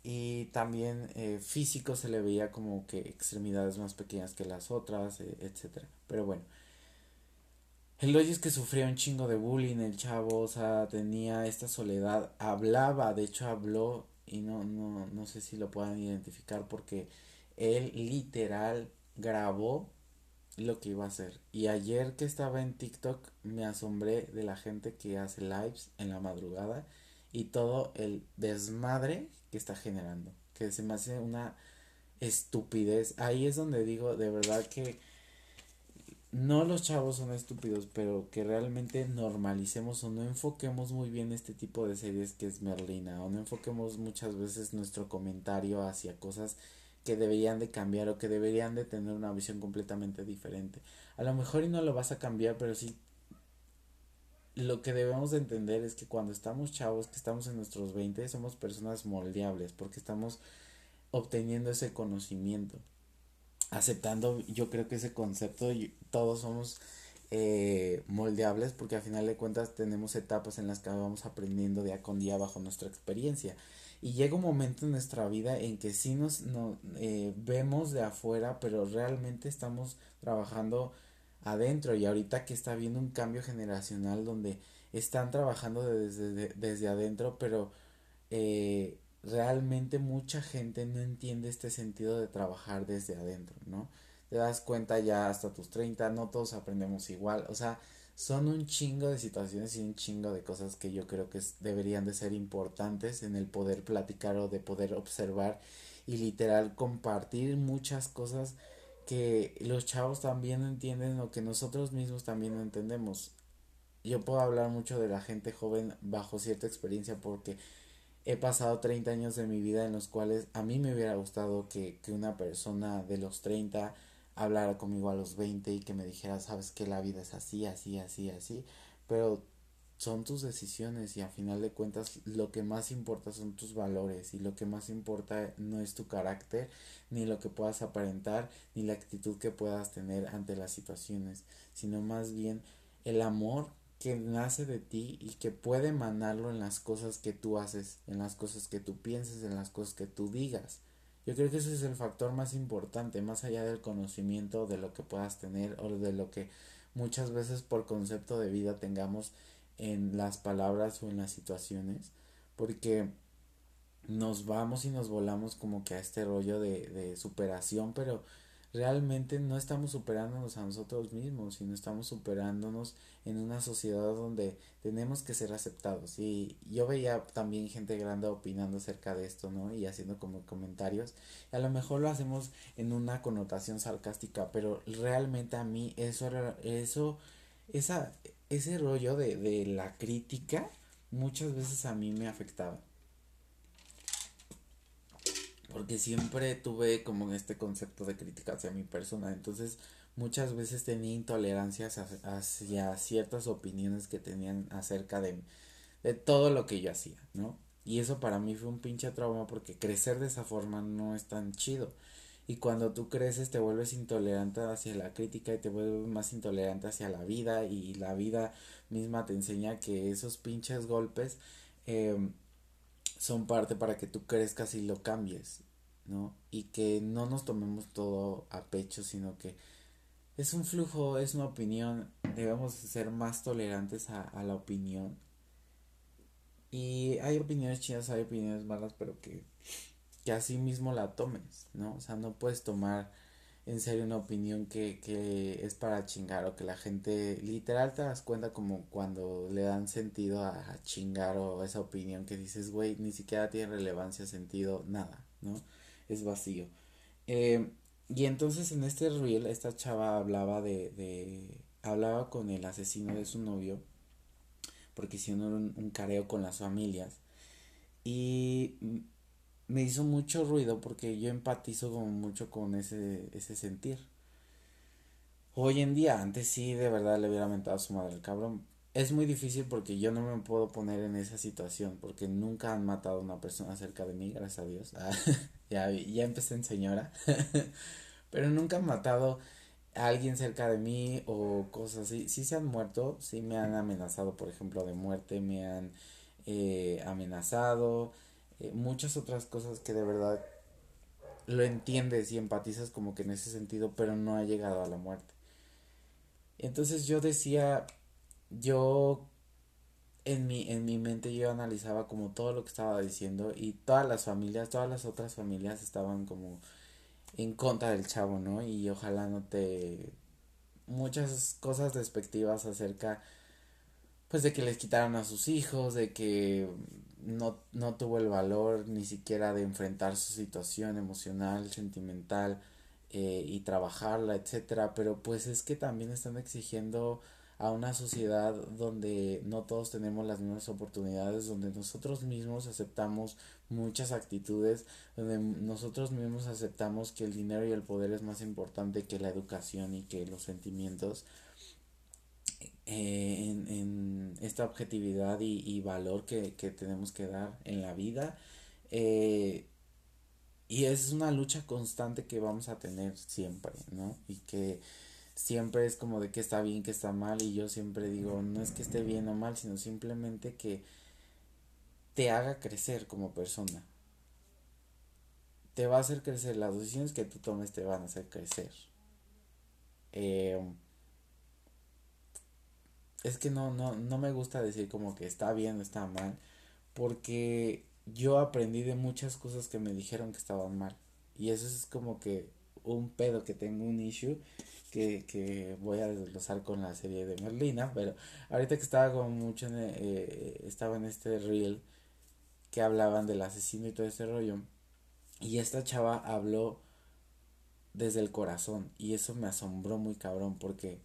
Y también eh, físico se le veía como que extremidades más pequeñas que las otras, eh, etcétera. Pero bueno. El rollo es que sufría un chingo de bullying el chavo, o sea, tenía esta soledad, hablaba, de hecho habló y no, no, no sé si lo puedan identificar porque él literal grabó lo que iba a hacer. Y ayer que estaba en TikTok me asombré de la gente que hace lives en la madrugada y todo el desmadre que está generando. Que se me hace una estupidez. Ahí es donde digo de verdad que no los chavos son estúpidos, pero que realmente normalicemos o no enfoquemos muy bien este tipo de series que es Merlina, o no enfoquemos muchas veces nuestro comentario hacia cosas que deberían de cambiar o que deberían de tener una visión completamente diferente. A lo mejor y no lo vas a cambiar, pero sí lo que debemos de entender es que cuando estamos chavos, que estamos en nuestros 20, somos personas moldeables porque estamos obteniendo ese conocimiento, aceptando yo creo que ese concepto, todos somos eh, moldeables porque al final de cuentas tenemos etapas en las que vamos aprendiendo día con día bajo nuestra experiencia y llega un momento en nuestra vida en que sí nos, eh, vemos de afuera, pero realmente estamos trabajando adentro y ahorita que está habiendo un cambio generacional donde están trabajando desde, desde adentro, pero eh, realmente mucha gente no entiende este sentido de trabajar desde adentro, ¿no? Te das cuenta ya hasta tus 30, no todos aprendemos igual, o sea, son un chingo de situaciones y un chingo de cosas que yo creo que deberían de ser importantes en el poder platicar o de poder observar y literal compartir muchas cosas que los chavos también entienden o que nosotros mismos también entendemos. Yo puedo hablar mucho de la gente joven bajo cierta experiencia porque he pasado 30 años de mi vida en los cuales a mí me hubiera gustado que, que una persona de los 30 hablara conmigo a los 20 y que me dijera, sabes que la vida es así, así, así, así, pero son tus decisiones y a final de cuentas lo que más importa son tus valores y lo que más importa no es tu carácter, ni lo que puedas aparentar, ni la actitud que puedas tener ante las situaciones, sino más bien el amor que nace de ti y que puede emanarlo en las cosas que tú haces, en las cosas que tú pienses, en las cosas que tú digas. Yo creo que ese es el factor más importante, más allá del conocimiento de lo que puedas tener o de lo que muchas veces por concepto de vida tengamos en las palabras o en las situaciones, porque nos vamos y nos volamos como que a este rollo de, de superación, pero realmente no estamos superándonos a nosotros mismos, sino estamos superándonos en una sociedad donde tenemos que ser aceptados. Y yo veía también gente grande opinando acerca de esto, ¿no? Y haciendo como comentarios. a lo mejor lo hacemos en una connotación sarcástica, pero realmente a mí eso, eso, esa, ese rollo de, de la crítica muchas veces a mí me afectaba porque siempre tuve como este concepto de crítica hacia mi persona, entonces muchas veces tenía intolerancias hacia ciertas opiniones que tenían acerca de, de todo lo que yo hacía, ¿no? Y eso para mí fue un pinche trauma porque crecer de esa forma no es tan chido. Y cuando tú creces te vuelves intolerante hacia la crítica y te vuelves más intolerante hacia la vida y la vida misma te enseña que esos pinches golpes eh, son parte para que tú crezcas y lo cambies, ¿no? Y que no nos tomemos todo a pecho, sino que es un flujo, es una opinión, debemos ser más tolerantes a, la opinión. Y hay opiniones chidas, hay opiniones malas, pero que que así mismo la tomes, ¿no? O sea, no puedes tomar en serio una opinión que, que es para chingar o que la gente literal te das cuenta como cuando le dan sentido a, chingar o esa opinión que dices, güey, ni siquiera tiene relevancia, sentido, nada, ¿no? Es vacío. Eh, y entonces en este reel esta chava hablaba de, de, hablaba con el asesino de su novio porque hicieron un, un careo con las familias y me hizo mucho ruido porque yo empatizo como mucho con ese, ese sentir. Hoy en día, antes sí de verdad le hubiera mentado a su madre el cabrón. Es muy difícil porque yo no me puedo poner en esa situación porque nunca han matado a una persona cerca de mí, gracias a Dios. [LAUGHS] ya, ya empecé en señora. [LAUGHS] Pero nunca han matado a alguien cerca de mí o cosas así. Sí se han muerto, sí me han amenazado, por ejemplo, de muerte, me han eh, amenazado eh, muchas otras cosas que de verdad lo entiendes y empatizas como que en ese sentido, pero no ha llegado a la muerte. Entonces yo decía, yo en mi, en mi mente yo analizaba como todo lo que estaba diciendo y todas las familias, todas las otras familias estaban como en contra del chavo, ¿no? Y ojalá no te muchas cosas despectivas acerca pues de que les quitaron a sus hijos, de que no, no tuvo el valor ni siquiera de enfrentar su situación emocional, sentimental eh, y trabajarla, etcétera, pero pues es que también están exigiendo a una sociedad donde no todos tenemos las mismas oportunidades, donde nosotros mismos aceptamos muchas actitudes, donde nosotros mismos aceptamos que el dinero y el poder es más importante que la educación y que los sentimientos eh, en, esta objetividad y, valor que, que, tenemos que dar en la vida. Eh, y es una lucha constante que vamos a tener siempre, ¿no? Y que siempre es como de que está bien, que está mal, y yo siempre digo, no es que esté bien o mal, sino simplemente que te haga crecer como persona. Te va a hacer crecer, las decisiones que tú tomes te van a hacer crecer. Eh, es que no, no, no me gusta decir como que está bien o está mal, porque yo aprendí de muchas cosas que me dijeron que estaban mal. Y eso es como que un pedo que tengo, un issue que, que voy a desglosar con la serie de Merlina, pero ahorita que estaba como mucho en, eh, estaba en este reel que hablaban del asesino y todo ese rollo, y esta chava habló desde el corazón, y eso me asombró muy cabrón, porque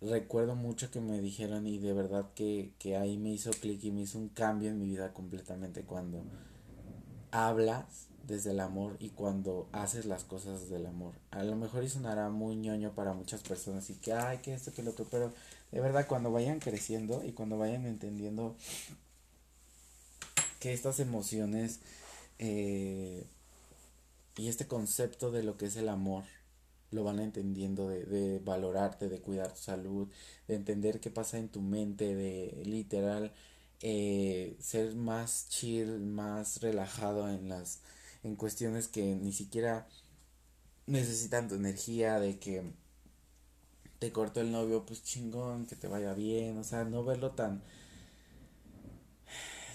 recuerdo mucho que me dijeron y de verdad que, que ahí me hizo clic y me hizo un cambio en mi vida completamente cuando hablas desde el amor y cuando haces las cosas desde el amor. A lo mejor y sonará muy ñoño para muchas personas y que, ay, que esto, que lo otro, pero de verdad cuando vayan creciendo y cuando vayan entendiendo que estas emociones eh, y este concepto de lo que es el amor lo van entendiendo de, de valorarte, de cuidar tu salud, de entender qué pasa en tu mente, de literal eh, ser más chill, más relajado en las en cuestiones que ni siquiera necesitan tu energía, de que te cortó el novio, pues chingón, que te vaya bien, o sea, no verlo tan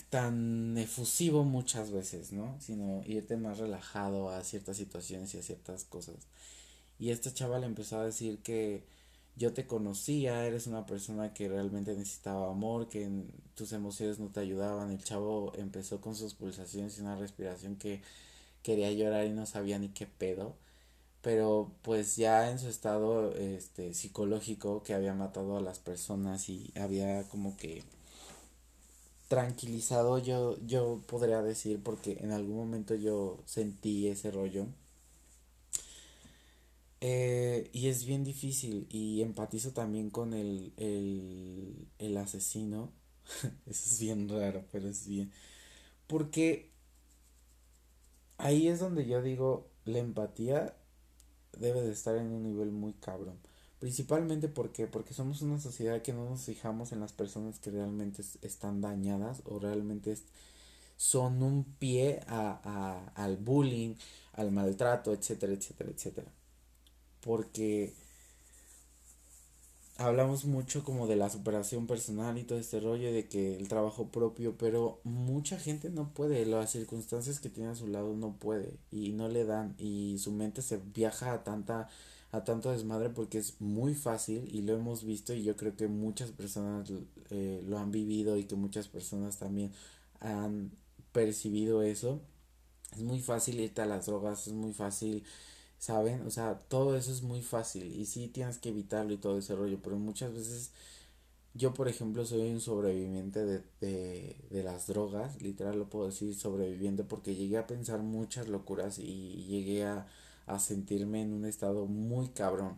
tan efusivo muchas veces, ¿no? Sino irte más relajado a ciertas situaciones y a ciertas cosas. Y esta chava le empezó a decir que yo te conocía, eres una persona que realmente necesitaba amor, que tus emociones no te ayudaban. El chavo empezó con sus pulsaciones y una respiración que quería llorar y no sabía ni qué pedo. Pero pues ya en su estado este psicológico que había matado a las personas y había como que tranquilizado yo yo podría decir porque en algún momento yo sentí ese rollo eh, y es bien difícil y empatizo también con el, el, el asesino. [LAUGHS] Eso es bien raro, pero es bien. Porque ahí es donde yo digo, la empatía debe de estar en un nivel muy cabrón. Principalmente porque, porque somos una sociedad que no nos fijamos en las personas que realmente están dañadas o realmente son un pie a, a, al bullying, al maltrato, etcétera, etcétera, etcétera porque hablamos mucho como de la superación personal y todo este rollo de que el trabajo propio, pero mucha gente no puede, las circunstancias que tiene a su lado no puede y no le dan y su mente se viaja a tanta a tanto desmadre porque es muy fácil y lo hemos visto y yo creo que muchas personas eh, lo han vivido y que muchas personas también han percibido eso. Es muy fácil irte a las drogas, es muy fácil ¿saben? O sea, todo eso es muy fácil y sí tienes que evitarlo y todo ese rollo, pero muchas veces yo, por ejemplo, soy un sobreviviente de, de, de las drogas, literal lo puedo decir sobreviviente porque llegué a pensar muchas locuras y llegué a, a sentirme en un estado muy cabrón,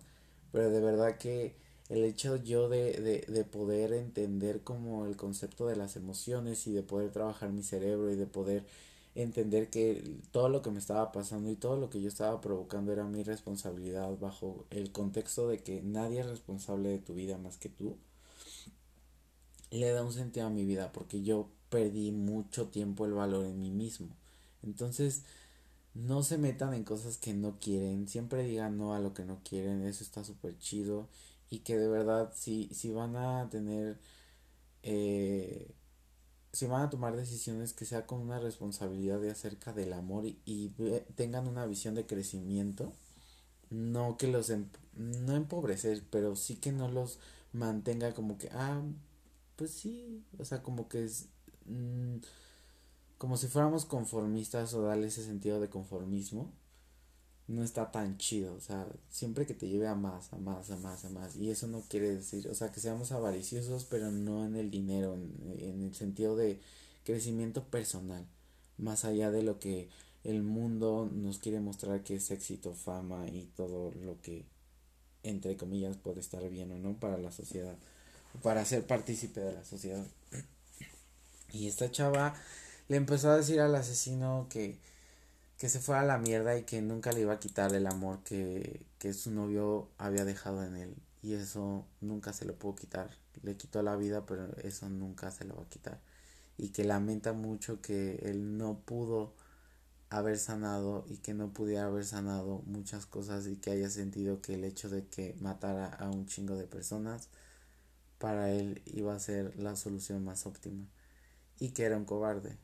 pero de verdad que el hecho yo de, de, de poder entender como el concepto de las emociones y de poder trabajar mi cerebro y de poder entender que todo lo que me estaba pasando y todo lo que yo estaba provocando era mi responsabilidad bajo el contexto de que nadie es responsable de tu vida más que tú, le da un sentido a mi vida porque yo perdí mucho tiempo el valor en mí mismo. Entonces, no se metan en cosas que no quieren, siempre digan no a lo que no quieren, eso está súper chido y que de verdad si, si van a tener eh, si van a tomar decisiones que sea con una responsabilidad de acerca del amor y, tengan una visión de crecimiento, no que los em, no empobrecer, pero sí que no los mantenga como que ah pues sí, o sea, como que es mm, como si fuéramos conformistas o darle ese sentido de conformismo no está tan chido, o sea, siempre que te lleve a más, a más, a más, a más, y eso no quiere decir, o sea, que seamos avariciosos, pero no en el dinero, en, el sentido de crecimiento personal, más allá de lo que el mundo nos quiere mostrar que es éxito, fama y todo lo que, entre comillas, puede estar bien o no para la sociedad, para ser partícipe de la sociedad. [CLEARS THROAT] Y esta chava le empezó a decir al asesino que, que se fuera a la mierda y que nunca le iba a quitar el amor que, que su novio había dejado en él. Y eso nunca se lo pudo quitar. Le quitó la vida, pero eso nunca se lo va a quitar. Y que lamenta mucho que él no pudo haber sanado y que no pudiera haber sanado muchas cosas y que haya sentido que el hecho de que matara a un chingo de personas para él iba a ser la solución más óptima y que era un cobarde.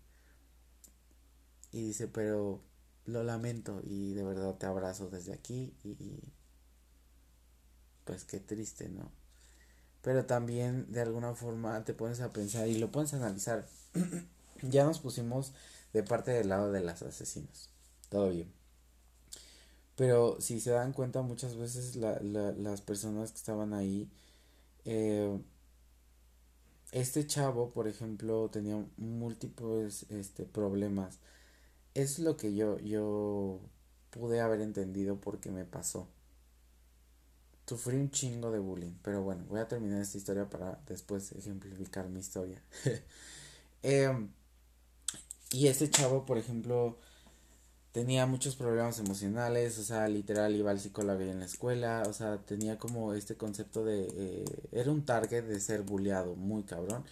Y dice, pero lo lamento y de verdad te abrazo desde aquí y pues qué triste, ¿no? Pero también de alguna forma te pones a pensar y lo puedes analizar. [CLEARS THROAT] ya nos pusimos de parte del lado de las asesinos. Todo bien. Pero si se dan cuenta muchas veces la, las personas que estaban ahí, eh, este chavo, por ejemplo, tenía múltiples este, problemas es lo que yo, yo pude haber entendido porque me pasó. Sufrí un chingo de bullying, pero bueno, voy a terminar esta historia para después ejemplificar mi historia. [LAUGHS] Em, y este chavo, por ejemplo, tenía muchos problemas emocionales, o sea, literal iba al psicólogo en la escuela, o sea, tenía como este concepto de, eh, era un target de ser bulleado, muy cabrón,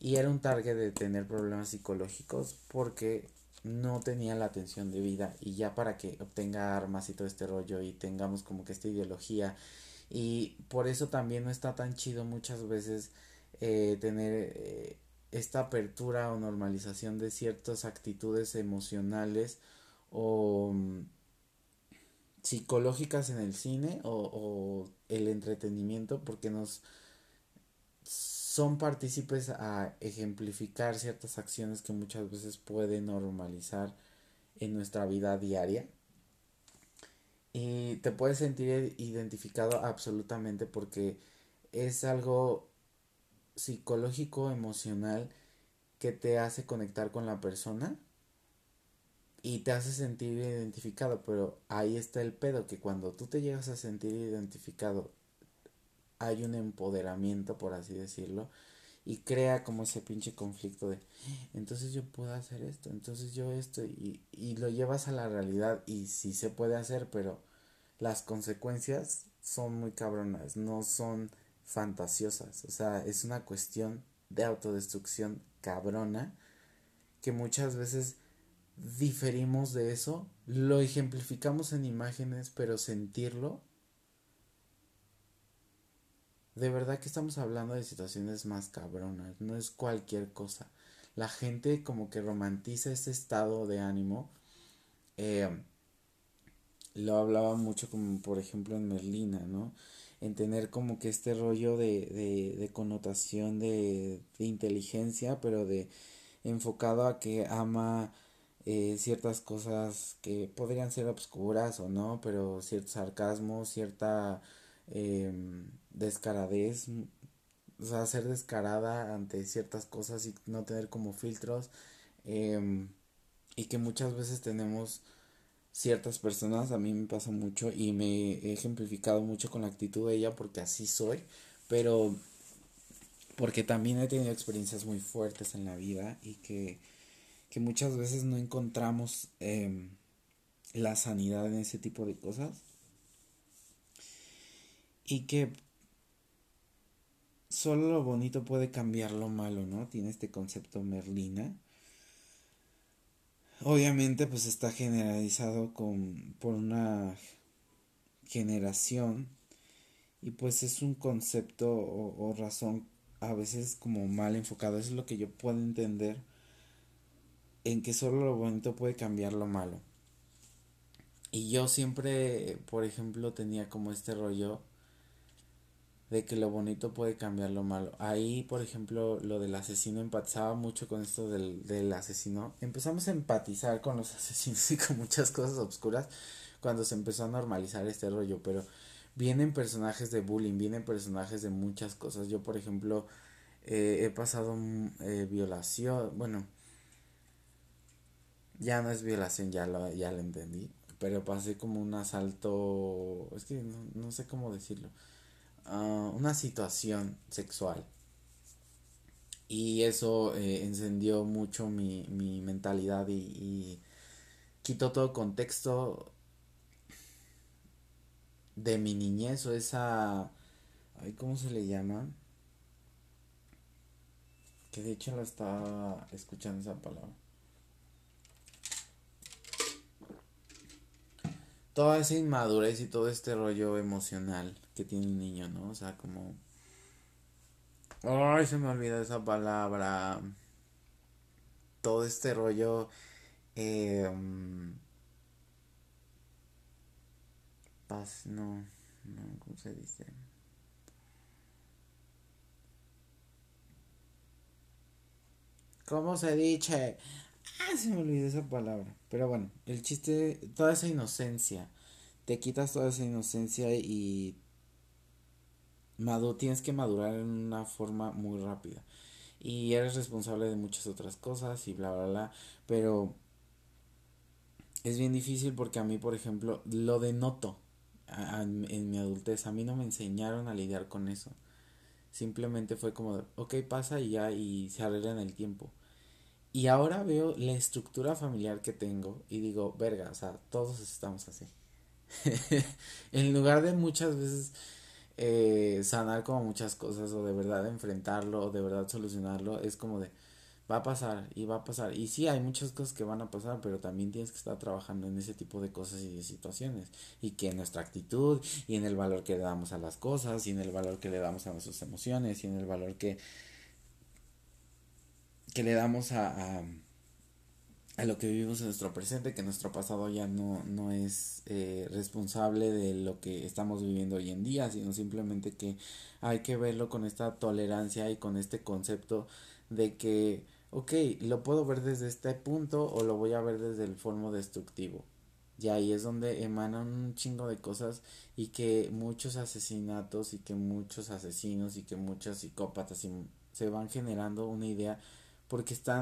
y era un target de tener problemas psicológicos porque no tenía la atención de vida y ya para que obtenga armas y todo este rollo y tengamos como que esta ideología y por eso también no está tan chido muchas veces eh, tener eh, esta apertura o normalización de ciertas actitudes emocionales o mm, psicológicas en el cine o, o el entretenimiento porque nos son partícipes a ejemplificar ciertas acciones que muchas veces pueden normalizar en nuestra vida diaria. Y te puedes sentir identificado absolutamente porque es algo psicológico, emocional, que te hace conectar con la persona y te hace sentir identificado, pero ahí está el pedo, que cuando tú te llegas a sentir identificado hay un empoderamiento, por así decirlo, y crea como ese pinche conflicto de, entonces yo puedo hacer esto, entonces yo esto, y, y lo llevas a la realidad y sí se puede hacer, pero las consecuencias son muy cabronas, no son fantasiosas, o sea, es una cuestión de autodestrucción cabrona que muchas veces diferimos de eso, lo ejemplificamos en imágenes, pero sentirlo de verdad que estamos hablando de situaciones más cabronas, no es cualquier cosa. La gente como que romantiza ese estado de ánimo. Eh, lo hablaba mucho como por ejemplo en Merlina, ¿no? En tener como que este rollo de, de, connotación de, de inteligencia, pero de enfocado a que ama eh, ciertas cosas que podrían ser obscuras o no, pero cierto sarcasmo, cierta eh, descaradez, o sea, ser descarada ante ciertas cosas y no tener como filtros, em, y que muchas veces tenemos ciertas personas, a mí me pasa mucho y me he ejemplificado mucho con la actitud de ella porque así soy, pero porque también he tenido experiencias muy fuertes en la vida y que que muchas veces no encontramos eh, la sanidad en ese tipo de cosas. Y que solo lo bonito puede cambiar lo malo, ¿no? Tiene este concepto Merlina. Obviamente pues está generalizado con por una generación y pues es un concepto o, razón a veces como mal enfocado, eso es lo que yo puedo entender en que solo lo bonito puede cambiar lo malo. Y yo siempre, por ejemplo, tenía como este rollo de que lo bonito puede cambiar lo malo. Ahí, por ejemplo, lo del asesino empatizaba mucho con esto del, del asesino. Empezamos a empatizar con los [LAUGHS] asesinos y con muchas cosas oscuras cuando se empezó a normalizar este rollo, pero vienen personajes de bullying, vienen personajes de muchas cosas. Yo, por ejemplo, eh, he pasado mm, eh, violación, bueno, ya no es violación, ya lo, ya lo entendí. Pero pasé como un asalto, es que no, sé cómo decirlo, uh, una situación sexual. Y eso eh, encendió mucho mi, mi mentalidad y, y quitó todo contexto de mi niñez o esa... Ay, ¿Cómo se le llama? Que de hecho lo estaba escuchando esa palabra. toda esa inmadurez y todo este rollo emocional que tiene un niño, ¿no? O sea, como... Ay, se me olvidó esa palabra. Todo este rollo... Eh, paz, no, no, ¿cómo se dice? ¿Cómo se dice? Ah, se me olvidó esa palabra. Pero bueno, el chiste, toda esa inocencia. Te quitas toda esa inocencia y madu tienes que madurar en una forma muy rápida. Y eres responsable de muchas otras cosas y bla, bla, bla. Pero es bien difícil porque a mí, por ejemplo, lo denoto en mi adultez. A mí no me enseñaron a lidiar con eso. Simplemente fue como, ok, pasa y ya, y se arregla en el tiempo. Y ahora veo la estructura familiar que tengo y digo, verga, o sea, todos estamos así. [LAUGHS] en lugar de muchas veces eh, sanar como muchas cosas o de verdad enfrentarlo o de verdad solucionarlo, es como de, va a pasar y va a pasar. Y sí, hay muchas cosas que van a pasar, pero también tienes que estar trabajando en ese tipo de cosas y de situaciones. Y que en nuestra actitud y en el valor que le damos a las cosas y en el valor que le damos a nuestras emociones y en el valor que que le damos a, a, lo que vivimos en nuestro presente, que nuestro pasado ya no, no es eh, responsable de lo que estamos viviendo hoy en día, sino simplemente que hay que verlo con esta tolerancia y con este concepto de que, ok, lo puedo ver desde este punto o lo voy a ver desde el formo destructivo. Y ahí es donde emanan un chingo de cosas y que muchos asesinatos y que muchos asesinos y que muchos psicópatas se van generando una idea porque están